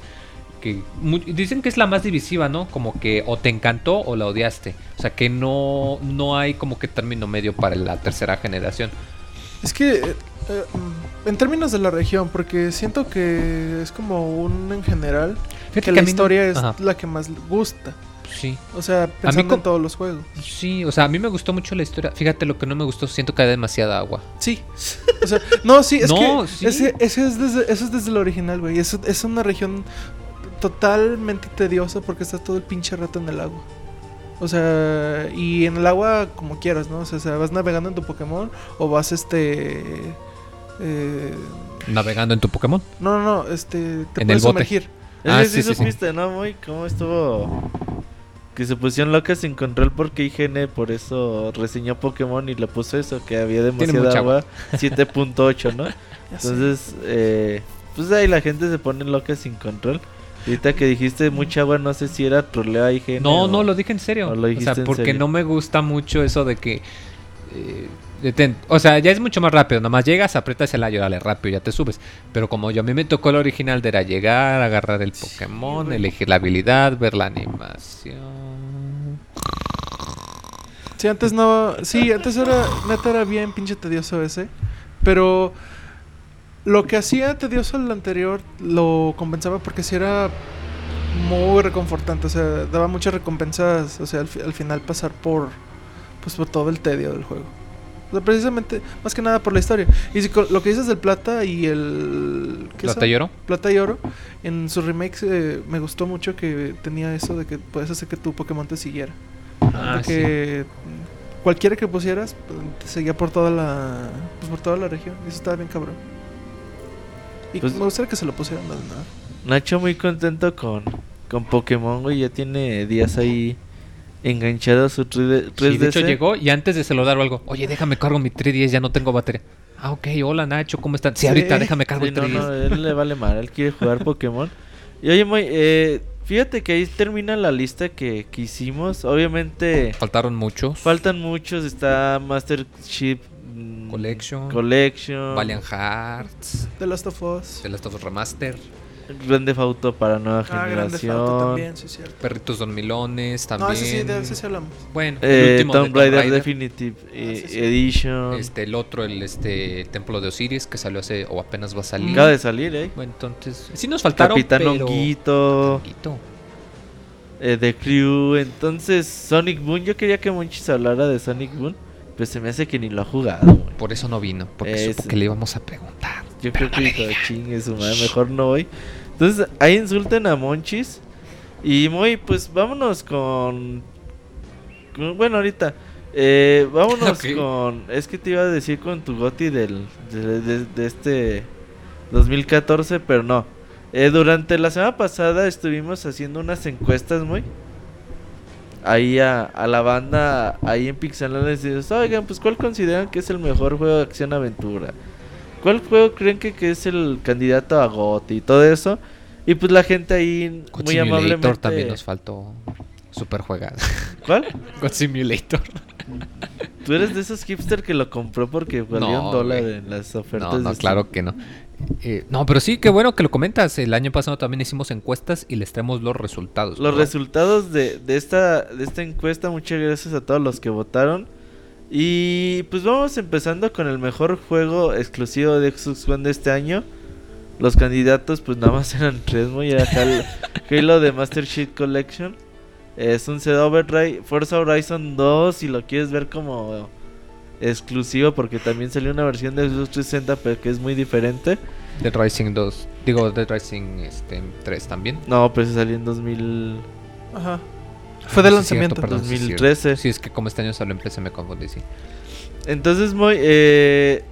Que dicen que es la más divisiva, ¿no? Como que o te encantó o la odiaste. O sea, que no, no hay como que término medio para la tercera generación. Es que eh, eh, en términos de la región, porque siento que es como un en general Fíjate que a la mí no- historia es Ajá, la que más gusta. sí. O sea, pensando co- en todos los juegos. Sí, o sea, a mí me gustó mucho la historia. Fíjate, lo que no me gustó, siento que hay demasiada agua. Sí. O sea, no, sí, es (laughs) No, que sí. ese, ese es desde, eso es desde el original, güey. Es, es una región totalmente tediosa porque estás todo el pinche rato en el agua. O sea, y en el agua como quieras, ¿no? O sea, vas navegando en tu Pokémon o vas este... eh, Navegando en tu Pokémon. no, no, no, este... Te En el puedes bote. sumergir. Es Ah, sí, sí, sí, sí. supiste, ¿no? Muy cómo estuvo. Que se pusieron locas sin control porque IGN por eso reseñó Pokémon y le puso eso, que había demasiada agua. 7.8, ¿no? (laughs) Entonces, eh, pues ahí la gente se pone loca sin control. Ahorita que dijiste mucha agua, no sé si era troleo a IGN. No, o- no, lo dije en serio. o lo o dijiste sea, en porque serio. no me gusta mucho eso de que. eh, detén- o sea, ya es mucho más rápido. Nada más llegas, aprietas el ayo, dale rápido, ya te subes. Pero como yo a mí me tocó el original de era llegar, agarrar el Pokémon, elegir la habilidad, ver la animación. Sí, antes no. Sí, antes era. Neta era bien pinche tedioso ese. Pero. Lo que hacía tedioso el anterior lo compensaba porque sí era muy reconfortante. O sea, daba muchas recompensas. O sea, al, fi- al final pasar por. Pues por todo el tedio del juego. O sea, precisamente, más que nada por la historia. Y si co- lo que dices del plata y el. ¿qué ¿Plata y oro? Plata y oro. En sus remakes eh, me gustó mucho que tenía eso de que puedes hacer que tu Pokémon te siguiera. Ah, De que cualquiera que pusieras pues, te seguía por toda la pues, por toda la región y eso estaba bien cabrón y Pues- me gustaría que se lo pusieran no, no. Nacho muy contento con, con Pokémon, güey. Ya tiene días ahí enganchado a su 3D. Sí, de hecho 3DS. llegó y antes de saludar o algo, oye, déjame cargo mi 3DS, ya no tengo batería. Ah, ok, hola Nacho, ¿cómo están? Sí, ahorita déjame cargo Sí, el no, 3DS. no, él le vale mal, él quiere jugar Pokémon. Y oye, Moy, eh, fíjate que ahí termina la lista que, que hicimos. Obviamente Faltaron muchos. faltan muchos, está Master Chief mm, Collection. Collection. Valiant Hearts, The Last of Us The Last of Us Remaster. Grande Auto para nueva Ah, Grande generación. Auto también, sí, cierto. Perritos Dormilones también. No, ese sí, de ese sí hablamos. Bueno, el Eh, último de Tomb Raider, Raider, Definitive eh, Ah, sí, sí. Edition. Este, el otro, el este Templo de Osiris, que salió hace o apenas va a salir. Acaba de salir, ¿eh? Bueno, entonces, sí nos faltaron, Capitán pero... Honguito, Honguito. eh, The Crew. Entonces, Sonic Boom. Yo quería que Monchis hablara de Sonic Boom. Pero se me hace que ni lo ha jugado, güey. Por eso no vino, porque Es- supo que le íbamos a preguntar. Yo creo que dijo, chingue su madre, mejor no voy. Entonces, ahí insulten a Monchis. Y muy, pues vámonos con. bueno, ahorita. Eh, vámonos con. Es que te iba a decir con tu Goti del. De, de- de este. 2014, pero no. Eh, durante la semana pasada estuvimos haciendo unas encuestas, muy. Ahí a, a la banda, ahí en Pixel les dices, oigan, pues ¿cuál consideran que es el mejor juego de acción-aventura? ¿Cuál juego creen que, que es el candidato a GOTY y todo eso? Y pues la gente ahí God muy Simulator amablemente... también nos faltó super jugada. ¿Cuál? (laughs) God Simulator. Tú eres de esos hipster que lo compró porque No, un dólar en las ofertas. No, no, de claro que no. Eh, no, pero sí, qué bueno que lo comentas. El año pasado también hicimos encuestas y les traemos los resultados. Los ¿no? resultados de, de, esta, de esta encuesta, muchas gracias a todos los que votaron. Y pues vamos empezando con el mejor juego exclusivo de Xbox One de este año. Los candidatos pues nada más (laughs) eran tres, muy era Halo, (laughs) Halo de Master Chief Collection. Eh, Sunset Overdrive, Forza Horizon 2 si lo quieres ver como exclusivo porque también salió una versión de Xbox 360 pero que es muy diferente. Dead Rising 2. Digo, Dead Rising este, 3 también. No, pero se salió en 2000, Ajá. Fue de Ah, lanzamiento. es 2013. cierto. Sí, es que como este año salió en PC me confundí, sí. Entonces, muy, eh,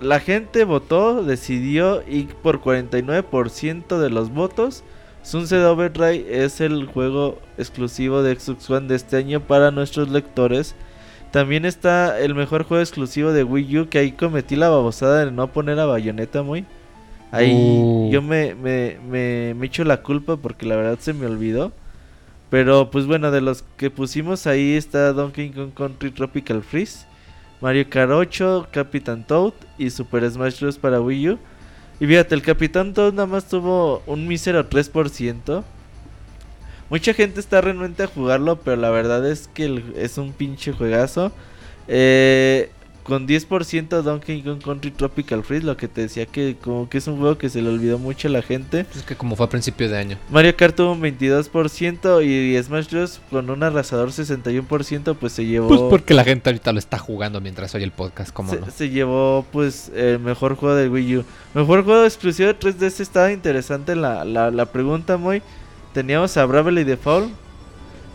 la gente votó, decidió y por 49% de los votos, Sunset Overdrive es el juego exclusivo de Xbox One de este año para nuestros lectores. También está el mejor juego exclusivo de Wii U, que ahí cometí la babosada de no poner a Bayonetta muy. Ahí Uh. yo me, me, me, me echo la culpa porque la verdad se me olvidó. Pero pues bueno, de los que pusimos ahí está Donkey Kong Country Tropical Freeze, Mario Kart 8, Capitán Toad y Super Smash Bros. para Wii U. Y fíjate, el Capitán Toad nada más tuvo un mísero 3%. Mucha gente está renuente a jugarlo, pero la verdad es que el- es un pinche juegazo. Eh, con 10% Donkey Kong Country Tropical Freeze, lo que te decía que como que es un juego que se le olvidó mucho a la gente. Es que como fue a principio de año. Mario Kart tuvo un 22% y Smash Bros. con un arrasador 61% pues se llevó... Pues porque la gente ahorita lo está jugando mientras oye el podcast, como se, no? se llevó pues el mejor juego de Wii U. Mejor juego exclusivo de 3DS estaba interesante la, la, la pregunta muy. Teníamos a Bravely Default,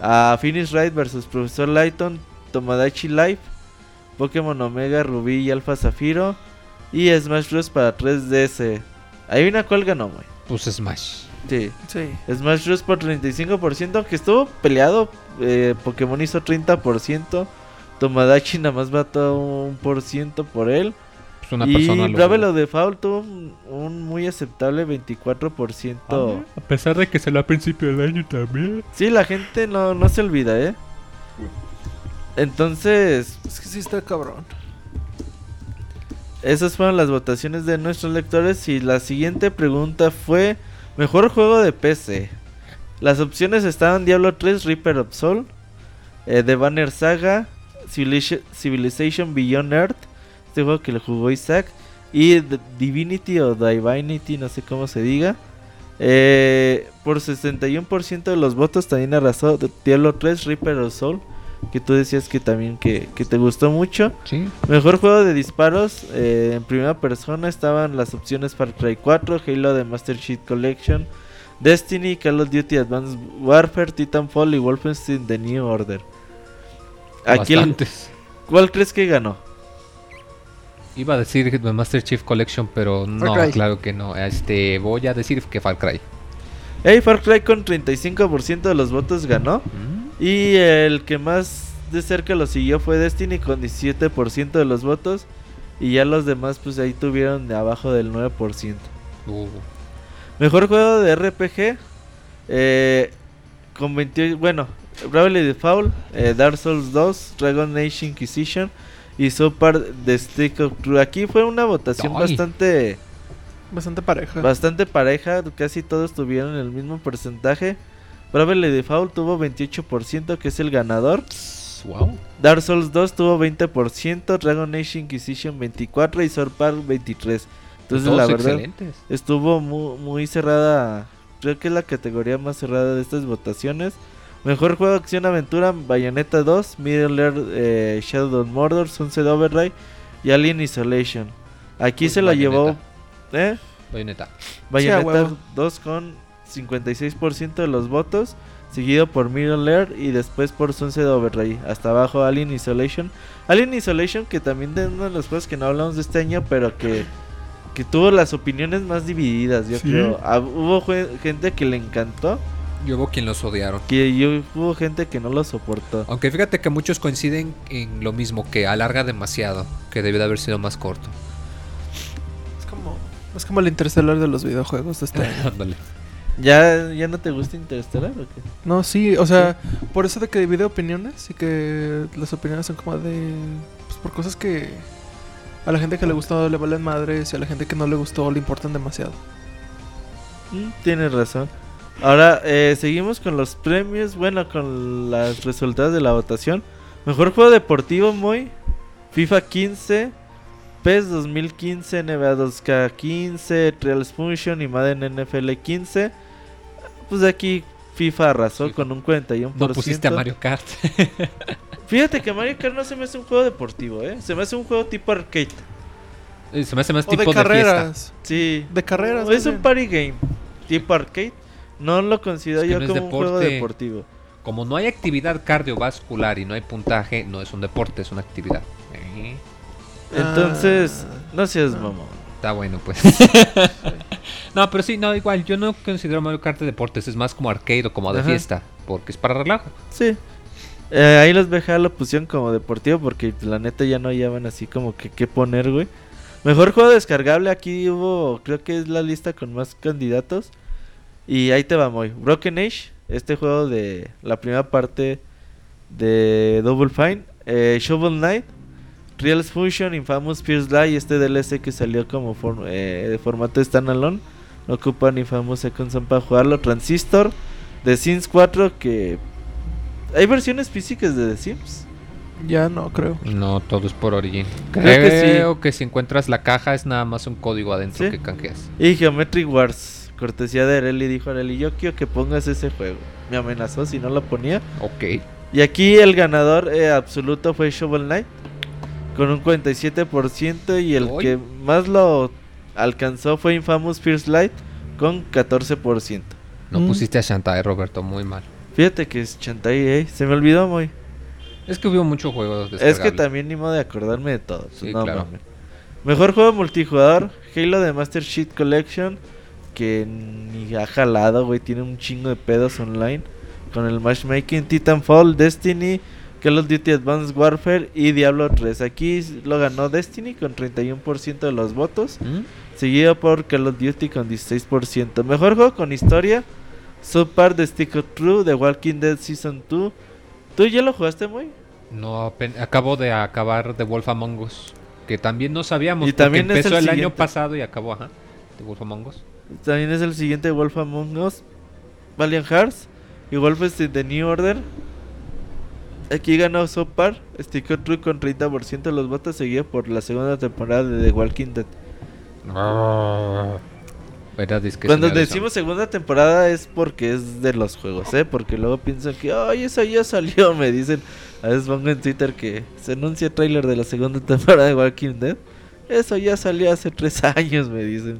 a Finish Right versus Profesor Lighton, Tomodachi Life, Pokémon Omega, Rubí y Alpha Zafiro y Smash Bros. para 3DS. Ahí una cuál ganó, muy. Pues Smash. Sí. Sí. Smash Bros. por 35%, aunque estuvo peleado. eh, Pokémon hizo 30%. Tomodachi nada más mató un por ciento por él. Pues una y persona jugó. Default tuvo un, un muy aceptable 24%. Ah, A pesar de que salió a principio del año también. Sí, la gente no, no se olvida, ¿eh? Entonces, Es que sí está cabrón. esas fueron las votaciones de nuestros lectores. Y la siguiente pregunta fue: Mejor juego de PC. Las opciones estaban Diablo 3, Reaper of Soul, eh, The Banner Saga, Civilization, Civilization Beyond Earth, este juego que lo jugó Isaac, y Divinity o Divinity, no sé cómo se diga. Eh, por 61% de los votos también arrasó Diablo 3, Reaper of Soul, que tú decías que también que, que te gustó mucho. Sí. Mejor juego de disparos eh, en primera persona estaban las opciones Far Cry 4, Halo de Master Chief Collection, Destiny, Call of Duty Advanced Warfare, Titanfall y Wolfenstein The New Order. Aquí el-. ¿Cuál crees que ganó? Iba a decir The Master Chief Collection, pero no, claro que no. Este, voy a decir que Far Cry. Hey, Far Cry con 35% de los votos ganó. Mm. Y el que más de cerca lo siguió fue Destiny con 17% de los votos. Y ya los demás pues ahí tuvieron de abajo del 9%. Uh, Mejor juego de RPG. eh, con 28. Bueno, Bravely Default, eh, Dark Souls 2, Dragon Age Inquisition y Super The Stick of Truth. Aquí fue una votación Ay. bastante Bastante pareja. Bastante pareja, casi todos tuvieron el mismo porcentaje. Bravely Default tuvo 28%, que es el ganador. Wow. Dark Souls 2 tuvo 20%, Dragon Age Inquisition 24% y Sword Park 23%. Entonces, Todos la verdad, excelentes. estuvo muy, muy cerrada. Creo que es la categoría más cerrada de estas votaciones. Mejor juego de acción aventura: Bayonetta 2, Middle Earth, eh, Shadow of Mordor, Sunset Overdrive y Alien Isolation. Aquí Pues se la llevó. Bayonetta. ¿Eh? Bayonetta. Bayonetta huevo. 2 con 56% de los votos, seguido por Middle Earth y después por Sunset Overdrive. Hasta abajo Alien Isolation. Alien Isolation que también de uno de los juegos que no hablamos de este año, pero que, que tuvo las opiniones más divididas, yo Sí. creo. Ah, hubo jue- gente que le encantó Y hubo quien los odiaron. que yo, hubo gente que no lo soportó. Aunque fíjate que muchos coinciden en lo mismo, que alarga demasiado, que debió de haber sido más corto. Es como, es como el interstellar de los videojuegos de este. (laughs) Ándale. ¿Ya, ¿Ya no te gusta Interstellar o qué? No, sí, o sea, por eso de que divide opiniones y que las opiniones son como de. Pues por cosas que a la gente que le gustó le valen madres y a la gente que no le gustó le importan demasiado. Mm, tienes razón. Ahora, eh, seguimos con los premios. Bueno, con los resultados de la votación. Mejor juego deportivo, muy. FIFA 15. PES 2015, NBA 2K 15, Real Function y Madden NFL 15. Pues aquí FIFA arrasó Sí. con un 41%. No pusiste a Mario Kart. (laughs) Fíjate que Mario Kart no se me hace un juego deportivo, ¿eh? Se me hace un juego tipo arcade. Eh, Se me hace más O de tipo de, carreras. Sí. De carreras. Es un party game tipo arcade. No lo considero Es que yo no como un juego deporte. deportivo. Como no hay actividad cardiovascular y no hay puntaje, no es un deporte, es una actividad. Eh, Entonces, Ah. no seas mamón. está bueno, pues. (laughs) no, pero sí, no, igual. Yo no considero Mario Kart de deportes, es más como arcade o como de Ajá. fiesta, porque es para relajo. Sí. Eh, ahí los BGA lo pusieron como deportivo porque la neta ya no hallaban así como que qué poner, güey. Mejor juego descargable, aquí hubo, creo que es la lista con más candidatos. Y ahí te va muy. Broken Age, este juego de la primera parte de Double Fine. Eh, Shovel Knight, Real Fusion, Infamous First Light, este DLC que salió como for- eh, de formato standalone. No ocupan Infamous Second Son para jugarlo. Transistor, The Sims 4, que... ¿Hay versiones físicas de The Sims? Ya no, creo. No, todo es por Origin. Creo Creo, que que, sí. si encuentras la caja es nada más un código adentro ¿Sí? que canjeas. Y Geometry Wars, cortesía de Areli, dijo Areli, yo quiero que pongas ese juego. Me amenazó si no lo ponía. Ok. Y aquí el ganador eh, absoluto fue Shovel Knight, con un 47%, y el que más lo alcanzó fue Infamous First Light, con 14%. No Mm. pusiste a Shantae, Roberto, muy mal. Fíjate que es Chantai, eh, se me olvidó muy. Es que hubo mucho juego Es que también ni modo de acordarme de todo. Sí, no claro. mames. Mejor juego multijugador, Halo de Master Sheet Collection, que ni ha jalado, güey, tiene un chingo de pedos online. Con el matchmaking, Titanfall, Destiny, Call of Duty Advanced Warfare y Diablo 3. Aquí lo ganó Destiny con 31% de los votos, ¿Mm? seguido por Call of Duty con 16%. Mejor juego con historia, Subpart de Stick of True, The Walking Dead Season 2. ¿Tú ya lo jugaste, muy? No, acabo de acabar The Wolf Among Us. Que también no sabíamos. Y también es empezó el el, año pasado y acabó, ajá. The Wolf Among Us. También es el siguiente Wolf Among Us. Valiant Hearts. Y Wolfenstein The New Order. Aquí ganó Sopar. Sticker True con 30% de los votos. Seguido por la segunda temporada de The Walking Dead. Disque Cuando decimos segunda temporada es porque es de los juegos, ¿eh? Porque luego piensan que, ay, eso ya salió. (laughs) Me dicen. A veces pongo en Twitter que se anuncia trailer de la segunda (laughs) temporada de Walking Dead. Eso ya salió hace tres (laughs) años, me dicen.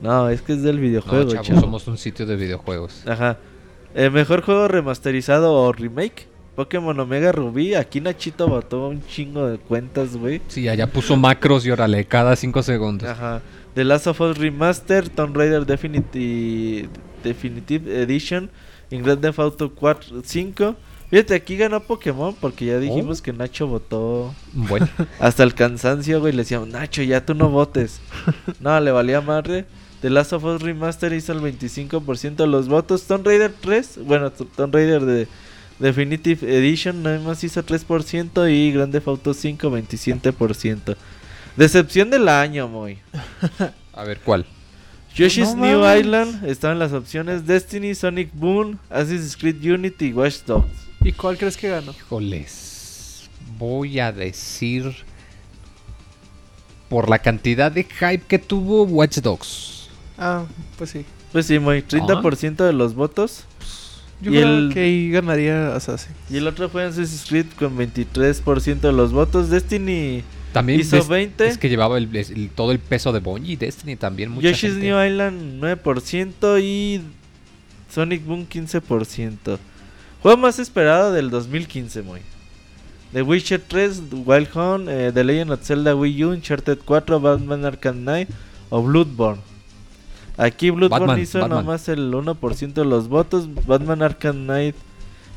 No, es que es del No, videojuego, chavos, chavo. somos un sitio de videojuegos. Ajá. Eh, mejor juego remasterizado o remake. Pokémon Omega Rubí. Aquí Nachito botó un chingo de cuentas, güey. Sí, allá puso macros y órale, cada cinco segundos. Ajá. The Last of Us Remaster, Tomb Raider Definitive, Definitive Edition, Grand Theft Auto 4, 5. Fíjate, aquí ganó Pokémon porque ya dijimos que Nacho votó Bueno, (laughs) hasta el cansancio, güey. Le decíamos, Nacho, ya tú no votes. (laughs) no, le valía madre. The Last of Us Remaster hizo el 25% de los votos. Tomb Raider 3, bueno, Tomb Raider de Definitive Edition nada más hizo 3% y Grand Theft Auto 5 27%. Decepción del año, muy. (laughs) A ver, ¿cuál? Yoshi's No New mames. Island estaban las opciones Destiny, Sonic Boom, Assassin's Creed Unity y Watch Dogs. ¿Y cuál crees que ganó? Híjoles. Voy a decir. Por la cantidad de hype que tuvo Watch Dogs. Ah, pues sí. Pues sí, muy 30% de los votos. Yo Y creo el- que ahí ganaría Assassin. Y el otro fue Assassin's Creed con 23% de los votos. Destiny También hizo Des- 20. es que llevaba el- el- todo el peso de Bungie. Destiny también. Mucha Yoshi's gente. New Island 9% y Sonic Boom 15%. Juego más esperado del 2015, muy. The Witcher 3, Wild Hunt, eh, The Legend of Zelda Wii U, Uncharted 4, Batman Arkham Knight o Bloodborne. Aquí Bloodborne Batman, hizo Batman. nomás el 1% de los votos, Batman Arkham Knight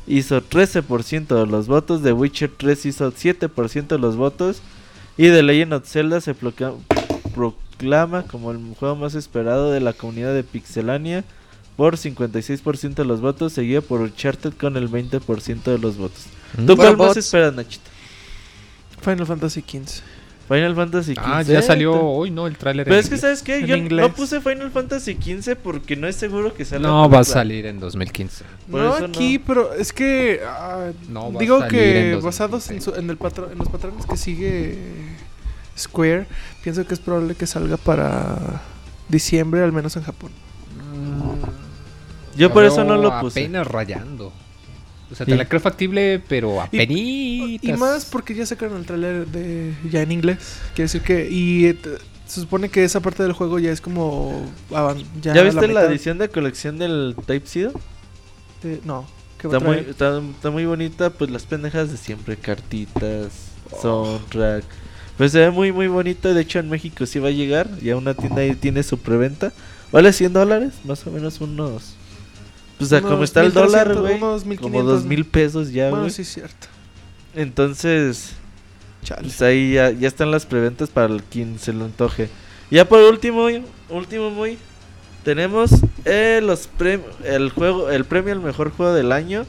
hizo 13% de los votos, The Witcher 3 hizo 7% de los votos y The Legend of Zelda se proclama como el juego más esperado de la comunidad de Pixelania por 56% de los votos, seguido por Uncharted con el 20% de los votos. ¿Mm? ¿Tú cuál Bueno, más bots. esperas, Nachito? Final Fantasy XV. Final Fantasy XV. Ah, ya salió hoy, ¿no? El tráiler. Pero en es que. ¿sabes qué? Yo inglés. no puse Final Fantasy XV porque no es seguro que salga. No, la va a salir en 2015. Por no aquí, no. pero es que ah, No, va a digo salir en que 2016. basados en, su- en el patro- en los patrones que sigue Square, pienso que es probable que salga para diciembre, al menos en Japón. Yo por eso no lo puse. Apenas rayando. O sea, Sí. te la creo factible, pero Y- apenas. Y más porque ya sacaron el tráiler de ya en inglés. Quiere decir que y eh, se supone que esa parte del juego ya es como ya, ¿Ya, viste la, edición de colección del Type C? de- no, a Está muy, está, está muy bonita, pues las pendejas de siempre, cartitas, soundtrack. Pues se ve muy muy bonito, de hecho en México sí va a llegar, ya una tienda ahí tiene su preventa. Vale 100 dólares, más o menos unos... Pues a Unos como está el dólar, 1300, güey. Como 1500, dos mil pesos ya, Bueno, güey. sí es cierto. Entonces, Chale. pues ahí ya, ya están las preventas para el quien se lo antoje. Ya por último, último muy, tenemos eh, los prem- el juego, el premio al mejor juego del año.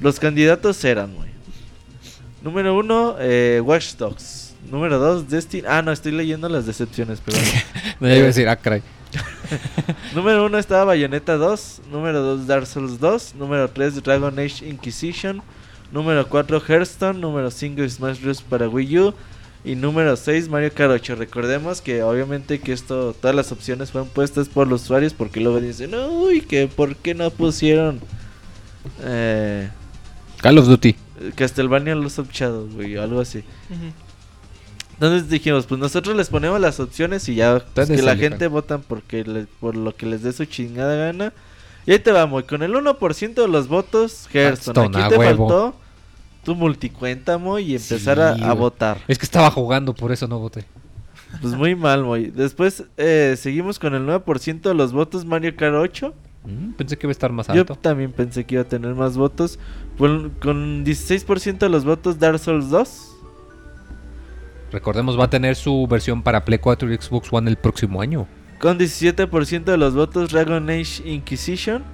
Los candidatos eran, muy. Número uno, eh, Watch Dogs. Número dos, Destiny. Ah, no, estoy leyendo las decepciones, perdón. (laughs) No, ya iba a decir, ah, caray. (laughs) Número 1 estaba Bayonetta 2. Número 2 Dark Souls 2. Número 3 Dragon Age Inquisition. Número 4 Hearthstone. Número 5 Smash Bros. para Wii U. Y número 6 Mario Kart 8. Recordemos que obviamente que esto, todas las opciones fueron puestas por los usuarios porque luego dicen, uy, que por qué no pusieron eh, Call of Duty. Castlevania Los of Shadows, güey, o algo así. Ujú. Entonces dijimos, pues nosotros les ponemos las opciones y ya pues, que la gente votan porque le- por lo que les dé su chingada gana. Y ahí te vamos, con el 1% de los votos, Hearthstone. Hearthstone, Aquí te huevo. faltó tu multicuenta, Moy, y empezar a, Sí, a votar. Es que estaba jugando, por eso no voté. Pues muy mal, Moy. Después eh, seguimos con el 9% de los votos, Mario Kart 8. Mm, pensé que iba a estar más Yo alto. también pensé que iba a tener más votos. Con, con 16% de los votos, Dark Souls 2. Recordemos, va a tener su versión para Play 4 y Xbox One el próximo año. Con 17% de los votos Dragon Age Inquisition.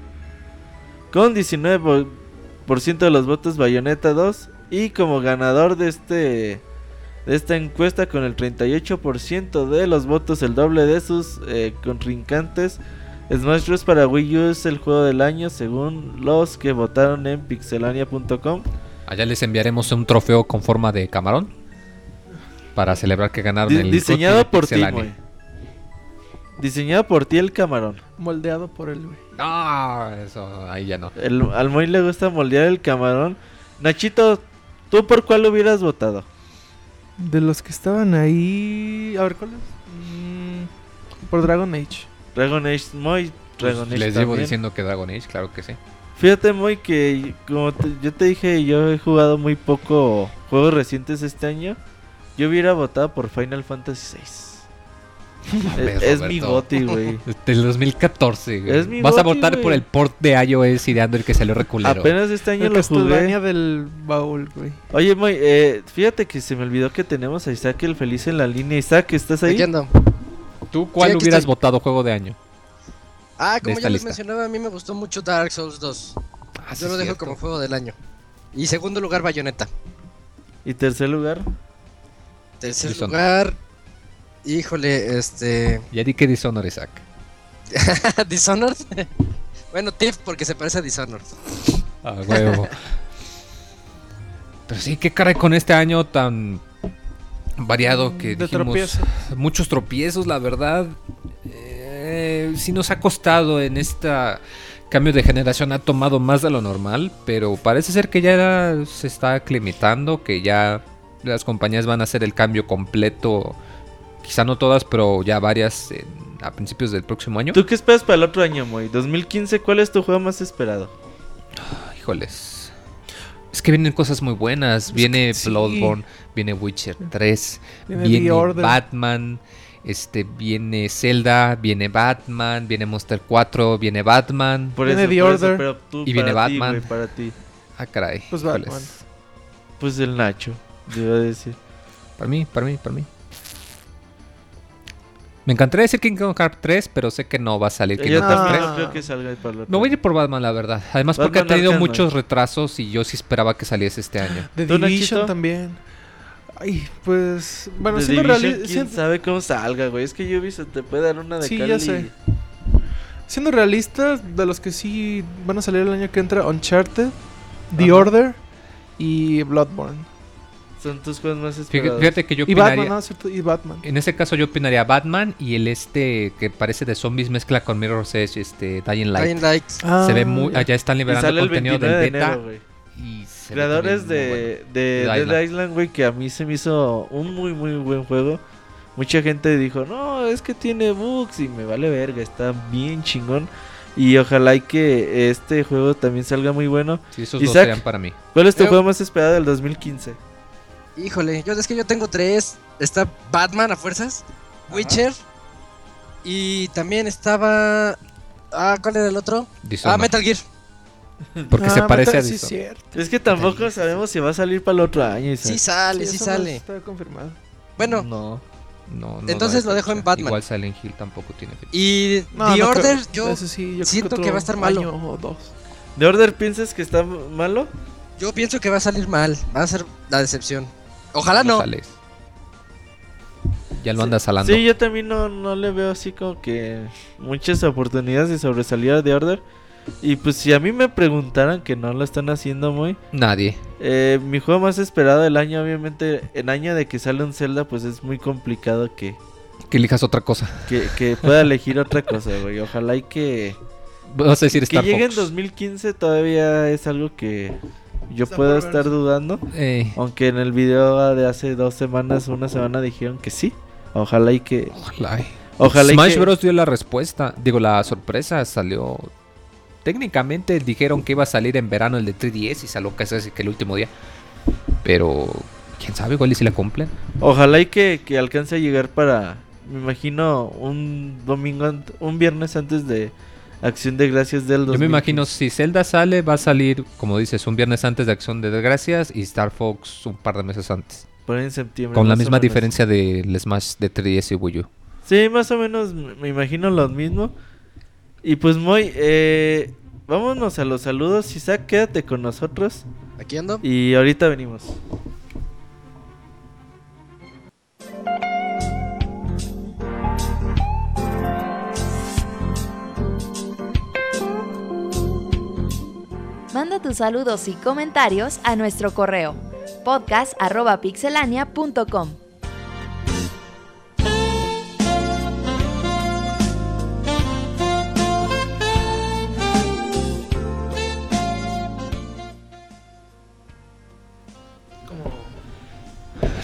Con 19% de los votos Bayonetta 2. Y como ganador de este de esta encuesta con el 38% de los votos, el doble de sus eh, contrincantes. Smash Bros. para Wii U es el juego del año según los que votaron en pixelania.com. Allá les enviaremos un trofeo con forma de camarón. Para celebrar que ganaron Di- el diseñado por ti. Moy. Diseñado por ti el camarón. Moldeado por él, güey. No, eso ahí ya no. El, al Moy le gusta moldear el camarón. Nachito, ¿tú por cuál hubieras votado? De los que estaban ahí. A ver, ¿cuál es? Mm, por Dragon Age. Dragon Age, Moy. Pues, Dragon Age les llevo también. diciendo que Dragon Age, claro que sí. Fíjate, Moy, que como te- yo te dije, yo he jugado muy poco juegos recientes este año. Yo hubiera votado por Final Fantasy VI. Mames, (laughs) es, es mi goti, güey. (laughs) Del 2014, güey. Es mi Vas a votar por el port de iOS y de Android que salió reculero. Apenas este año lo jugué. Del baúl, güey. Oye, Moy, eh, fíjate que se me olvidó que tenemos a Isaac el feliz en la línea. Isaac, ¿estás ahí? Ando. ¿Tú cuál Sí, hubieras estoy. votado juego de año? Ah, como ya les lista. mencionaba, a mí me gustó mucho Dark Souls 2. Ah, sí, Yo lo dejo cierto. como juego del año. Y segundo lugar, Bayonetta. Y tercer lugar, Tercer lugar. Híjole, este. Ya di que Dishonored, Isaac. (laughs) Dishonored. bueno, Tiff porque se parece a Dishonored. A huevo. (laughs) Pero sí, qué caray con este año tan variado que De dijimos. tropiezo. Muchos tropiezos, la verdad. Eh, sí nos ha costado en esta cambio de generación ha tomado más de lo normal, pero parece ser que ya se está aclimatando, que ya las compañías van a hacer el cambio completo. Quizá no todas, pero ya varias en- a principios del próximo año. ¿Tú qué esperas para el otro año, Moy? 2015, ¿cuál es tu juego más esperado? Híjoles. Es que vienen cosas muy buenas. Viene sí. Bloodborne, viene Witcher 3, Viene. Batman, este viene Zelda, viene Batman, viene Monster 4, viene Batman. Por Viene eso, The por Order. eso, pero tú, Y viene para ti, Batman. para ti. Ah, caray. Pues híjoles. Batman. Pues el Nacho, yo iba a decir. Para mí, para mí, para mí. Me encantaría decir Kingdom Hearts 3, pero sé que no va a salir Kingdom no. Hearts también 3. no creo que salga para el otro. Me voy a ir por Batman, la verdad. Además, porque ha tenido muchos retrasos y yo sí esperaba que saliese este año. The ¿Tú, Division Nachito? también. Ay, pues. Bueno, The siendo Division, quién sabe cómo salga, güey. Es que Ubisoft te puede dar una de Sí, ya sé. siendo realistas, de los que sí van a salir el año que entra, Uncharted, The Ajá. Order y Bloodborne. Son tus juegos más Fíjate, esperados. fíjate que yo Y. Batman, ¿no? ¿Cierto? Y Batman. En ese caso yo opinaría Batman y el este que parece de zombies mezcla con Mirror's Edge, este Dying Light. Dying Light. se ve muy... ya. Allá están Y liberando sale el contenido 29 del de beta. enero, y Creadores de, bueno. de Dead Island. Island, güey, que a mí se me hizo un muy, muy buen juego. Mucha gente dijo, no, es que tiene bugs y me vale verga, está bien chingón. Y ojalá y que este juego también salga muy bueno. Sí, esos dos Isaac. serían para mí. ¿Cuál es tu juego más esperado del 2015? Híjole, yo es que yo tengo tres. Está Batman a fuerzas, Witcher y también estaba. Ah, ¿cuál era el otro? Ah. Metal Gear. Porque se Ah, parece a sí, Dishonored. cierto. Es que tampoco sabemos si va a salir para el otro año. Isaac. Sí sale, sí, no sale. Está confirmado. Bueno, No. No, no Entonces lo dejo en. Batman. Igual Silent Hill tampoco tiene fecha. y No, The no Order, creo. yo, sí, siento que va a estar malo. ¿De Order piensas que está malo? yo pienso que va a salir mal. Va a ser la decepción. Ojalá no. sales. Ya lo andas salando. Sí, yo también no, no le veo así como que muchas oportunidades de sobresalir The Order. Y pues si a mí me preguntaran que no lo están haciendo muy... Nadie. eh, mi juego más esperado del año, obviamente, en año de que sale un Zelda, pues es muy complicado que, Que elijas otra cosa. que, que pueda (laughs) elegir otra cosa, güey. Ojalá y que... Vas a decir Que Star llegue en Fox. 2015 todavía es algo que yo Está puedo estar dudando. Eh, Aunque en el video de hace dos semanas, una semana dijeron que sí. Ojalá y que... ojalá. y- Ojalá y Smash que... Bros. dio la respuesta. Digo, la sorpresa salió. Técnicamente dijeron que iba a salir en verano el de 3DS y salió casi que el último día. Pero, quién sabe, igual y si la cumplen. Ojalá y que, que alcance a llegar para, me imagino, un domingo, un viernes antes de Acción de Gracias del 2015. Yo me imagino si Zelda sale, va a salir, como dices, un viernes antes de Acción de Desgracias y Star Fox un par de meses antes. Por ahí en septiembre. Con la misma diferencia del Smash de 3DS y Wii U. Sí, más o menos me imagino lo mismo. Y pues muy, eh, vámonos a los saludos. Isaac, quédate con nosotros. Aquí ando. Y ahorita venimos. Manda tus saludos y comentarios a nuestro correo podcast.pixelania.com.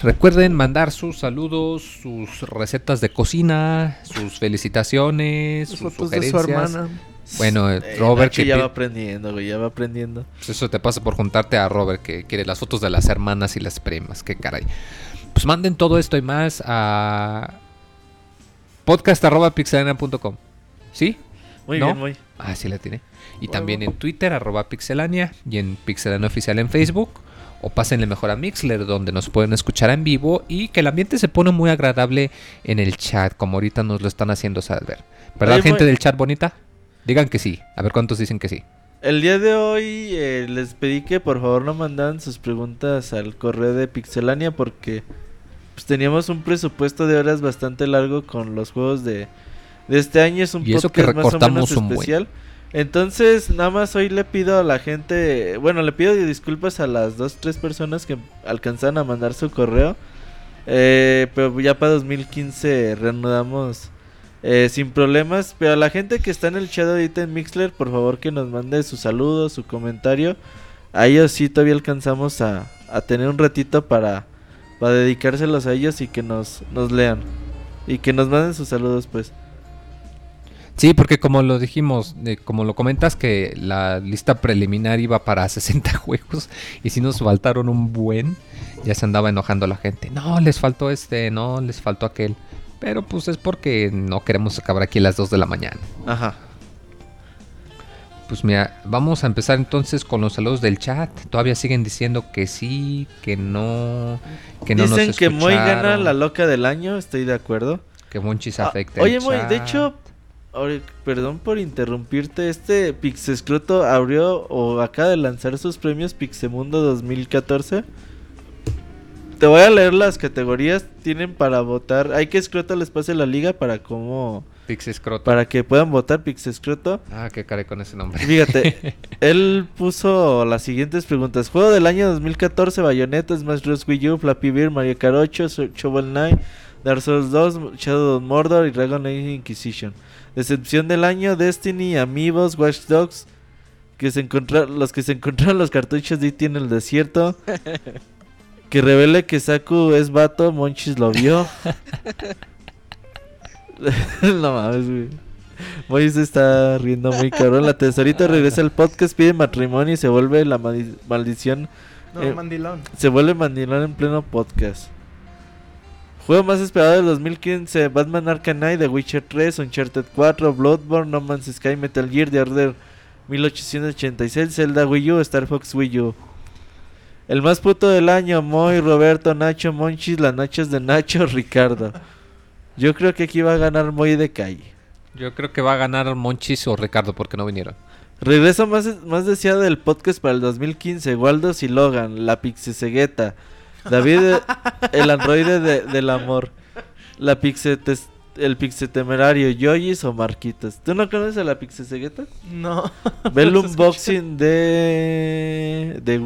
Recuerden mandar sus saludos, sus recetas de cocina, sus felicitaciones, sus fotos de su hermana. Bueno, eh, Robert, que ya va aprendiendo, güey, ya va aprendiendo. Pues Eso te pasa por juntarte a Robert, que quiere las fotos de las hermanas y las primas. Qué caray. Pues manden todo esto y más a podcast.pixelania.com. ¿Sí? Muy ¿No? bien, muy. Ah, sí la tiene. Y también en Twitter, arroba pixelania, y en pixelania oficial en Facebook. O pásenle mejor a Mixler, donde nos pueden escuchar en vivo y que el ambiente se pone muy agradable en el chat, como ahorita nos lo están haciendo saber. ¿Verdad, Oye, gente muy- del chat bonita? Digan que sí. A ver cuántos dicen que sí. El día de hoy eh, les pedí que por favor no mandaran sus preguntas al correo de Pixelania porque pues teníamos un presupuesto de horas bastante largo con los juegos de, de este año. Es un Y eso que podcast más o menos buen. especial. Entonces, nada más hoy le pido a la gente, bueno, le pido disculpas a las dos, tres personas que alcanzaron a mandar su correo. Eh, pero ya para 2015 reanudamos eh, sin problemas. Pero a la gente que está en el chat ahorita en Mixler, por favor que nos mande su saludo, su comentario. A ellos sí todavía alcanzamos a, a tener un ratito para, para dedicárselos a ellos y que nos, nos lean. Y que nos manden sus saludos, pues. Sí, porque como lo dijimos, eh, como lo comentas, que la lista preliminar iba para (laughs) 60 juegos y si nos faltaron un buen, ya se andaba enojando la gente. No, les faltó este, no, les faltó aquel. Pero pues es porque no queremos acabar aquí a las 2 de la mañana. Ajá. Pues mira, vamos a empezar entonces con los saludos del chat. Todavía siguen diciendo que sí, que no, que no Dicen nos que Moy gana la loca del año, estoy de acuerdo. que Monchis Ah, afecta oye, el Moy, de hecho, perdón por interrumpirte, este Pixescroto abrió o acaba de lanzar sus premios Pixemundo 2014. Te voy a leer las categorías, tienen para votar. Hay que Escroto les pase la liga para cómo Pixescroto. para que puedan votar Pixescroto. Ah, qué care con ese nombre. Fíjate, (laughs) él puso las siguientes preguntas. Juego del año 2014, Bayonetta, Smash Bros. Wii U, Flappy Bird, Mario Kart 8, So- Shovel Knight, Dark Souls 2, Shadow of Mordor y Dragon Age Inquisition. Decepción del año, Destiny, Amigos, Watch Dogs, que se encontra- los que se encontraron los cartuchos de E.T. en el desierto. (laughs) Que revele que Saku es vato, Monchis lo vio. (laughs) (laughs) no mames, güey. Moy se está riendo muy cabrón. La tesorita regresa al podcast, pide matrimonio y se vuelve la maldición. No, Eh, mandilón. Se vuelve mandilón en pleno podcast. Juego más esperado del 2015: Batman Arkham Knight, The Witcher 3, Uncharted 4, Bloodborne, No Man's Sky, Metal Gear, The Order 1886, Zelda Wii U, Star Fox Wii U. El más puto del año: Moy, Roberto, Nacho, Monchis, las nachas de Nacho, (laughs) Ricardo. Yo creo que aquí va a ganar Moy de calle. Yo creo que va a ganar Monchis o Ricardo porque no vinieron. Regreso más, más deseado del podcast para el 2015. Waldos y Logan, la Pixesegueta. David, el androide de- del amor. La Pixetes, el Pixetemerario, Yoyis o Marquitos. ¿Tú no conoces a la Pixesegueta? No. (laughs) Ve el unboxing de, de...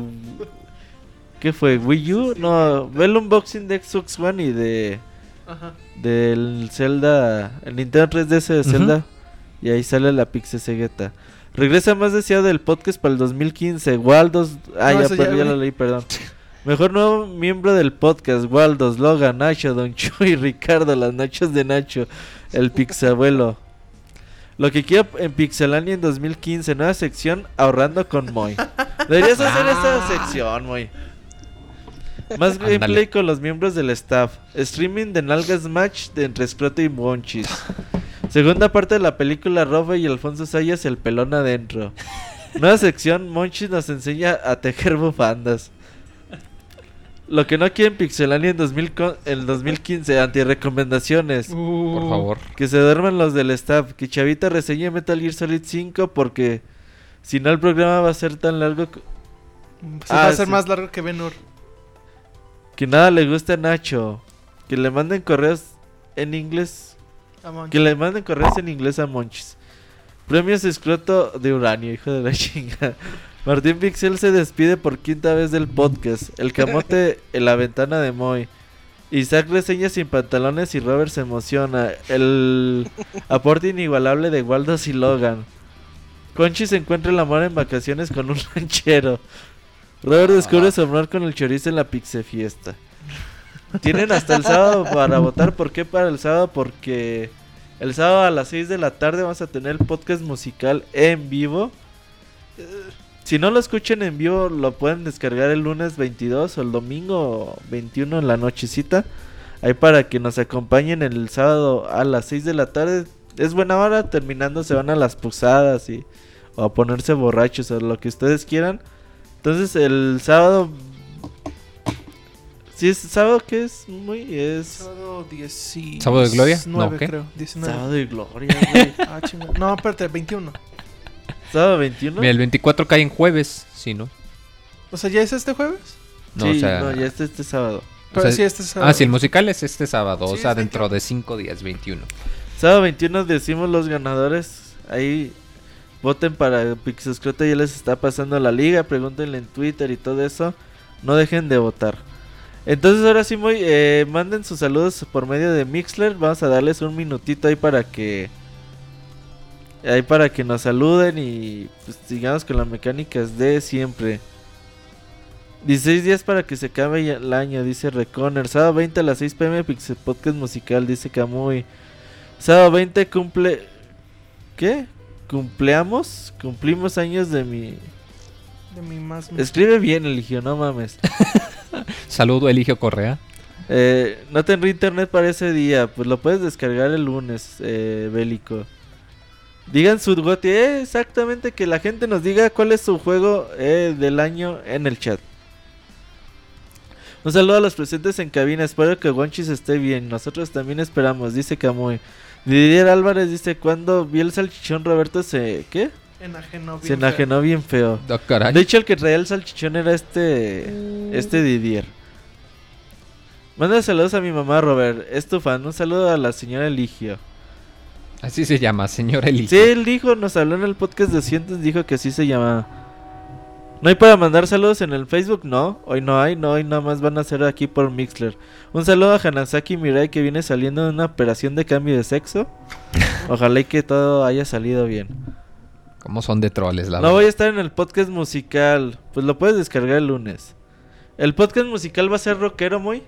¿Qué fue? ¿Wii U? No, ve el unboxing de Xbox One y de... Ajá. Del Zelda, el Nintendo 3DS de. Zelda. Y ahí sale la Pixesegueta. Regresa más deseado del podcast para el 2015. Waldos. Ah, No, ya, eso ya ya lo leí, perdón. Mejor nuevo miembro del podcast. Waldos, Logan, Nacho, Don Chuy, (laughs) Ricardo, las noches de Nacho, el Pixabuelo. Lo que quiero en Pixelania en 2015, nueva sección ahorrando con Moy. (laughs) Deberías hacer esa sección, Moy. Más (laughs) gameplay con los miembros del staff. Streaming de Nalgas Match de entre Scroto y Monchis. Segunda parte de la película Robo y Alfonso Sayas, el pelón adentro. Nueva sección, Monchis nos enseña a tejer bufandas. Lo que no quieren Pixelania en, 2000 co- en 2015, anti-recomendaciones. Por Uh, favor. Que se duerman los del staff. Que Chavita reseñe Metal Gear Solid 5 porque si no el programa va a ser tan largo que- sí Ah, va a ser sí. más largo que Ben Hur. Que nada le gusta a Nacho. Que le manden correos en inglés. Que le manden correos en inglés a Monchis. Premios escroto de uranio, hijo de la (laughs) chinga. Martín Pixel se despide por quinta vez del podcast. El camote (laughs) en la ventana de Moy. Isaac reseña sin pantalones y Robert se emociona. El aporte inigualable de Waldos y Logan. Conchi se encuentra el amor en vacaciones con un (laughs) ranchero. Robert descubre su amor con el chorizo en la Pixe Fiesta. Tienen hasta el sábado para votar. ¿Por qué para el sábado? Porque el sábado a las 6 de la tarde vamos a tener el podcast musical en vivo. Si no lo escuchan en vivo, lo pueden descargar el lunes 22 o el domingo 21 en la nochecita. Ahí para que nos acompañen el sábado a las 6 de la tarde. Es buena hora, terminando se van a las posadas y o a ponerse borrachos o lo que ustedes quieran. Entonces el sábado Si es sábado que es muy es Sábado 19. ¿Sábado de gloria? No, ¿qué? creo. 19. sábado de gloria, (laughs) güey. Ah. No, espérate, 21. sábado 21. Mira, el 24 cae en jueves, sí, ¿no? O sea, ¿ya es este jueves? No, sí, o sea, no, ya está este sábado. O Pero sea, sí, este es ah, sí, el musical es este sábado, o Sí, sea, es dentro de 5 días, 21. Sábado 21 decimos los ganadores. Ahí voten para Pixescroto. Ya les está pasando la liga. Pregúntenle en Twitter y todo eso. No dejen de votar. Entonces ahora sí, muy, eh, manden sus saludos por medio de Mixler. Vamos a darles un minutito ahí para que... Ahí para que nos saluden y pues, sigamos con las mecánicas de siempre. 16 días para que se acabe el año, dice Reconer. Sábado 20 a las 6 pm, Pixel Podcast Musical, dice Camuy. Sábado 20 cumple. ¿Qué? ¿Cumpleamos? Cumplimos años de mi. De mi más. Escribe bien, Eligio, no mames. (laughs) Saludo, Eligio Correa. Eh, no tendré internet para ese día. Pues lo puedes descargar el lunes, eh, Bélico. Digan su goti, eh, exactamente que la gente nos diga cuál es su juego eh, del año en el chat. Un saludo a los presentes en cabina. Espero que Gonchis esté bien. Nosotros también esperamos, dice Camuy. Didier Álvarez dice: Cuando vi el salchichón, Roberto se. ¿Qué? Enajenó bien Se enajenó bien feo. Ah, caray. De hecho, el que traía el salchichón era este. Este Didier. Manda saludos a mi mamá, Robert. Es tu fan. Un saludo a la señora Eligio. Así se llama, señor Eligio. Sí, él dijo, nos habló en el podcast de Cientos, dijo que así se llamaba. ¿No hay para mandar saludos en el Facebook? No, hoy no hay, no, hoy nada más van a ser aquí por Mixler. Un saludo a Hanasaki Mirai que viene saliendo de una operación de cambio de sexo. (laughs) Ojalá y que todo haya salido bien. ¿Cómo son de troles, la No verdad? voy a estar en el podcast musical, pues lo puedes descargar el lunes. El podcast musical va a ser rockero muy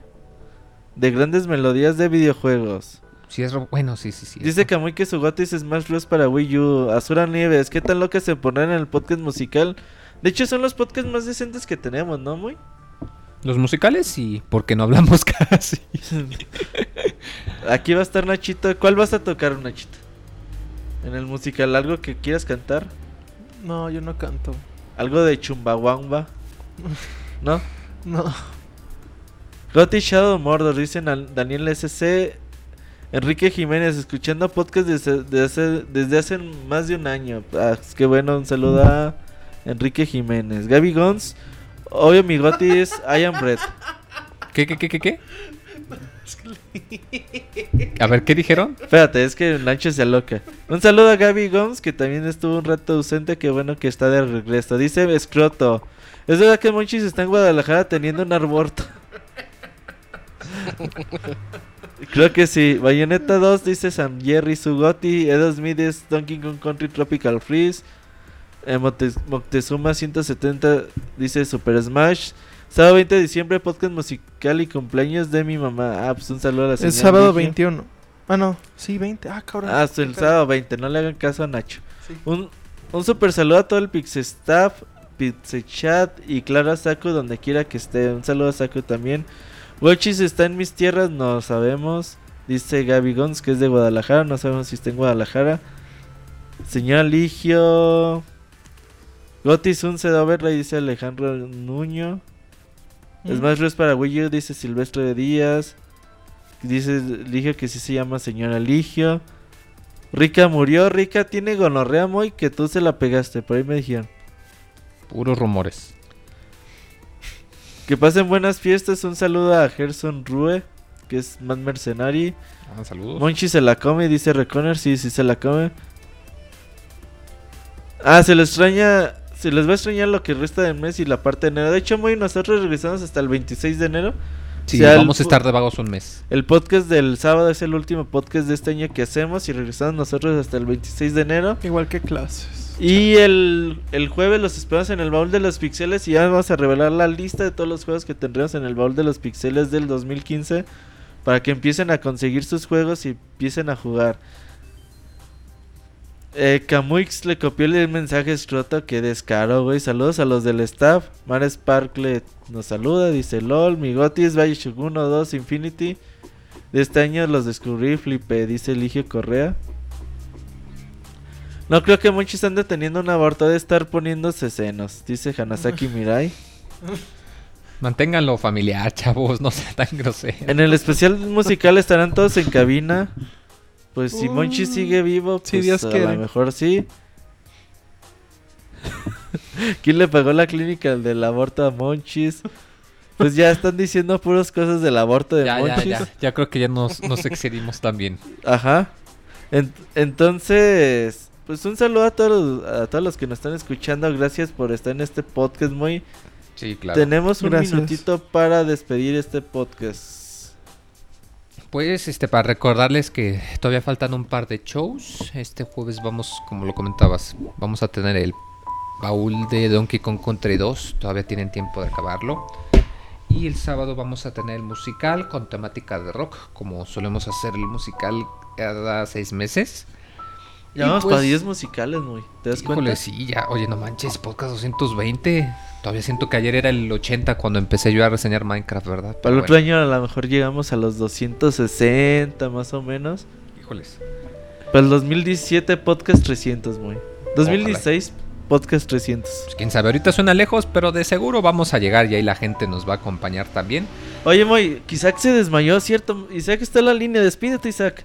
de grandes melodías de videojuegos. Sí, es Bueno, sí, sí, sí. Dice Kamui que su gotis es Smash Bros para Wii U. Azura Nieves, ¿qué tan loca se pondrán en el podcast musical? De hecho, son los podcasts más decentes que tenemos, ¿no, muy? Los musicales sí, porque no hablamos (laughs) casi. Aquí va a estar Nachito. ¿Cuál vas a tocar, Nachito? En el musical, ¿algo que quieras cantar? No, yo no canto. ¿Algo de Chumbawamba? (laughs) ¿No? No. Gotti Shadow Mordor, dicen Daniel SC. Enrique Jiménez, escuchando podcast desde, desde hace, desde hace más de un año. Ah, es que bueno, un saludo a Enrique Jiménez. Gaby Gons, obvio mi Gotti es I Am Red. ¿Qué, qué, qué, qué, qué? A ver, ¿qué dijeron? Espérate, es que Nacho se aloca. Un saludo a Gaby Gons, que también estuvo un rato ausente. Que bueno que está de regreso. Dice Escroto. Es verdad que Monchis está en Guadalajara teniendo un aborto. (laughs) Creo que sí. Bayonetta 2 dice Sam Jerry Sugoti. Edo Smith es Donkey Kong Country Tropical Freeze. Eh, Moctezuma 170 dice Super Smash. Sábado 20 de diciembre, podcast musical y cumpleaños de mi mamá. Ah, pues un saludo a la Es señora sábado Ligia. 21. Ah, no. Sí, 20. Ah, cabrón. Ah, hasta el sábado 20, no le hagan caso a Nacho. Un, un super saludo a todo el Pixestaff, Pixechat y claro a Saku donde quiera que esté. Un saludo a Saku también. Wochis está en mis tierras, no sabemos. Dice Gaby Gons que es de Guadalajara, no sabemos si está en Guadalajara. Señor Ligio. Gotis un Overlay, dice Alejandro Nuño. Es Mm. más es para Wii U, dice Silvestre de Díaz. Dice Ligio que sí se llama señora Ligio. Rica murió, Rica tiene gonorrea muy que tú se la pegaste, por ahí me dijeron. Puros rumores. Que pasen buenas fiestas, un saludo a Gerson Rue, que es más mercenario. Ah, saludos. Monchi se la come, dice Reconer, sí, sí se la come. Ah, se le extraña, se les va a extrañar lo que resta del mes y la parte de enero. De hecho, muy nosotros regresamos hasta el 26 de enero. Sí, o sea, el vamos a estar de vagos un mes. El podcast del sábado es el último podcast de este año que hacemos y regresamos nosotros hasta el 26 de enero. Igual que clases. Y el, el jueves los esperamos en el baúl de los pixeles y ya vamos a revelar la lista de todos los juegos que tendremos en el baúl de los pixeles del 2015 para que empiecen a conseguir sus juegos y empiecen a jugar. Eh, Camuix le copió el mensaje escroto que descaro, güey. Saludos a los del staff. Mar Sparkle nos saluda, dice LOL. Migotis, Valle Shogun 2, Infinity. De este año los descubrí, flipé, dice Eligio Correa. No creo que muchos están deteniendo un aborto de estar poniéndose senos, dice Hanasaki Mirai. (laughs) Manténganlo familiar, chavos, no sean tan groseros. En el especial musical estarán todos en cabina. Pues si Monchi Uh, sigue vivo, pues si Dios a quiere. lo mejor sí. (laughs) ¿Quién le pagó la clínica del aborto a Monchis? Pues ya están diciendo puras cosas del aborto de Ya, ya, Monchis. ya. Ya creo que ya nos, nos excedimos también. Ajá. En- entonces, pues un saludo a todos, a todos los que nos están escuchando. Gracias por estar en este podcast, muy. Sí, claro. Tenemos un Gracias. minutito para despedir este podcast. Pues este para recordarles que todavía faltan un par de shows. Este jueves vamos, como lo comentabas, vamos a tener el baúl de Donkey Kong Country 2. Todavía tienen tiempo de acabarlo. Y el sábado vamos a tener el musical con temática de rock, como solemos hacer el musical cada seis meses. Ya vamos pues- para 10 musicales, muy. ¿Te das Híjole, cuenta? sí, ya. Oye, no manches, podcast 220. Todavía siento que ayer era el 80 cuando empecé yo a reseñar Minecraft, ¿verdad? Para el otro bueno, año a lo mejor llegamos a los 260 más o menos. híjoles. Para el 2017 podcast 300, muy. 2016 podcast 300. Pues quién sabe, ahorita suena lejos, pero de seguro vamos a llegar y ahí la gente nos va a acompañar también. Oye, Moy, Isaac se desmayó, ¿cierto? Isaac está en la línea, despídete, Isaac.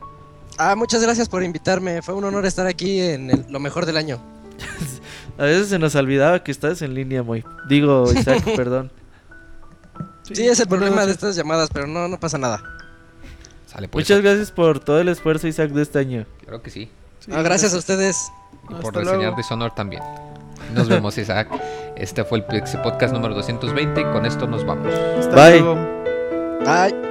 Ah, muchas gracias por invitarme. Fue un honor estar aquí en el- lo mejor del año. (laughs) A veces se nos olvidaba que estás en línea, Moy. Digo, Isaac, (laughs) perdón. Sí, es el problema de estas llamadas, pero no, no pasa nada. Sale pues. Muchas gracias por todo el esfuerzo, Isaac, de este año. Claro que sí. Sí, Ah, gracias a ustedes. Y Hasta por luego. reseñar Dishonor también. Nos vemos, (laughs) Isaac. Este fue el Pixie Podcast número 220 y con esto nos vamos. Hasta Bye. luego. Bye.